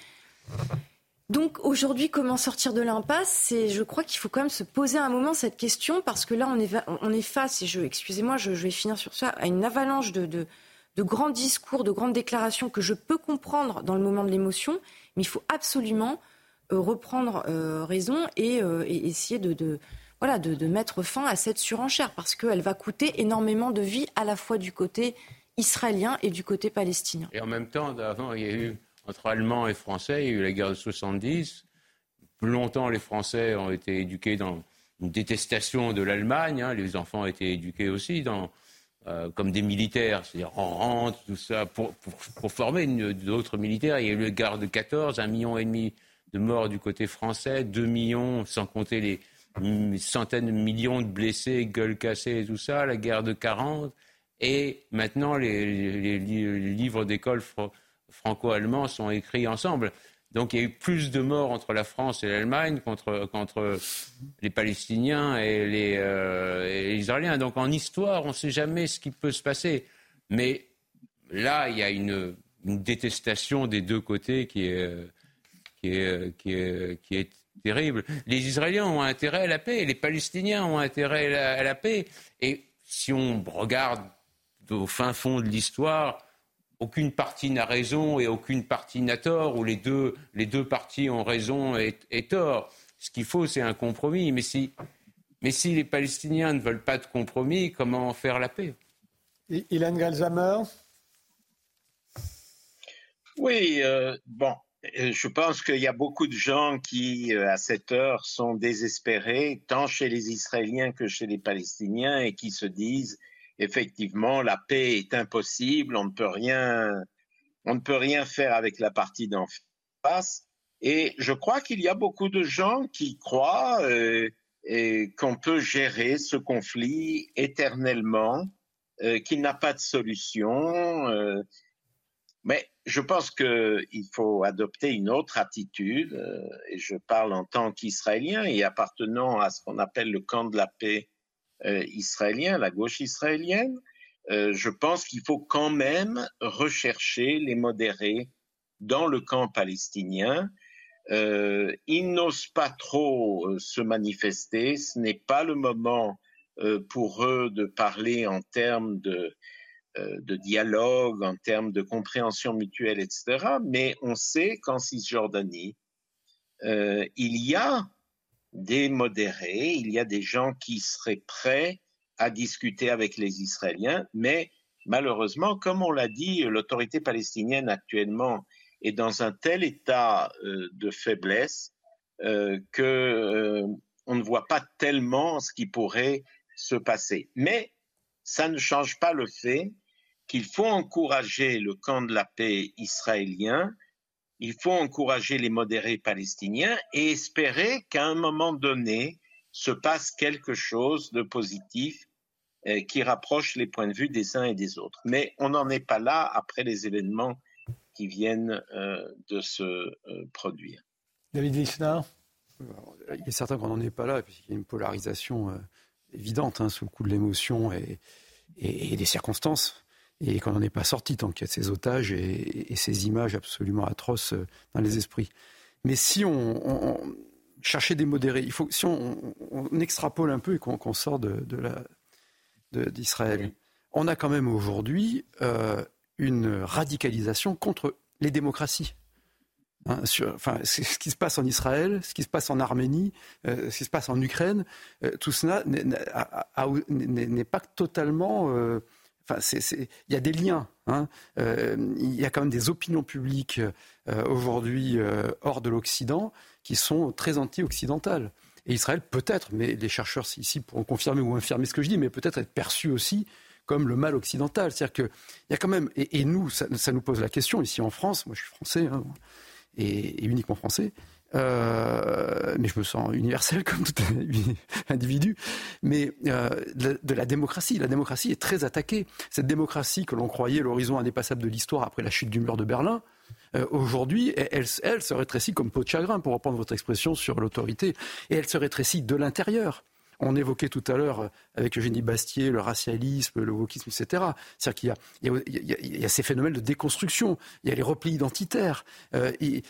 Donc aujourd'hui, comment sortir de l'impasse? Je crois qu'il faut quand même se poser un moment cette question parce que là, on est, face, et je, excusez-moi, je, vais finir sur ça, à une avalanche de, grands discours, de grandes déclarations que je peux comprendre dans le moment de l'émotion, mais il faut absolument euh, reprendre euh, raison euh, et, essayer de, mettre fin à cette surenchère parce qu'elle va coûter énormément de vie à la fois du côté israélien et du côté palestinien. Et en même temps, avant, il y a eu entre Allemands et Français. Il y a eu la guerre de 70. Plus longtemps, les Français ont été éduqués dans une détestation de l'Allemagne. Hein. Les enfants ont été éduqués aussi euh, comme des militaires, c'est-à-dire en rente, tout ça, pour, former d'autres militaires. Il y a eu la guerre de 14, un million et demi de morts du côté français, deux millions, sans compter les centaines de millions de blessés, gueules cassées et tout ça, la guerre de 40. Et maintenant, les livres d'école franco-allemands sont écrits ensemble. Donc il y a eu plus de morts entre la France et l'Allemagne qu'entre les Palestiniens et les, euh, Israéliens. Donc en histoire, on ne sait jamais ce qui peut se passer. Mais là, il y a une, détestation des deux côtés qui est, est, qui, est, qui est terrible. Les Israéliens ont intérêt à la paix, les Palestiniens ont intérêt à la paix. Et si on regarde au fin fond de l'histoire, aucune partie n'a raison et aucune partie n'a tort, ou les deux, les deux parties ont raison et, tort. Ce qu'il faut, c'est un compromis. Mais si, mais si les Palestiniens ne veulent pas de compromis, comment faire la paix? Ilan Galzamer Oui, euh, bon, euh, je pense qu'il y a beaucoup de gens qui, euh, à cette heure, sont désespérés, tant chez les Israéliens que chez les Palestiniens, et qui se disent effectivement, la paix est impossible, on ne peut rien, on ne peut rien faire avec la partie d'en face. Et je crois qu'il y a beaucoup de gens qui croient euh, qu'on peut gérer ce conflit éternellement, euh, qu'il n'a pas de solution. Euh. mais je pense qu'il faut adopter une autre attitude, et je parle en tant qu'Israélien et appartenant à ce qu'on appelle le camp de la paix israélien, la gauche israélienne. je pense qu'il faut quand même rechercher les modérés dans le camp palestinien. ils n'osent pas trop se manifester. Ce n'est pas le moment pour eux de parler en termes de euh, dialogue, en termes de compréhension mutuelle, etc. Mais on sait qu'en Cisjordanie, euh, il y a des modérés, il y a des gens qui seraient prêts à discuter avec les Israéliens, mais malheureusement, comme on l'a dit, l'autorité palestinienne actuellement est dans un tel état euh, de faiblesse euh, que on ne voit pas tellement ce qui pourrait se passer. Mais ça ne change pas le fait qu'il faut encourager le camp de la paix israélien, il faut encourager les modérés palestiniens et espérer qu'à un moment donné se passe quelque chose de positif euh, qui rapproche les points de vue des uns et des autres. Mais on n'en est pas là après les événements qui viennent euh, de se euh, produire. David Lisnard Il est certain qu'on n'en est pas là, puisqu'il y a une polarisation évidente hein, sous le coup de l'émotion et, et, des circonstances et qu'on n'en est pas sorti tant qu'il y a ces otages et, ces images absolument atroces euh, dans les esprits. Mais si on, cherchait des modérés, il faut, si on, extrapole un peu et qu'on sort de, d'Israël, on a quand même aujourd'hui euh, une radicalisation contre les démocraties. Hein, enfin, ce qui se passe en Israël, ce qui se passe en Arménie, euh, ce qui se passe en Ukraine, tout cela n'est pas totalement Enfin, il y a des liens. Hein. Euh, il y a quand même des opinions publiques euh, aujourd'hui euh, hors de l'Occident qui sont très anti-occidentales. Et Israël peut-être, mais les chercheurs ici pourront confirmer ou infirmer ce que je dis, mais peut-être être perçu aussi comme le mal occidental. C'est-à-dire qu'il y a quand même, et, nous, ça, nous pose la question ici en France, moi je suis français, hein, et, et, uniquement français, euh, mais je me sens universel comme tout [laughs] individu, mais euh, de, la démocratie. La démocratie est très attaquée. Cette démocratie que l'on croyait l'horizon indépassable de l'histoire après la chute du mur de Berlin, euh, aujourd'hui, elle, elle, se rétrécit comme peau de chagrin, pour reprendre votre expression sur l'autorité, et elle se rétrécit de l'intérieur. On évoquait tout à l'heure euh, avec Eugénie Bastier le racialisme, le wokisme, etc. C'est-à-dire qu'il y, a ces phénomènes de déconstruction, il y a les replis identitaires, euh, il,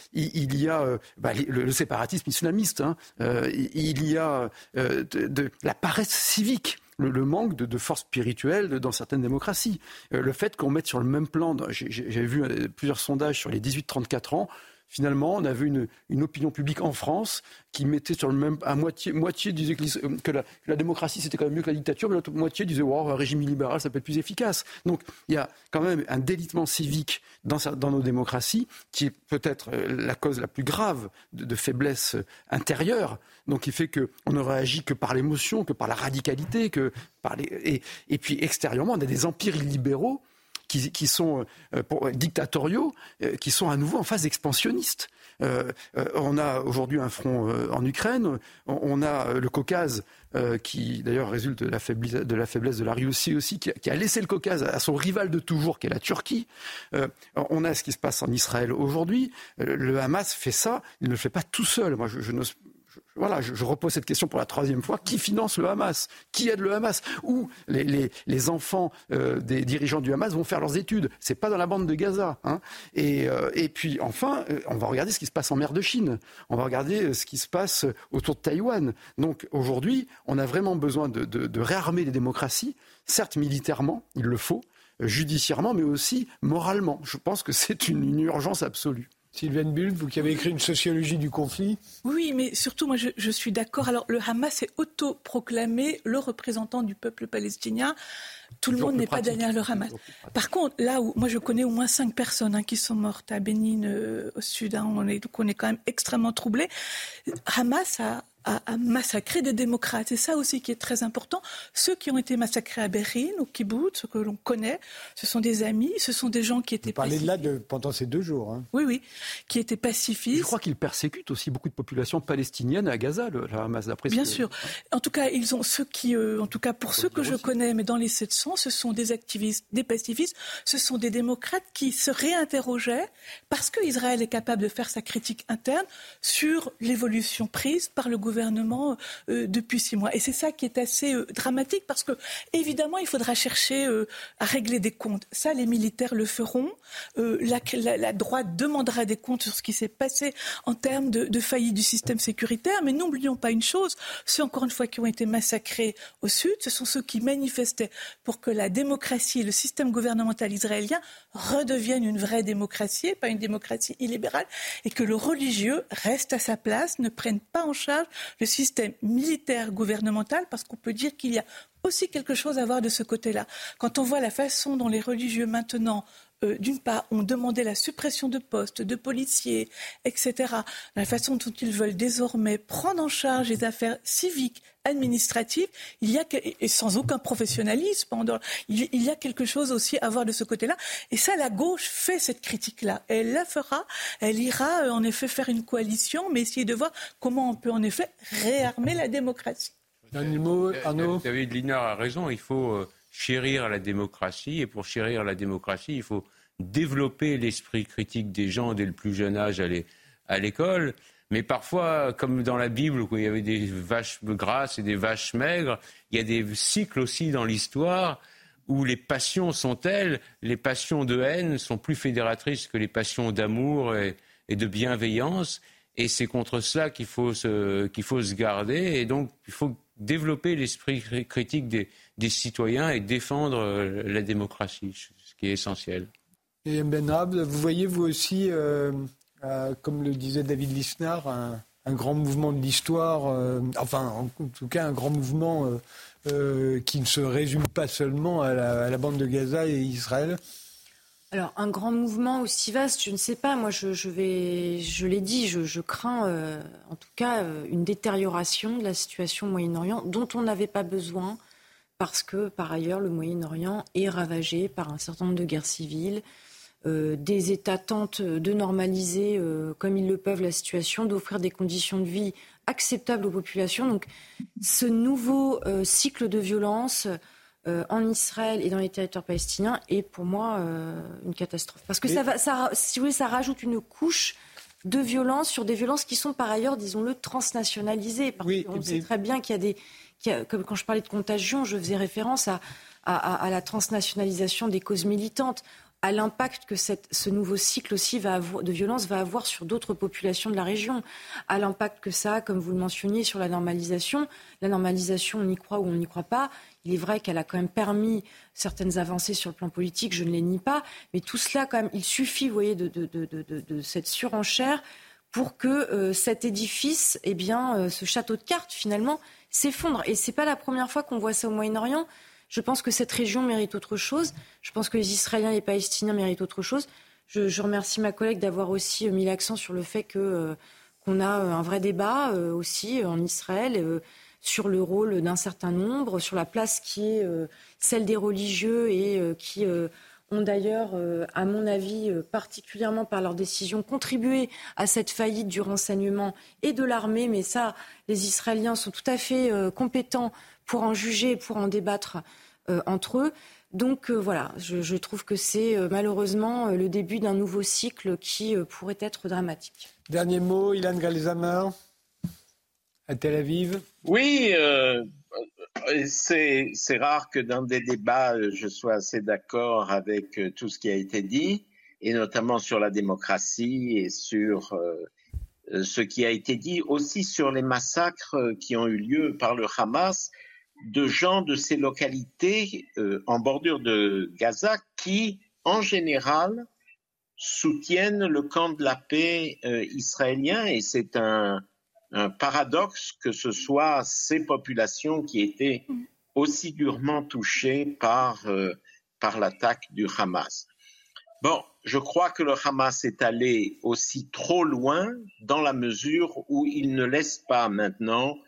y a euh, bah, le, séparatisme islamiste, hein. il y a la paresse civique. Le, manque de, force spirituelle dans certaines démocraties. le fait qu'on mette sur le même plan, j'ai vu plusieurs sondages sur les 18-34 ans, finalement, on avait une, une, opinion publique en France qui mettait sur le même. À moitié, moitié disait que, la, démocratie c'était quand même mieux que la dictature, mais l'autre moitié disait wow, un régime libéral ça peut être plus efficace. Donc il y a quand même un délitement civique dans, nos démocraties qui est peut-être euh, la cause la plus grave de, faiblesse intérieure. Donc il fait qu'on ne réagit que par l'émotion, que par la radicalité, que par. Et, et puis extérieurement, on a des empires illibéraux qui, sont euh, dictatoriaux, euh, qui sont à nouveau en phase expansionniste. Euh, on a aujourd'hui un front en Ukraine, on, a le Caucase qui d'ailleurs résulte de la, faiblesse, de la Russie aussi, qui, a laissé le Caucase à son rival de toujours, qui est la Turquie. on a ce qui se passe en Israël aujourd'hui. le Hamas fait ça, il ne le fait pas tout seul. Moi, je, je n'ose voilà, je, repose cette question pour la troisième fois. Qui finance le Hamas? Qui aide le Hamas? Où les, enfants euh, des dirigeants du Hamas vont faire leurs études? C'est pas dans la bande de Gaza. Hein. Euh, et, puis enfin, euh, on va regarder ce qui se passe en mer de Chine. On va regarder ce qui se passe autour de Taïwan. Donc aujourd'hui, on a vraiment besoin de, réarmer les démocraties, certes militairement, il le faut, judiciairement, mais aussi moralement. Je pense que c'est une urgence absolue. Sylvain Bull, vous qui avez écrit une sociologie du conflit. Oui, mais surtout, moi, je, suis d'accord. Alors, le Hamas est autoproclamé le représentant du peuple palestinien. Tout le monde n'est pas derrière le Hamas. Par contre, là où moi je connais au moins cinq personnes hein, qui sont mortes à Bénin, euh, au sud, hein, on, est, on est quand même extrêmement troublés. Hamas a à, massacrer des démocrates. C'est ça aussi qui est très important. Ceux qui ont été massacrés à Berlin, au kibbutz, ce que l'on connaît, ce sont des amis, ce sont des gens qui étaient Vous parlez de là de, pendant ces deux jours. Hein. Oui, oui, qui étaient pacifistes. Je crois qu'ils persécutent aussi beaucoup de populations palestiniennes à Gaza, le, Hamas, d'après Bien sûr. En tout cas, ils ont ceux qui, euh, en tout cas pour ceux que je connais, mais dans les 700 commerçants, ce sont des activistes, des pacifistes, ce sont des démocrates qui se réinterrogeaient parce qu'Israël est capable de faire sa critique interne sur l'évolution prise par le gouvernement euh, depuis six mois. Et c'est ça qui est assez euh, dramatique parce que, évidemment, il faudra chercher euh, à régler des comptes. Ça, les militaires le feront. La, droite demandera des comptes sur ce qui s'est passé en termes de, de faillite du système sécuritaire. Mais n'oublions pas une chose, ceux, encore une fois, qui ont été massacrés au sud, ce sont ceux qui manifestaient pour que la démocratie et le système gouvernemental israélien redeviennent une vraie démocratie, pas une démocratie illibérale, et que le religieux reste à sa place, ne prenne pas en charge le système militaire gouvernemental, parce qu'on peut dire qu'il y a aussi quelque chose à voir de ce côté-là. Quand on voit la façon dont les religieux maintenant euh, d'une part, ont demandé la suppression de postes, de policiers, etc., la façon dont ils veulent désormais prendre en charge les affaires civiques, administratives, il y a, et sans aucun professionnalisme, il y a quelque chose aussi à voir de ce côté-là. Et ça, la gauche fait cette critique-là. Elle la fera, elle ira euh, en effet faire une coalition, mais essayer de voir comment on peut en effet réarmer la démocratie. Un mot, Arnaud David Linard a raison, il faut euh, chérir la démocratie. Et pour chérir la démocratie, il faut développer l'esprit critique des gens dès le plus jeune âge à l'école. Mais parfois, comme dans la Bible, où il y avait des vaches grasses et des vaches maigres, il y a des cycles aussi dans l'histoire où les passions sont telles, les passions de haine sont plus fédératrices que les passions d'amour et, de bienveillance. Et c'est contre cela qu'il faut, qu'il faut se garder. Et donc, il faut développer l'esprit critique des, des citoyens et défendre euh, la démocratie, ce qui est essentiel. Et Benrab, vous voyez vous aussi, euh, euh, comme le disait David Lisnard, un, grand mouvement de l'histoire, enfin en, tout cas un grand mouvement qui ne se résume pas seulement à la, bande de Gaza et Israël alors, un grand mouvement aussi vaste, je ne sais pas. Moi, je, vais, je l'ai dit, je, crains en tout cas une détérioration de la situation au Moyen-Orient dont on n'avait pas besoin parce que, par ailleurs, le Moyen-Orient est ravagé par un certain nombre de guerres civiles. Euh, des États tentent de normaliser, euh, comme ils le peuvent, la situation, d'offrir des conditions de vie acceptables aux populations. Donc, ce nouveau euh, cycle de violence en Israël et dans les territoires palestiniens est pour moi une catastrophe. Parce que ça, va, ça, si vous voulez, ça rajoute une couche de violence sur des violences qui sont par ailleurs, disons-le, transnationalisées. Parce oui, on sait très bien qu'il y a des comme quand je parlais de contagion, je faisais référence à, la transnationalisation des causes militantes à l'impact que ce nouveau cycle aussi de violence va avoir sur d'autres populations de la région, à l'impact que ça a, comme vous le mentionniez, sur la normalisation. La normalisation, on y croit ou on n'y croit pas. Il est vrai qu'elle a quand même permis certaines avancées sur le plan politique, je ne les nie pas, mais tout cela, quand même, il suffit, voyez, de, cette surenchère pour que euh, cet édifice, eh bien, euh, ce château de cartes, finalement, s'effondre. Et ce n'est pas la première fois qu'on voit ça au Moyen-Orient. Je pense que cette région mérite autre chose. Je pense que les Israéliens et les Palestiniens méritent autre chose. Je, remercie ma collègue d'avoir aussi euh, mis l'accent sur le fait que euh, qu'on a euh, un vrai débat aussi en Israël sur le rôle d'un certain nombre, sur la place qui est celle des religieux et qui ont d'ailleurs, euh, à mon avis, euh, particulièrement par leur décision, contribué à cette faillite du renseignement et de l'armée. Mais ça, les Israéliens sont tout à fait euh, compétents pour en juger et pour en débattre entre eux. Donc voilà, je, trouve que c'est malheureusement le début d'un nouveau cycle qui pourrait être dramatique. Dernier mot, Ilan Galzamer, à Tel Aviv. Oui, c'est rare que dans des débats, je sois assez d'accord avec euh, tout ce qui a été dit, et notamment sur la démocratie et sur euh, euh, ce qui a été dit, aussi sur les massacres qui ont eu lieu par le Hamas de gens de ces localités en bordure de Gaza qui, en général, soutiennent le camp de la paix israélien, et c'est un un paradoxe que ce soit ces populations qui étaient aussi durement touchées par, euh, par l'attaque du Hamas. Bon, je crois que le Hamas est allé aussi trop loin dans la mesure où il ne laisse pas maintenant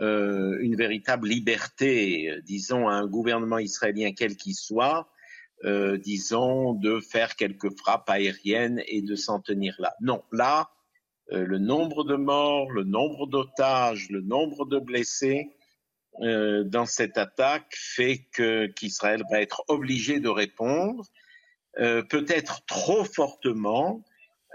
euh, une véritable liberté, disons, à un gouvernement israélien quel qu'il soit, euh, disons, de faire quelques frappes aériennes et de s'en tenir là. Non, là, le nombre de morts, le nombre d'otages, le nombre de blessés euh, dans cette attaque fait qu'Israël va être obligé de répondre, euh, peut-être trop fortement,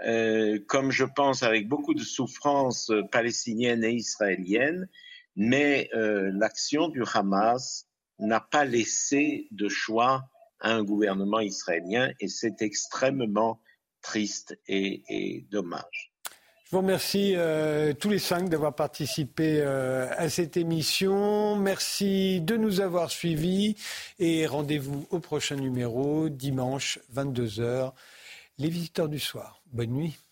euh, comme je pense avec beaucoup de souffrances palestiniennes et israéliennes, mais l'action du Hamas n'a pas laissé de choix à un gouvernement israélien et c'est extrêmement triste et, et dommage. Je vous remercie euh, tous les cinq d'avoir participé euh, à cette émission. Merci de nous avoir suivis et rendez-vous au prochain numéro, dimanche 22h. Les visiteurs du soir. Bonne nuit.